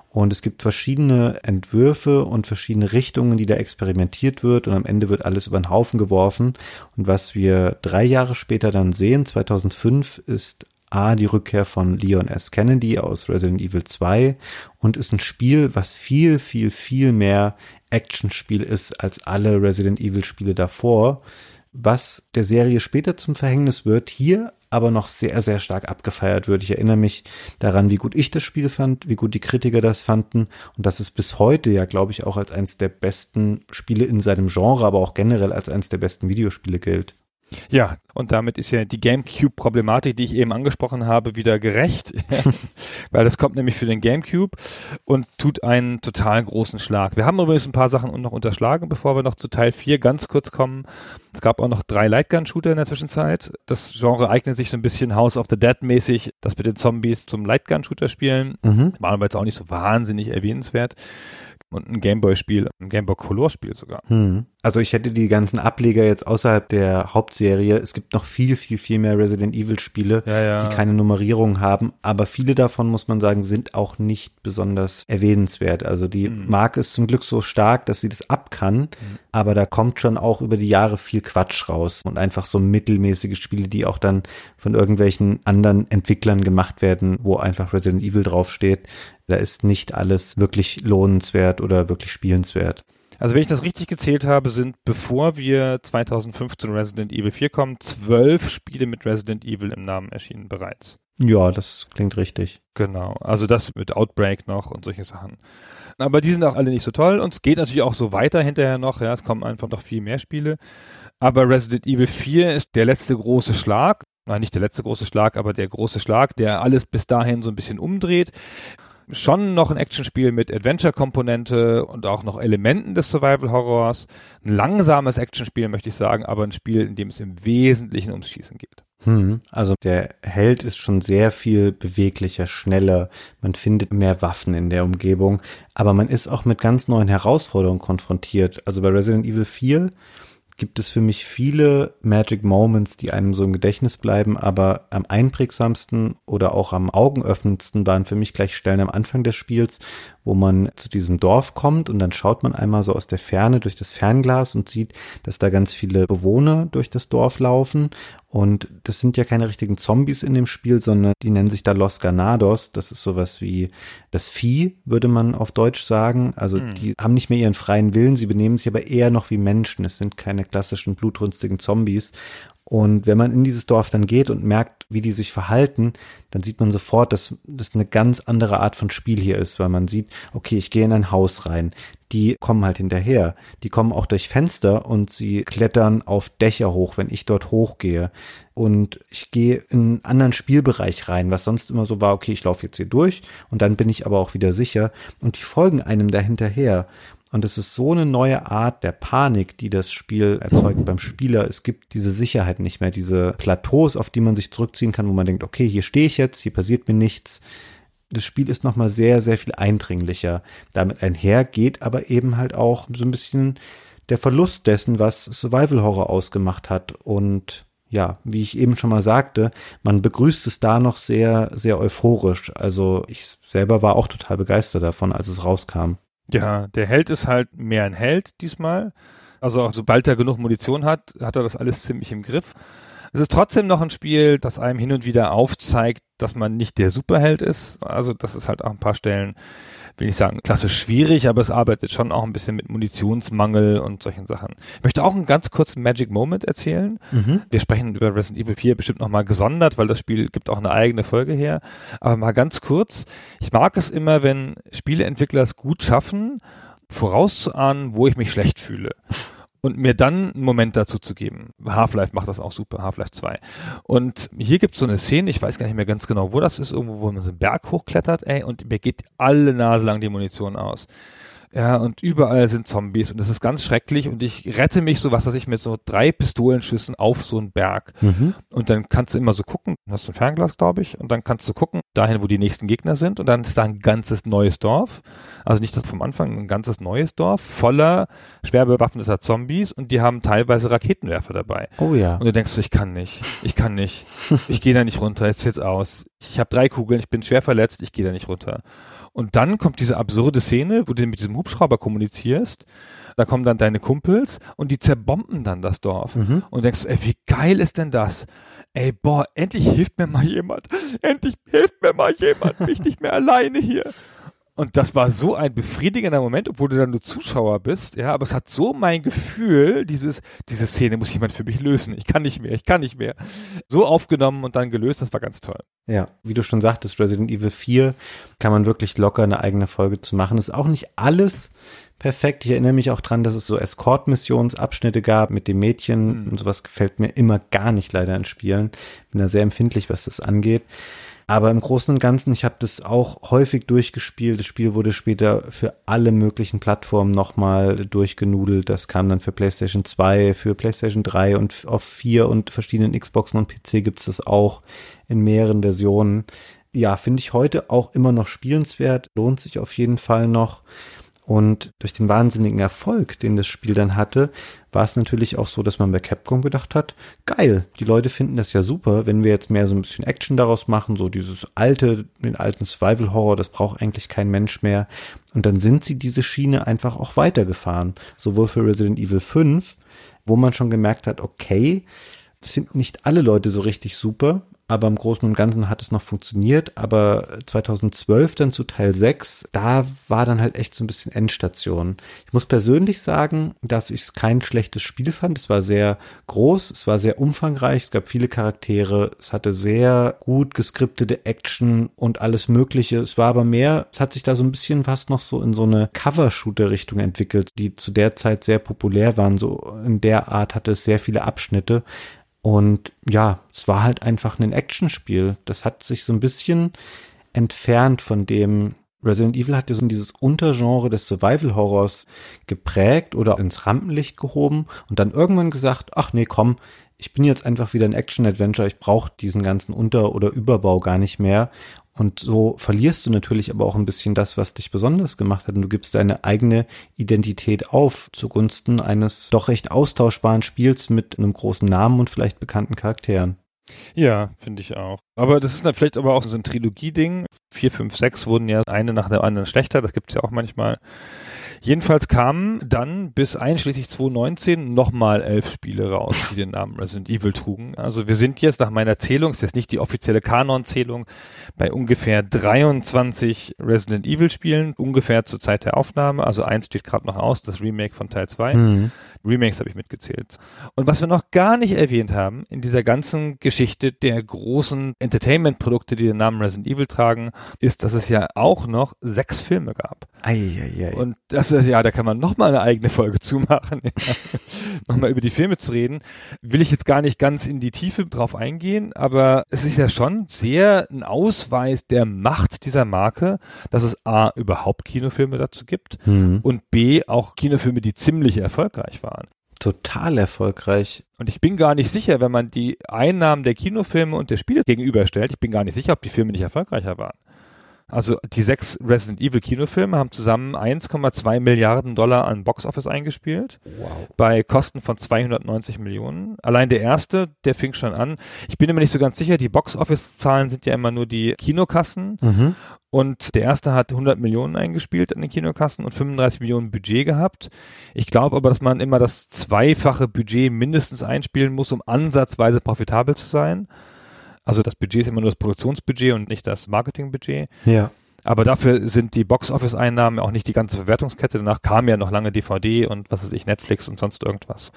Und es gibt verschiedene Entwürfe und verschiedene Richtungen, die da experimentiert wird. Und am Ende wird alles über den Haufen geworfen. Und was wir drei Jahre später dann sehen, 2005, ist A, die Rückkehr von Leon S. Kennedy aus Resident Evil 2 und ist ein Spiel, was viel, viel, viel mehr Actionspiel ist als alle Resident Evil Spiele davor, was der Serie später zum Verhängnis wird, hier aber noch sehr, sehr stark abgefeiert wird. Ich erinnere mich daran, wie gut ich das Spiel fand, wie gut die Kritiker das fanden und dass es bis heute ja, glaube ich, auch als eines der besten Spiele in seinem Genre, aber auch generell als eines der besten Videospiele gilt. Ja, und damit ist ja die GameCube-Problematik, die ich eben angesprochen habe, wieder gerecht, weil das kommt nämlich für den GameCube und tut einen total großen Schlag. Wir haben übrigens ein paar Sachen noch unterschlagen, bevor wir noch zu Teil 4 ganz kurz kommen. Es gab auch noch drei Lightgun-Shooter in der Zwischenzeit. Das Genre eignet sich so ein bisschen House of the Dead-mäßig, das mit den Zombies zum Lightgun-Shooter spielen. Mhm. War aber jetzt auch nicht so wahnsinnig erwähnenswert und ein Gameboy-Spiel, ein Gameboy-Color-Spiel sogar. Hm. Also ich hätte die ganzen Ableger jetzt außerhalb der Hauptserie. Es gibt noch viel, viel, viel mehr Resident Evil-Spiele, Ja, ja. die keine Nummerierung haben. Aber viele davon, muss man sagen, sind auch nicht besonders erwähnenswert. Also die Hm. Marke ist zum Glück so stark, dass sie das ab kann. Aber da kommt schon auch über die Jahre viel Quatsch raus. Und einfach so mittelmäßige Spiele, die auch dann von irgendwelchen anderen Entwicklern gemacht werden, wo einfach Resident Evil draufsteht. Da ist nicht alles wirklich lohnenswert oder wirklich spielenswert. Also wenn ich das richtig gezählt habe, sind bevor wir 2015 Resident Evil 4 kommen, zwölf Spiele mit Resident Evil im Namen erschienen bereits. Ja, das klingt richtig. Genau, also das mit Outbreak noch und solche Sachen. Aber die sind auch alle nicht so toll und es geht natürlich auch so weiter hinterher noch, ja, es kommen einfach noch viel mehr Spiele. Aber Resident Evil 4 ist der letzte große Schlag, nein, nicht der letzte große Schlag, aber der große Schlag, der alles bis dahin so ein bisschen umdreht. Schon noch ein Actionspiel mit Adventure-Komponente und auch noch Elementen des Survival-Horrors. Ein langsames Actionspiel, möchte ich sagen, aber ein Spiel, in dem es im Wesentlichen ums Schießen geht. Hm, also der Held ist schon sehr viel beweglicher, schneller. Man findet mehr Waffen in der Umgebung, aber man ist auch mit ganz neuen Herausforderungen konfrontiert. Also bei Resident Evil 4 gibt es für mich viele Magic Moments, die einem so im Gedächtnis bleiben, aber am einprägsamsten oder auch am augenöffnendsten waren für mich gleich Stellen am Anfang des Spiels, wo man zu diesem Dorf kommt und dann schaut man einmal so aus der Ferne durch das Fernglas und sieht, dass da ganz viele Bewohner durch das Dorf laufen und das sind ja keine richtigen Zombies in dem Spiel, sondern die nennen sich da Los Ganados. Das ist sowas wie das Vieh, würde man auf Deutsch sagen. Also die haben nicht mehr ihren freien Willen, sie benehmen sich aber eher noch wie Menschen. Es sind keine klassischen blutrünstigen Zombies. Und wenn man in dieses Dorf dann geht und merkt, wie die sich verhalten, dann sieht man sofort, dass das eine ganz andere Art von Spiel hier ist, weil man sieht, okay, ich gehe in ein Haus rein. Die kommen halt hinterher. Die kommen auch durch Fenster und sie klettern auf Dächer hoch, wenn ich dort hochgehe. Und ich gehe in einen anderen Spielbereich rein, was sonst immer so war, okay, ich laufe jetzt hier durch und dann bin ich aber auch wieder sicher. Und die folgen einem da hinterher. Und es ist so eine neue Art der Panik, die das Spiel erzeugt beim Spieler. Es gibt diese Sicherheit nicht mehr, diese Plateaus, auf die man sich zurückziehen kann, wo man denkt, okay, hier stehe ich jetzt, hier passiert mir nichts. Das Spiel ist nochmal sehr, sehr viel eindringlicher. Damit einher geht aber eben halt auch so ein bisschen der Verlust dessen, was Survival Horror ausgemacht hat. Und ja, wie ich eben schon mal sagte, man begrüßt es da noch sehr, sehr euphorisch. Also ich selber war auch total begeistert davon, als es rauskam. Ja, der Held ist halt mehr ein Held diesmal. Also auch sobald er genug Munition hat, hat er das alles ziemlich im Griff. Es ist trotzdem noch ein Spiel, das einem hin und wieder aufzeigt, dass man nicht der Superheld ist. Also das ist halt auch ein paar Stellen, will ich sagen, klassisch schwierig, aber es arbeitet schon auch ein bisschen mit Munitionsmangel und solchen Sachen. Ich möchte auch einen ganz kurzen Magic Moment erzählen. Wir sprechen über Resident Evil 4 bestimmt nochmal gesondert, weil das Spiel gibt auch eine eigene Folge her. Aber mal ganz kurz. Ich mag es immer, wenn Spieleentwickler es gut schaffen, vorauszuahnen, wo ich mich schlecht fühle. Und mir dann einen Moment dazu zu geben. Half-Life macht das auch super, Half-Life 2. Und hier gibt es so eine Szene, ich weiß gar nicht mehr ganz genau, wo das ist, irgendwo, wo man so einen Berg hochklettert, ey, und mir geht alle Nase lang die Munition aus. Ja, und überall sind Zombies und das ist ganz schrecklich und ich rette mich so, was weiß ich, mit so drei Pistolenschüssen auf so einen Berg. Und dann kannst du immer so gucken, du hast ein Fernglas, glaube ich, und dann kannst du gucken, dahin, wo die nächsten Gegner sind und dann ist da ein ganzes neues Dorf. Also nicht das vom Anfang, ein ganzes neues Dorf voller schwer bewaffneter Zombies und die haben teilweise Raketenwerfer dabei. Oh ja. Und du denkst, ich kann nicht, ich kann nicht, ich gehe da nicht runter, jetzt jetzt aus. Ich habe drei Kugeln, ich bin schwer verletzt, ich gehe da nicht runter. Und dann kommt diese absurde Szene, wo du mit diesem Hubschrauber kommunizierst. Da kommen dann deine Kumpels und die zerbomben dann das Dorf. Und denkst, ey, wie geil ist denn das? Ey, boah, endlich hilft mir mal jemand. Endlich hilft mir mal jemand. Bin ich nicht mehr alleine hier. Und das war so ein befriedigender Moment, obwohl du dann nur Zuschauer bist, ja, aber es hat so mein Gefühl, dieses, diese Szene muss jemand für mich lösen. Ich kann nicht mehr, ich kann nicht mehr. So aufgenommen und dann gelöst, das war ganz toll. Ja, wie du schon sagtest, Resident Evil 4 kann man wirklich locker eine eigene Folge zu machen. Ist auch nicht alles perfekt. Ich erinnere mich auch dran, dass es so Escort-Missionsabschnitte gab mit dem Mädchen mhm. und sowas gefällt mir immer gar nicht leider in Spielen. Bin da sehr empfindlich, was das angeht. Aber im Großen und Ganzen, ich habe das auch häufig durchgespielt. Das Spiel wurde später für alle möglichen Plattformen nochmal durchgenudelt. Das kam dann für PlayStation 2, für PlayStation 3 und auf 4 und verschiedenen Xboxen und PC gibt's das auch in mehreren Versionen. Ja, finde ich heute auch immer noch spielenswert. Lohnt sich auf jeden Fall noch. Und durch den wahnsinnigen Erfolg, den das Spiel dann hatte, war es natürlich auch so, dass man bei Capcom gedacht hat, geil, die Leute finden das ja super, wenn wir jetzt mehr so ein bisschen Action daraus machen, so dieses alte, den alten Survival Horror, das braucht eigentlich kein Mensch mehr. Und dann sind sie diese Schiene einfach auch weitergefahren. Sowohl für Resident Evil 5, wo man schon gemerkt hat, okay, das finden nicht alle Leute so richtig super, aber im Großen und Ganzen hat es noch funktioniert. Aber 2012 dann zu Teil 6, da war dann halt echt so ein bisschen Endstation. Ich muss persönlich sagen, dass ich es kein schlechtes Spiel fand. Es war sehr groß, es war sehr umfangreich, es gab viele Charaktere, es hatte sehr gut geskriptete Action und alles Mögliche. Es war aber mehr, es hat sich da so ein bisschen fast noch so in so eine Cover-Shooter-Richtung entwickelt, die zu der Zeit sehr populär waren. So in der Art hatte es sehr viele Abschnitte. Und ja, es war halt einfach ein Actionspiel. Das hat sich so ein bisschen entfernt von dem Resident Evil hat ja so dieses Untergenre des Survival Horrors geprägt oder ins Rampenlicht gehoben und dann irgendwann gesagt, ach nee, komm, ich bin jetzt einfach wieder ein Action-Adventure, ich brauche diesen ganzen Unter- oder Überbau gar nicht mehr und so verlierst du natürlich aber auch ein bisschen das, was dich besonders gemacht hat. Und du gibst deine eigene Identität auf zugunsten eines doch recht austauschbaren Spiels mit einem großen Namen und vielleicht bekannten Charakteren. Ja, finde ich auch. Aber das ist dann vielleicht aber auch so ein Trilogie-Ding. Vier, fünf, sechs wurden ja eine nach der anderen schlechter. Das gibt's ja auch manchmal. Jedenfalls kamen dann bis einschließlich 2019 nochmal elf Spiele raus, die den Namen Resident Evil trugen. Also wir sind jetzt nach meiner Zählung, ist jetzt nicht die offizielle Kanon-Zählung, bei ungefähr 23 Resident Evil Spielen, ungefähr zur Zeit der Aufnahme. Also eins steht gerade noch aus, das Remake von Teil 2. Mhm. Remakes habe ich mitgezählt. Und was wir noch gar nicht erwähnt haben in dieser ganzen Geschichte der großen Entertainment-Produkte, die den Namen Resident Evil tragen, ist, dass es ja auch noch sechs Filme gab. Ei, ei, ei. Und das ist ja, da kann man nochmal eine eigene Folge zumachen, ja. nochmal über die Filme zu reden. Will ich jetzt gar nicht ganz in die Tiefe drauf eingehen, aber es ist ja schon sehr ein Ausweis der Macht dieser Marke, dass es A, überhaupt Kinofilme dazu gibt mhm. und B, auch Kinofilme, die ziemlich erfolgreich waren total erfolgreich. Und ich bin gar nicht sicher, wenn man die Einnahmen der Kinofilme und der Spiele gegenüberstellt, ich bin gar nicht sicher, ob die Filme nicht erfolgreicher waren. Also die sechs Resident Evil Kinofilme haben zusammen 1,2 Milliarden Dollar an Boxoffice eingespielt. Wow. Bei Kosten von 290 Millionen. Allein der erste, der fing schon an. Ich bin immer nicht so ganz sicher, die Boxoffice-Zahlen sind ja immer nur die Kinokassen. Mhm. Und der erste hat 100 Millionen eingespielt an den Kinokassen und 35 Millionen Budget gehabt. Ich glaube aber, dass man immer das zweifache Budget mindestens einspielen muss, um ansatzweise profitabel zu sein. Also das Budget ist immer nur das Produktionsbudget und nicht das Marketingbudget. Ja. Aber dafür sind die Box-Office-Einnahmen auch nicht die ganze Verwertungskette. Danach kam ja noch lange DVD und was weiß ich, Netflix und sonst irgendwas.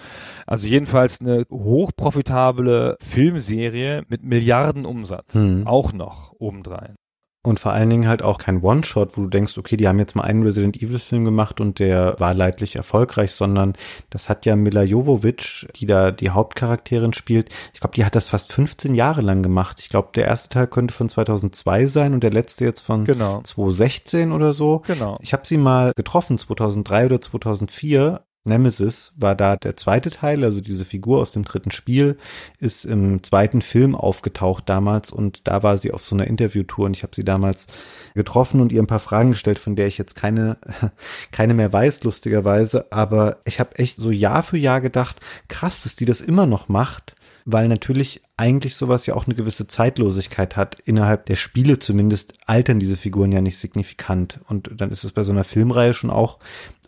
Also jedenfalls eine hochprofitable Filmserie mit Milliardenumsatz. Mhm. Auch noch obendrein. Und vor allen Dingen halt auch kein One-Shot, wo du denkst, okay, die haben jetzt mal einen Resident Evil-Film gemacht und der war leidlich erfolgreich, sondern das hat ja Mila Jovovich, die da die Hauptcharakterin spielt, ich glaube, die hat das fast 15 Jahre lang gemacht. Ich glaube, der erste Teil könnte von 2002 sein und der letzte jetzt von genau. 2016 oder so. Genau. Ich habe sie mal getroffen, 2003 oder 2004 Nemesis war da der zweite Teil, also diese Figur aus dem dritten Spiel ist im zweiten Film aufgetaucht damals und da war sie auf so einer Interviewtour und ich habe sie damals getroffen und ihr ein paar Fragen gestellt, von der ich jetzt keine keine mehr weiß lustigerweise, aber ich habe echt so Jahr für Jahr gedacht, krass, dass die das immer noch macht, weil natürlich eigentlich sowas ja auch eine gewisse Zeitlosigkeit hat. Innerhalb der Spiele zumindest altern diese Figuren ja nicht signifikant. Und dann ist es bei so einer Filmreihe schon auch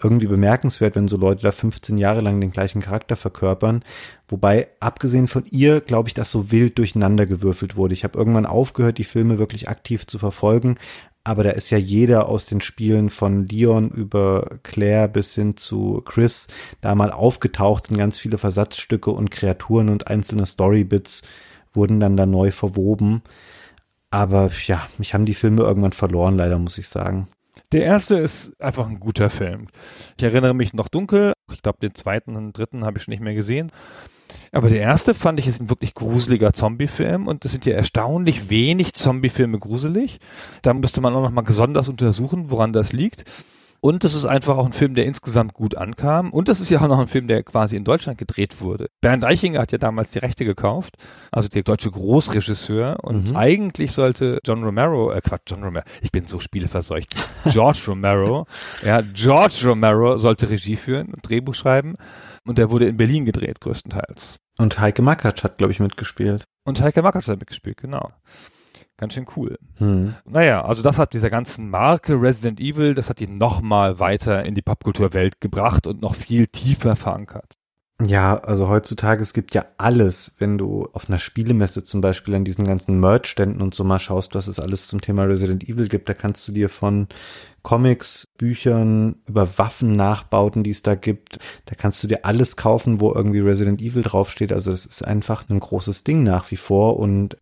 irgendwie bemerkenswert, wenn so Leute da 15 Jahre lang den gleichen Charakter verkörpern. Wobei, abgesehen von ihr, glaube ich, das so wild durcheinander gewürfelt wurde. Ich habe irgendwann aufgehört, die Filme wirklich aktiv zu verfolgen. Aber da ist ja jeder aus den Spielen von Leon über Claire bis hin zu Chris da mal aufgetaucht in ganz viele Versatzstücke und Kreaturen und einzelne Storybits wurden dann da neu verwoben. Aber ja, mich haben die Filme irgendwann verloren, leider muss ich sagen. Der erste ist einfach ein guter Film. Ich erinnere mich noch dunkel. Ich glaube, den zweiten und dritten habe ich schon nicht mehr gesehen. Aber der erste fand ich ist ein wirklich gruseliger Zombie-Film und es sind ja erstaunlich wenig Zombie-Filme gruselig. Da müsste man auch noch mal besonders untersuchen, woran das liegt. Und es ist einfach auch ein Film, der insgesamt gut ankam. Und es ist ja auch noch ein Film, der quasi in Deutschland gedreht wurde. Bernd Eichinger hat ja damals die Rechte gekauft, also der deutsche Großregisseur. Und Mhm. eigentlich sollte John Romero, äh Quatsch, John Romero, ich bin so spieleverseucht. George Romero, ja, George Romero sollte Regie führen und Drehbuch schreiben. Und der wurde in Berlin gedreht, größtenteils. Und Heike Makatsch hat, glaube ich, mitgespielt. Und Heike Makatsch hat mitgespielt, genau. Ganz schön cool. Hm. Naja, also das hat dieser ganzen Marke Resident Evil, das hat die nochmal weiter in die Popkulturwelt gebracht und noch viel tiefer verankert. Ja, also heutzutage, es gibt ja alles, wenn du auf einer Spielemesse zum Beispiel an diesen ganzen Merch-Ständen und so mal schaust, was es alles zum Thema Resident Evil gibt, da kannst du dir von Comics, Büchern, über Waffen-Nachbauten, die es da gibt, da kannst du dir alles kaufen, wo irgendwie Resident Evil draufsteht. Also das ist einfach ein großes Ding nach wie vor und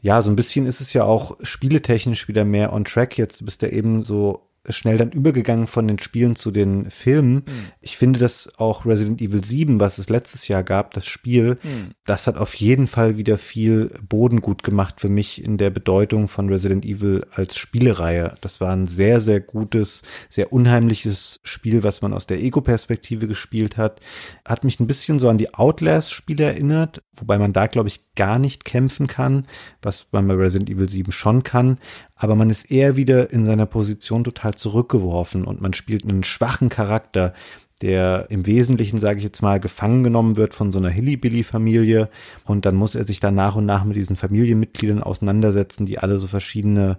ja, so ein bisschen ist es ja auch spieletechnisch wieder mehr on track jetzt. Du bist ja eben so schnell dann übergegangen von den Spielen zu den Filmen. Ich finde, dass auch Resident Evil 7, was es letztes Jahr gab, das Spiel, das hat auf jeden Fall wieder viel Boden gut gemacht für mich in der Bedeutung von Resident Evil als Spielereihe. Das war ein sehr, sehr gutes, sehr unheimliches Spiel, was man aus der Ego-Perspektive gespielt hat. Hat mich ein bisschen so an die Outlast-Spiele erinnert, wobei man da, glaube ich, gar nicht kämpfen kann, was man bei Resident Evil 7 schon kann. Aber man ist eher wieder in seiner Position total zurückgeworfen und man spielt einen schwachen Charakter, der im Wesentlichen, sage ich jetzt mal, gefangen genommen wird von so einer Hillybilly-Familie und dann muss er sich dann nach und nach mit diesen Familienmitgliedern auseinandersetzen, die alle so verschiedene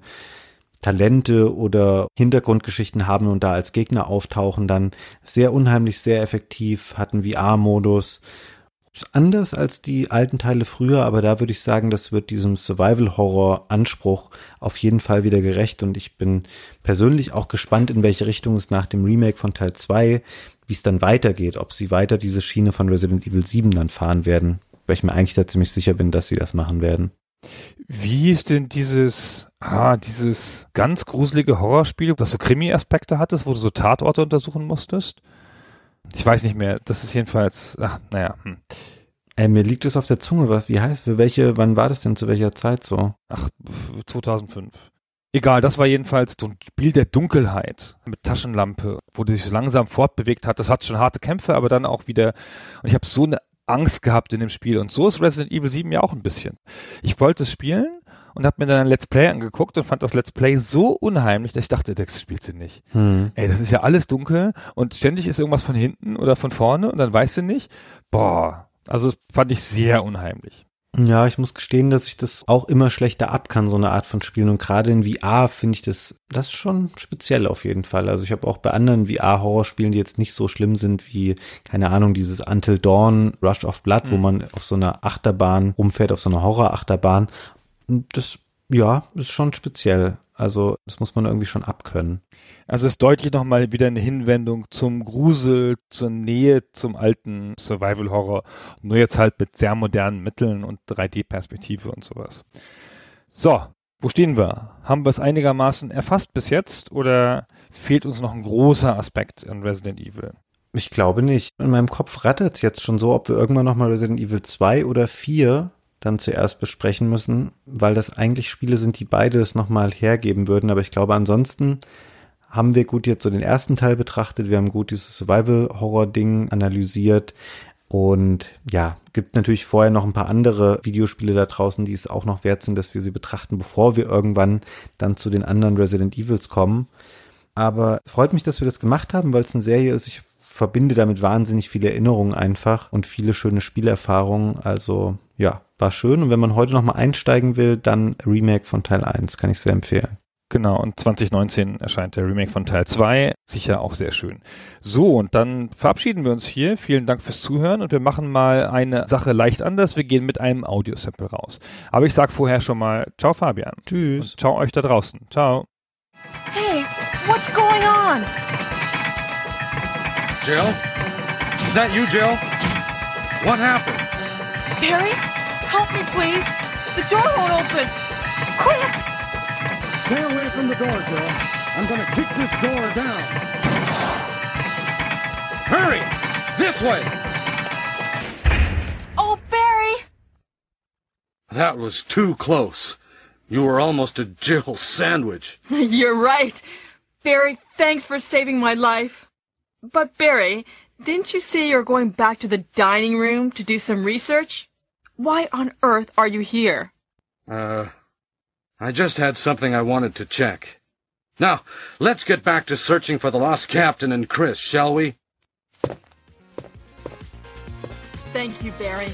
Talente oder Hintergrundgeschichten haben und da als Gegner auftauchen, dann sehr unheimlich, sehr effektiv, hat einen VR-Modus. Ist anders als die alten Teile früher, aber da würde ich sagen, das wird diesem Survival-Horror-Anspruch auf jeden Fall wieder gerecht und ich bin persönlich auch gespannt, in welche Richtung es nach dem Remake von Teil 2, wie es dann weitergeht, ob sie weiter diese Schiene von Resident Evil 7 dann fahren werden, weil ich mir eigentlich da ziemlich sicher bin, dass sie das machen werden. Wie ist denn dieses, ah, dieses ganz gruselige Horrorspiel, das so Krimi-Aspekte hattest, wo du so Tatorte untersuchen musstest? Ich weiß nicht mehr. Das ist jedenfalls, ach, naja, hm. Ey, mir liegt es auf der Zunge, was, wie heißt, für welche, wann war das denn, zu welcher Zeit so? ach, 2005. Egal, das war jedenfalls so ein Spiel der Dunkelheit mit Taschenlampe, wo du dich so langsam fortbewegt hat. Das hat schon harte Kämpfe, aber dann auch wieder, und ich habe so eine Angst gehabt in dem Spiel. Und so ist Resident Evil 7 ja auch ein bisschen. Ich wollte es spielen und habe mir dann ein Let's Play angeguckt und fand das Let's Play so unheimlich, dass ich dachte, das spielt sie nicht. Hm. Ey, das ist ja alles dunkel und ständig ist irgendwas von hinten oder von vorne und dann weißt du nicht. Boah, also fand ich sehr unheimlich. Ja, ich muss gestehen, dass ich das auch immer schlechter ab kann, so eine Art von Spielen. Und gerade in VR finde ich das, das schon speziell auf jeden Fall. Also ich habe auch bei anderen VR-Horrorspielen, die jetzt nicht so schlimm sind wie, keine Ahnung, dieses Until Dawn, Rush of Blood, wo man auf so einer Achterbahn rumfährt, auf so einer Horror-Achterbahn. Das, ja, ist schon speziell. Also das muss man irgendwie schon abkönnen. Also es ist deutlich nochmal wieder eine Hinwendung zum Grusel, zur Nähe zum alten Survival-Horror. Nur jetzt halt mit sehr modernen Mitteln und 3D-Perspektive und sowas. So, wo stehen wir? Haben wir es einigermaßen erfasst bis jetzt oder fehlt uns noch ein großer Aspekt in Resident Evil? Ich glaube nicht. In meinem Kopf rattert es jetzt schon so, ob wir irgendwann nochmal Resident Evil 2 oder 4 dann zuerst besprechen müssen, weil das eigentlich Spiele sind, die beide es nochmal hergeben würden. Aber ich glaube, ansonsten haben wir gut jetzt so den ersten Teil betrachtet. Wir haben gut dieses Survival-Horror-Ding analysiert. Und ja, gibt natürlich vorher noch ein paar andere Videospiele da draußen, die es auch noch wert sind, dass wir sie betrachten, bevor wir irgendwann dann zu den anderen Resident Evils kommen. Aber freut mich, dass wir das gemacht haben, weil es eine Serie ist. Ich verbinde damit wahnsinnig viele Erinnerungen einfach und viele schöne Spielerfahrungen. Also ja, war schön. Und wenn man heute nochmal einsteigen will, dann Remake von Teil 1, kann ich sehr empfehlen. Genau, und 2019 erscheint der Remake von Teil 2. Sicher auch sehr schön. So, und dann verabschieden wir uns hier. Vielen Dank fürs Zuhören und wir machen mal eine Sache leicht anders. Wir gehen mit einem Audiosample raus. Aber ich sag vorher schon mal, ciao Fabian. Tschüss. Und ciao euch da draußen. Ciao. Hey, what's going on? Jill? Is that you, Jill? What happened? Barry, help me, please. The door won't open. Quick! Stay away from the door, Jill. I'm gonna kick this door down. Hurry! This way! Oh, Barry! That was too close. You were almost a Jill sandwich. You're right. Barry, thanks for saving my life. But Barry, didn't you say you're going back to the dining room to do some research? Why on earth are you here? Uh, I just had something I wanted to check. Now, let's get back to searching for the lost captain and Chris, shall we? Thank you, Barry.